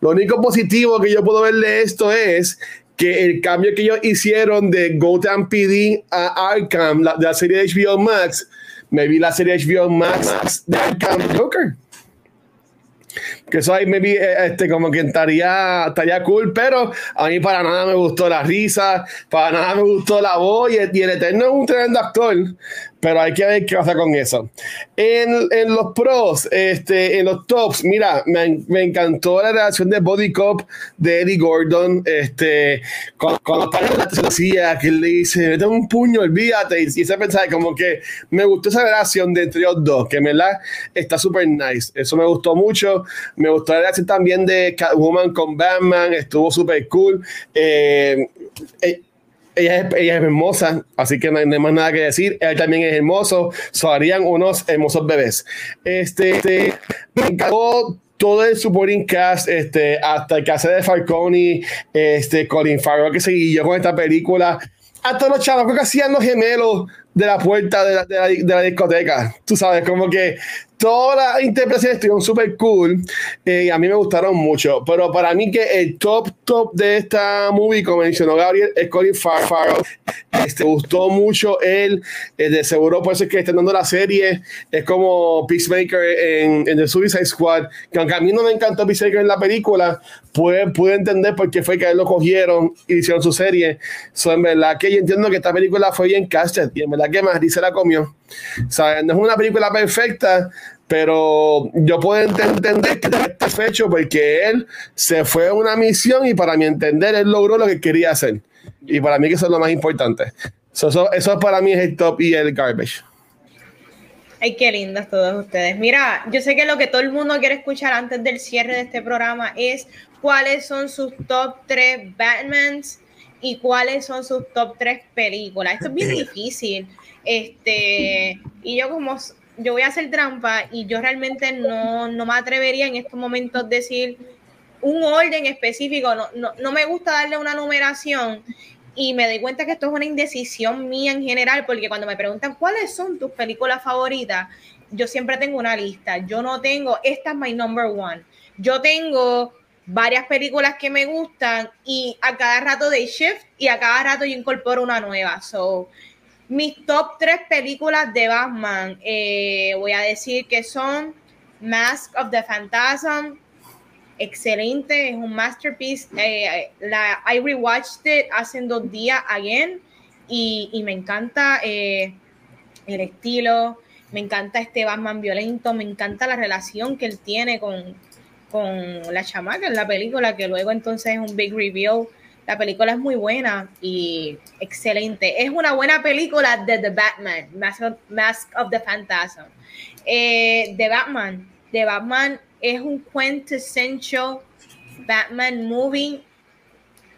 Lo único positivo que yo puedo ver de esto es que el cambio que ellos hicieron de Gotham PD a Arkham, la, de la serie de HBO Max, me vi la serie HBO Max de Arkham Joker. Que eso ahí me vi, eh, este, como que estaría, estaría cool, pero a mí para nada me gustó la risa, para nada me gustó la voz, y el, y el Eterno es un tremendo actor, pero hay que ver qué pasa con eso. En, en los pros, este, en los tops, mira, me, me, encantó la relación de Body Cop de Eddie Gordon, este, cuando, cuando la policía, que le dice, mete un puño, olvídate, y, y se pensaba como que me gustó esa relación de entre los dos, que me la está súper nice, eso me gustó mucho, me gustó la relación también de Catwoman con Batman, estuvo súper cool, eh, eh, ella es, ella es, hermosa, así que no hay, más nada que decir. Él también es hermoso, so harían unos hermosos bebés. Este, este me encantó todo el supporting cast, este, hasta el hace de Falcone, este, Colin Farrell que siguió con esta película, hasta los chavos que hacían los gemelos de la puerta de la, de la, de la discoteca. Tú sabes, como que todas las interpretaciones estuvieron súper cool eh, y a mí me gustaron mucho. Pero para mí que el top, top de esta movie, como mencionó Gabriel, es Colin Farrell. Este, gustó mucho él. Eh, de seguro por eso es que están dando la serie. Es como Peacemaker en, en The Suicide Squad. Que aunque a mí no me encantó Peacemaker en la película, pude, pude entender por qué fue que él lo cogieron y hicieron su serie. So, en verdad que yo entiendo que esta película fue bien casted y en verdad que más se la comió. O sea, no es una película perfecta, pero yo puedo entender que está fecho porque él se fue a una misión y para mi entender él logró lo que quería hacer. Y para mí que eso es lo más importante. So, eso, eso para mí es el top y el garbage. Ay, qué lindas todos ustedes. Mira, yo sé que lo que todo el mundo quiere escuchar antes del cierre de este programa es cuáles son sus top 3 Batmans y cuáles son sus top 3 películas. Esto es bien difícil. Este, y yo como yo voy a hacer trampa y yo realmente no, no me atrevería en estos momentos decir un orden específico, no, no, no, me gusta darle una numeración y me doy cuenta que esto es una indecisión mía en general, porque cuando me preguntan cuáles son tus películas favoritas, yo siempre tengo una lista, yo no tengo, esta es my number one, yo tengo varias películas que me gustan y a cada rato de shift y a cada rato yo incorporo una nueva, so mis top tres películas de Batman, eh, voy a decir que son Mask of the Phantasm, excelente, es un masterpiece. Eh, la, I rewatched it hace dos días again y, y me encanta eh, el estilo, me encanta este Batman violento, me encanta la relación que él tiene con, con la chamaca en la película, que luego entonces es un big reveal. La película es muy buena y excelente. Es una buena película de The Batman, Mask of, Mask of the Phantasm. Eh, The Batman. The Batman es un quintessential Batman movie.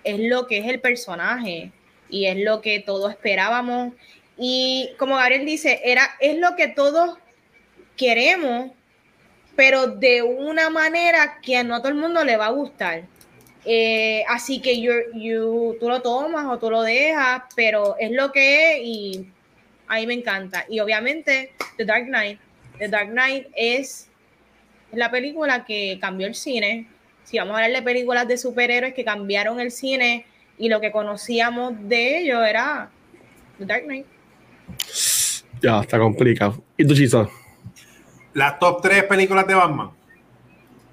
Es lo que es el personaje y es lo que todos esperábamos. Y como Gabriel dice, era, es lo que todos queremos, pero de una manera que a no todo el mundo le va a gustar. Eh, así que you, you, tú lo tomas o tú lo dejas, pero es lo que es y a mí me encanta. Y obviamente The Dark Knight, The Dark Knight es la película que cambió el cine. si vamos a hablar de películas de superhéroes que cambiaron el cine y lo que conocíamos de ellos era The Dark Knight. Ya, está complicado. ¿Y tú, Chisa? Las top tres películas de Batman.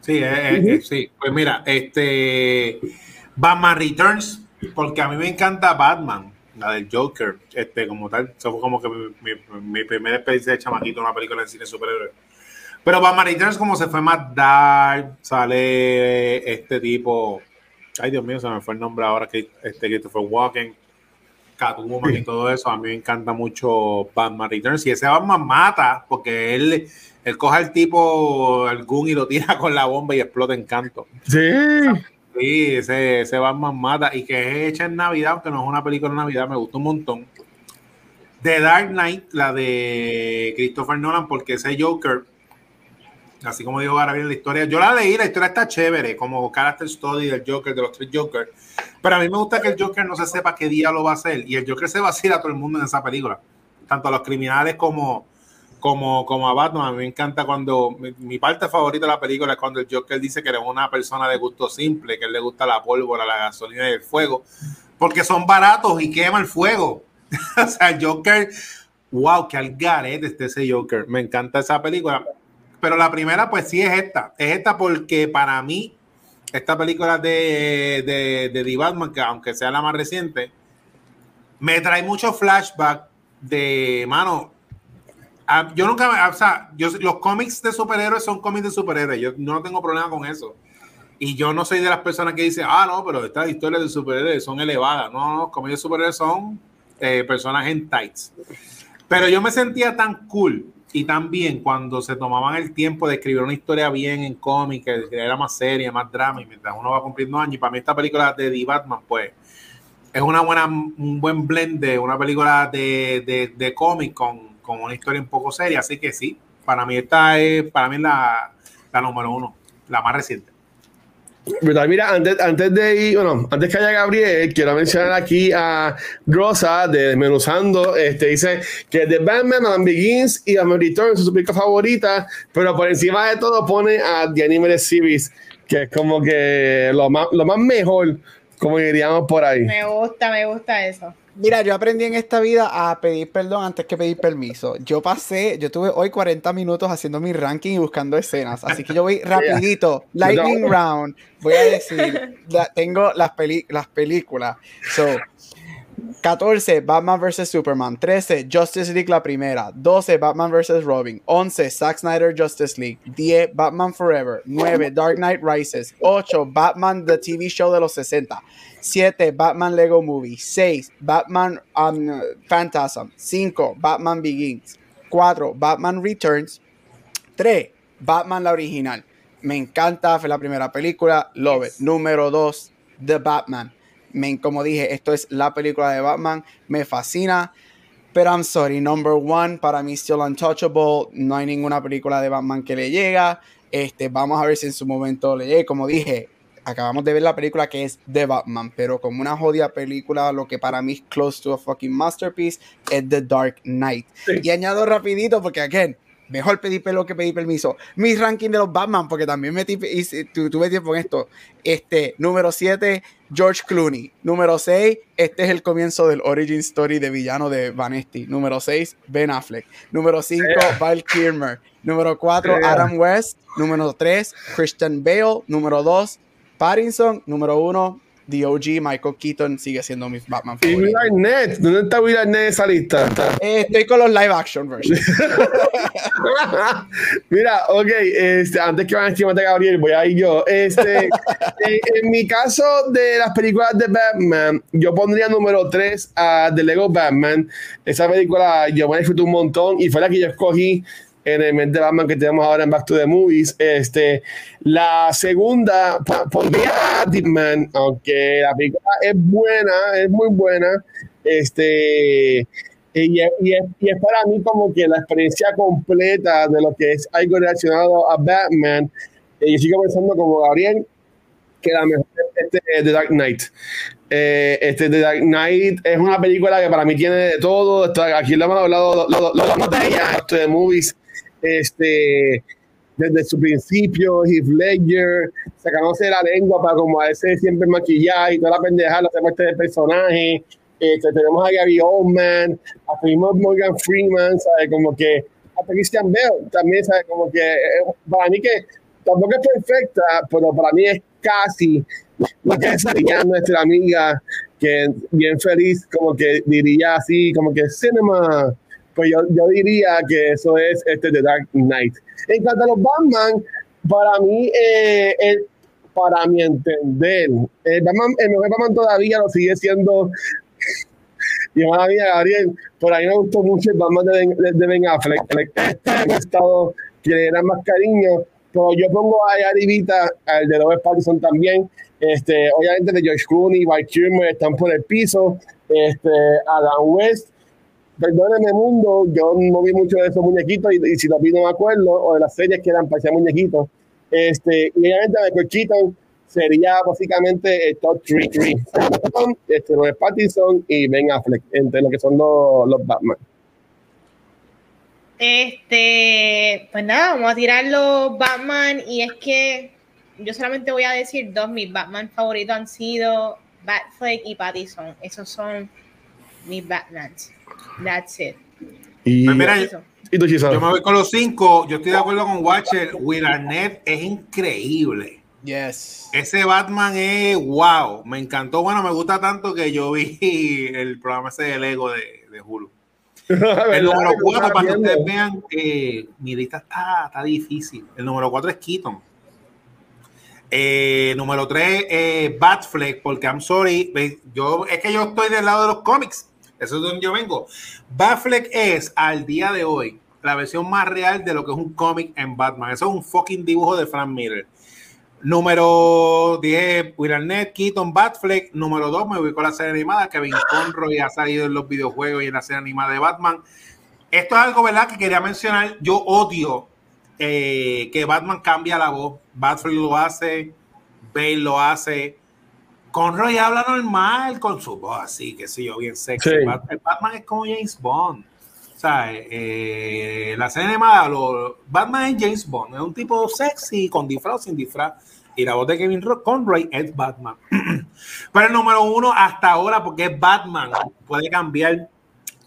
Sí, eh, eh, sí. Pues mira, este Batman Returns, porque a mí me encanta Batman, la del Joker, este, como tal. Eso fue como que mi, mi, primera experiencia de chamaquito, una película de cine superhéroe. Pero Batman Returns, como se fue más dark, sale este tipo. Ay, Dios mío, se me fue el nombre ahora que este Christopher Walken, Catwoman y todo eso. A mí me encanta mucho Batman Returns. Y ese Batman mata, porque él, él coge al tipo, al Gun y lo tira con la bomba y explota en canto. Sí. Sí, ese, ese Batman mata. Y que es hecha en Navidad, aunque no es una película de Navidad, me gustó un montón. The Dark Knight, la de Christopher Nolan, porque ese Joker así como dijo ahora bien la historia. Yo la leí, la historia está chévere, como character study del Joker, de los tres Jokers. Pero a mí me gusta que el Joker no se sepa qué día lo va a hacer. Y el Joker se va a a todo el mundo en esa película. Tanto a los criminales como, como, como a Batman. A mí me encanta cuando. Mi, parte favorita de la película es cuando el Joker dice que era una persona de gusto simple, que le gusta la pólvora, la gasolina y el fuego. Porque son baratos y quema el fuego. o sea, Joker. Wow, qué algarete este ese Joker. Me encanta esa película pero la primera, pues sí es esta. Es esta porque para mí, esta película de, de, de The Batman, que aunque sea la más reciente, me trae mucho flashback de, mano, yo nunca, o sea, yo, los cómics de superhéroes son cómics de superhéroes, yo no tengo problema con eso. Y yo no soy de las personas que dicen, ah, no, pero estas historias de superhéroes son elevadas. No, no, cómics de superhéroes son eh, personas en tights. Pero yo me sentía tan cool y también cuando se tomaban el tiempo de escribir una historia bien en cómic, que era más seria, más drama, y mientras uno va cumpliendo años, y para mí esta película de The Batman, pues, es una buena, un buen blend de una película de, de, de cómic con, con, una historia un poco seria, así que sí, para mí esta es, para mí la, la número uno, la más reciente. Mira, antes, antes de ir, bueno, antes que haya Gabriel, quiero mencionar aquí a Rosa de Desmenuzando. Este dice que The Batman, Madame Begins y Batman Returns son su película favorita, pero por encima de todo pone a The Animated Series, que es como que lo más, lo más mejor, como diríamos por ahí. Me gusta, me gusta eso. Mira, yo aprendí en esta vida a pedir perdón antes que pedir permiso. Yo pasé, yo tuve hoy 40 minutos haciendo mi ranking y buscando escenas. Así que yo voy rapidito, lightning round. Voy a decir, tengo las, las películas. So, 14, Batman vs. Superman. 13, Justice League la primera. 12, Batman vs. Robin. 11, Zack Snyder Justice League. 10, Batman Forever. 9, Dark Knight Rises. 8, Batman The TV Show de los 60. 7. Batman Lego Movie. 6. Batman um, Phantasm. 5. Batman Begins. 4. Batman Returns. 3. Batman la original. Me encanta, fue la primera película. Love it. Número 2. The Batman. Me, como dije, esto es la película de Batman. Me fascina. Pero I'm sorry, number one, para mí still untouchable. No hay ninguna película de Batman que le llega. Este, vamos a ver si en su momento le llega. Como dije, acabamos de ver la película que es The Batman, pero como una jodida película, lo que para mí es close to a fucking masterpiece es The Dark Knight. Y añado rapidito porque, again, mejor pedir pelo que pedir permiso. Mi ranking de los Batman, porque también metí, y, tuve tiempo en esto. Este, número 7, George Clooney. Número 6, este es el comienzo del origin story de villano de Vanesti. Número 6, Ben Affleck. Número 5, Val Kilmer. Número 4, Adam West. Número 3, Christian Bale. Número 2, Pattinson, número uno. The OG, Michael Keaton sigue siendo mi Batman favorito. ¿Y Will Arnett? ¿Dónde está Will Arnett en esa lista? Eh, estoy con los live action versions. Mira, ok, este, antes que van a de Gabriel, voy a ir yo. Este, en, mi caso de las películas de Batman, yo pondría número 3 a The Lego Batman. Esa película yo me disfruté un montón y fue la que yo escogí en el mes de Batman que tenemos ahora en Back to the Movies. Este, la segunda pondría a Man, aunque la película es buena, es muy buena. Este, y, es, para mí como que la experiencia completa de lo que es algo relacionado a Batman. Y yo sigo pensando como Gabriel que la mejor es este, The Dark Knight. Eh, este The Dark Knight es una película que para mí tiene de todo. aquí lo hemos hablado, lo, lo, lo, ella, de movies este, desde su principio, Heath Ledger, sacándose la lengua para como a ese siempre maquillar y toda la pendejada, la parte del personaje. Este, tenemos a Gary Oldman, a Morgan Freeman, ¿sabe? Como que hasta Christian Bale también, ¿sabe? Como que eh, para mí que tampoco es perfecta, pero para mí es casi lo que sería nuestra amiga, que bien feliz, como que diría así, como que cinema, pues yo, yo diría que eso es este The Dark Knight. En cuanto a los Batman, para mí, eh, para mi entender, el, Batman, el mejor Batman todavía lo sigue siendo y mala mía, Gabriel, por ahí me gustó mucho el Batman de Ben, de ben Affleck. Este estado que le era más cariño, pero yo pongo ahí arribita al de Robert Pattinson también. Este, obviamente de George Clooney, Val Kilmer están por el piso. Este, Adam West, perdóneme mundo, yo no vi mucho de esos muñequitos y, si los vi no me acuerdo, o de las series que eran parecían muñequitos. Este, y obviamente Michael Keaton sería básicamente el top 3. Este, Robert Pattinson y Ben Affleck, entre lo que son los, los Batman. Este, pues nada, vamos a tirar los Batman y es que yo solamente voy a decir dos, mis Batman favoritos han sido Batfleck y Pattinson. Esos son mis Batmans. That's it. Y, pues mira, yo, yo, me voy con los cinco. Yo estoy de acuerdo con Watcher. Will Arnett es increíble. Yes. Ese Batman es wow. Me encantó. Bueno, me gusta tanto que yo vi el programa ese de Lego de, de Hulu. el número cuatro, para que ustedes vean que mi lista está, está difícil. El número cuatro es Keaton. Eh, número 3, eh, Batfleck, porque I'm sorry, yo, es que yo estoy del lado de los cómics, eso es donde yo vengo. Batfleck es al día de hoy la versión más real de lo que es un cómic en Batman. Eso es un fucking dibujo de Frank Miller. Número 10, Will Arnett, Keaton, Batfleck. Número 2, me con la serie animada. Kevin Conroy ha salido en los videojuegos y en la serie animada de Batman. Esto es algo, ¿verdad?, que quería mencionar. Yo odio eh, que Batman cambia la voz. Batfleck lo hace, Bale lo hace. Conroy habla normal con su voz así, que sí, yo, bien sexy. Batman es como James Bond. O sea, eh, la serie animada, lo, Batman es James Bond, es un tipo sexy, con disfraz o sin disfraz. Y la voz de Kevin Conroy es Batman. Pero el número uno hasta ahora, porque es Batman, puede cambiar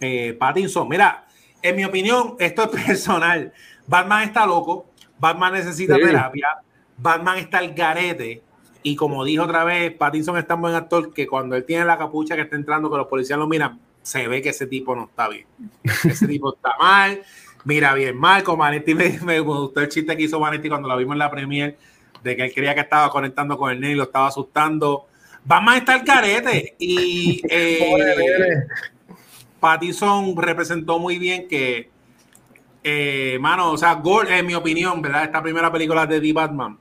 eh, Pattinson. Mira, en mi opinión, esto es personal. Batman está loco, Batman necesita terapia, Batman está al garete. Y como dijo otra vez, Pattinson es tan buen actor que cuando él tiene la capucha que está entrando, que los policías lo miran, se ve que ese tipo no está bien. Ese tipo está mal, mira bien mal. Con Manetti me, gustó el chiste que hizo Manetti cuando lo vimos en la premier, de que él creía que estaba conectando con el nene y lo estaba asustando. Batman está al garete. Y eh, Pattinson representó muy bien que eh, mano, o sea, en mi opinión, ¿verdad? Esta primera película de The Batman,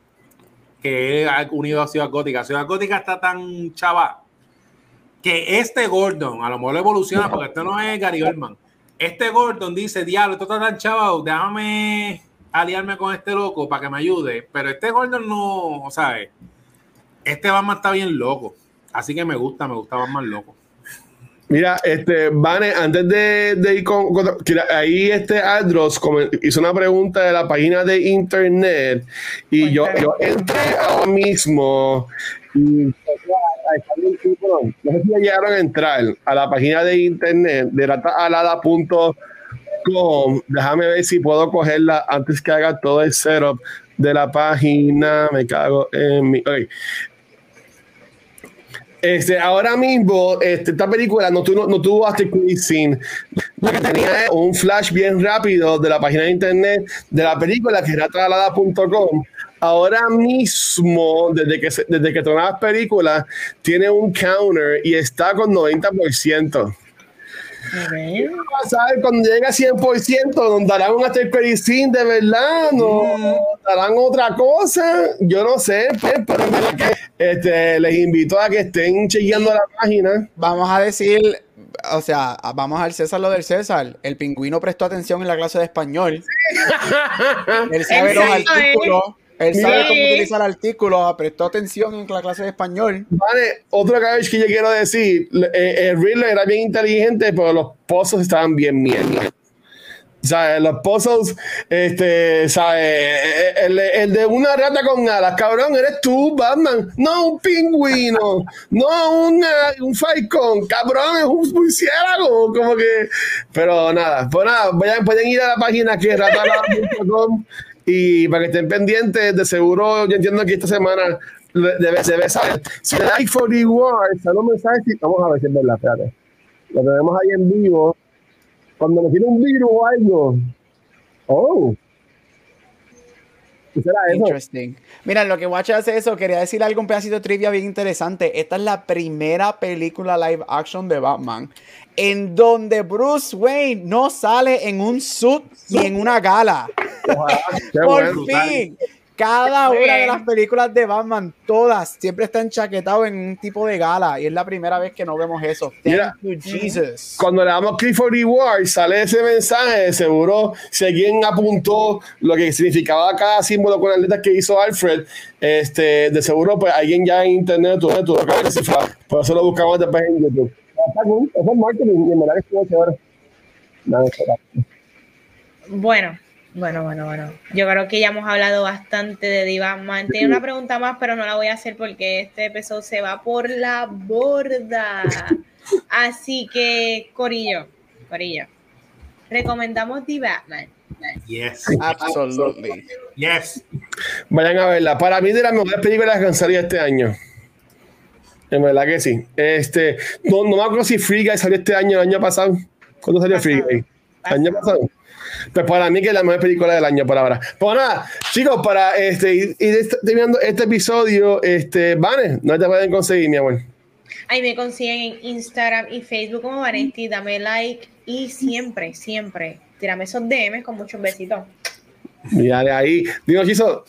que ha unido a Ciudad Gótica. Ciudad Gótica está tan chava que este Gordon, a lo mejor evoluciona, porque esto no es Gary Oldman. Este Gordon dice, diablo, esto está tan chava, déjame aliarme con este loco para que me ayude. Pero este Gordon no, ¿sabes? Este Batman está bien loco. Así que me gusta, me gusta Batman loco. Mira, este, Vane, antes de, ir con, ahí este Adros hizo una pregunta de la página de internet y yo, yo entré ahora mismo y no sé si llegaron a entrar a la página de internet de rataalada.com. Déjame ver si puedo cogerla antes que haga todo el setup de la página. Me cago en mi. Este, ahora mismo, este, esta película no, tuvo, no tuvo hasta tenía un flash bien rápido de la página de internet de la película que era trasladada.com. Ahora mismo, desde que, desde que las películas, tiene un counter y está con 90%. Okay. Cuando llegue a 100%, nos darán un after de verdad, no mm. darán otra cosa, yo no sé, pues, pero este, les invito a que estén chequeando la página. Vamos a decir, o sea, vamos al César lo del César. El pingüino prestó atención en la clase de español. Él sabe los artículos. Él sabe cómo utilizar artículos, prestó atención en la clase de español. Vale, otro que yo quiero decir, eh, el Riddler era bien inteligente, pero los pozos estaban bien mierda. ¿sabes? Los puzzles, este, ¿sabes? El, el, de una rata con alas, cabrón, eres tú, Batman. No un pingüino, no una, un falcón, cabrón, es un murciélago, como que. Pero nada, pues nada, vayan, pueden ir a la página que es ratalaba.com y para que estén pendientes, de seguro, yo entiendo que esta semana debe, debe saber. Si le dais for rewards, sale un mensaje, vamos a ver si es verdad, espérate. Lo tenemos ahí en vivo cuando me tiene un virus o algo. Oh. Interesting. Mira, lo que Watch hace eso, quería decir algo, un pedacito de trivia bien interesante. Esta es la primera película live action de Batman en donde Bruce Wayne no sale en un suit y en una gala. Por fin. Cada una de las películas de Batman, todas, siempre están chaquetados en un tipo de gala. Y es la primera vez que no vemos eso. Mira, Jesus. Cuando le damos click for reward, sale ese mensaje. Seguro, si alguien apuntó lo que significaba cada símbolo con las letras que hizo Alfred, este, de seguro, pues alguien ya en internet tuvo, tuvo que descifrar. Por eso lo buscamos después en YouTube. Eso es marketing y en verdad que Bueno, bueno, bueno, bueno. Yo creo que ya hemos hablado bastante de Diva Man. Tiene una pregunta más, pero no la voy a hacer porque este episodio se va por la borda. Así que, Corillo, Corillo, recomendamos The Batman. Yes. Absolutely. Yes. Vayan a verla. Para mí, de las mejores películas que han salido este año. En verdad que sí. Este, no, no me acuerdo si Free Guy salió este año, el año pasado. ¿Cuándo salió Free Guy? ¿El año pasado? Pues para mí que es la mejor película del año por ahora. Pues nada, chicos, para este, ir, terminando este episodio, este, Vane, no te pueden conseguir, mi amor. Ahí me consiguen en Instagram y Facebook como Vanetti, dame like y siempre, siempre, tírame esos DMs con muchos besitos. Mira de ahí. Digo, Chiso.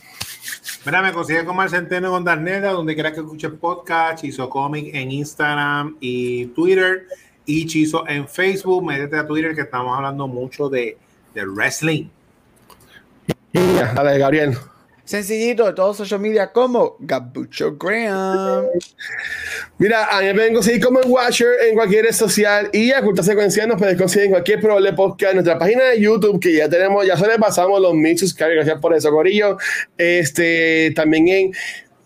Mira, me consigue como el Centeno con Darneda, donde quiera que escuche podcast, Chizo Comic en Instagram y Twitter, y Chizo en Facebook. Métete a Twitter que estamos hablando mucho de de wrestling. Dale, Gabriel. Sencillito, de todos social media como Gabucho Graham. Mira, a mí me pueden conseguir como en Watcher en cualquier red social y a Cultura Secuencial nos pueden conseguir en cualquier problema podcast en nuestra página de YouTube que ya tenemos, ya pasamos los mil suscribers, gracias por eso, Corillo. Este, también en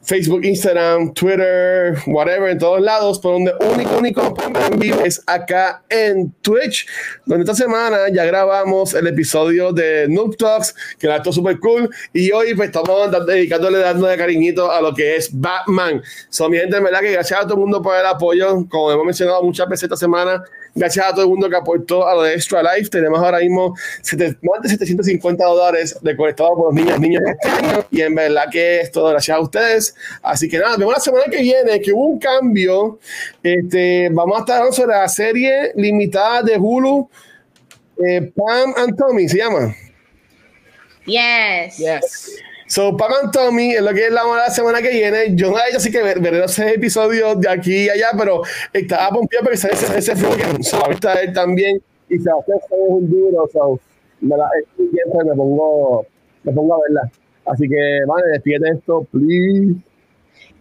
Facebook, Instagram, Twitter, whatever, en todos lados, por donde único, único en vivo es acá en Twitch, donde esta semana ya grabamos el episodio de Noob Talks, que era todo súper cool, y hoy pues estamos dedicándole, dándole cariñito a lo que es Batman. So, mi gente, en verdad que gracias a todo el mundo por el apoyo, como hemos mencionado muchas veces esta semana, Gracias a todo el mundo que aportó a lo de Extra Life. Tenemos ahora mismo más de 750 dólares recolectados por los niños niños este. Y en verdad que es todo gracias a ustedes. Así que nada, vemos la semana que viene que hubo un cambio. Este, vamos a estar hablando sobre la serie limitada de Hulu. Eh, Pam and Tommy se llama. Yes. Yes. So, Pagan Tommy es lo que es la, la semana que viene. Yo no he así que veré los episodios de aquí y allá, pero estaba pompido porque ese, ese, flow que se él también. Y Sebastián es un duro, so, me, la, me, pongo, me pongo a verla. Así que, vale, despídete esto, please.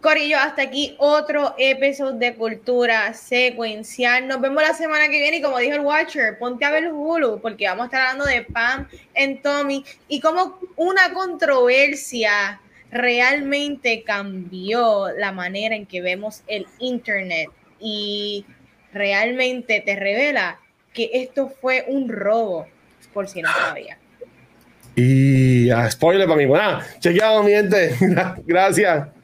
Corillo, hasta aquí otro episodio de Cultura Secuencial. Nos vemos la semana que viene y como dijo el Watcher, ponte a ver Hulu porque vamos a estar hablando de Pam en Tommy y cómo una controversia realmente cambió la manera en que vemos el Internet y realmente te revela que esto fue un robo, por si no sabía. Y a spoiler para mí. Bueno, chequeado, mi gente. Gracias.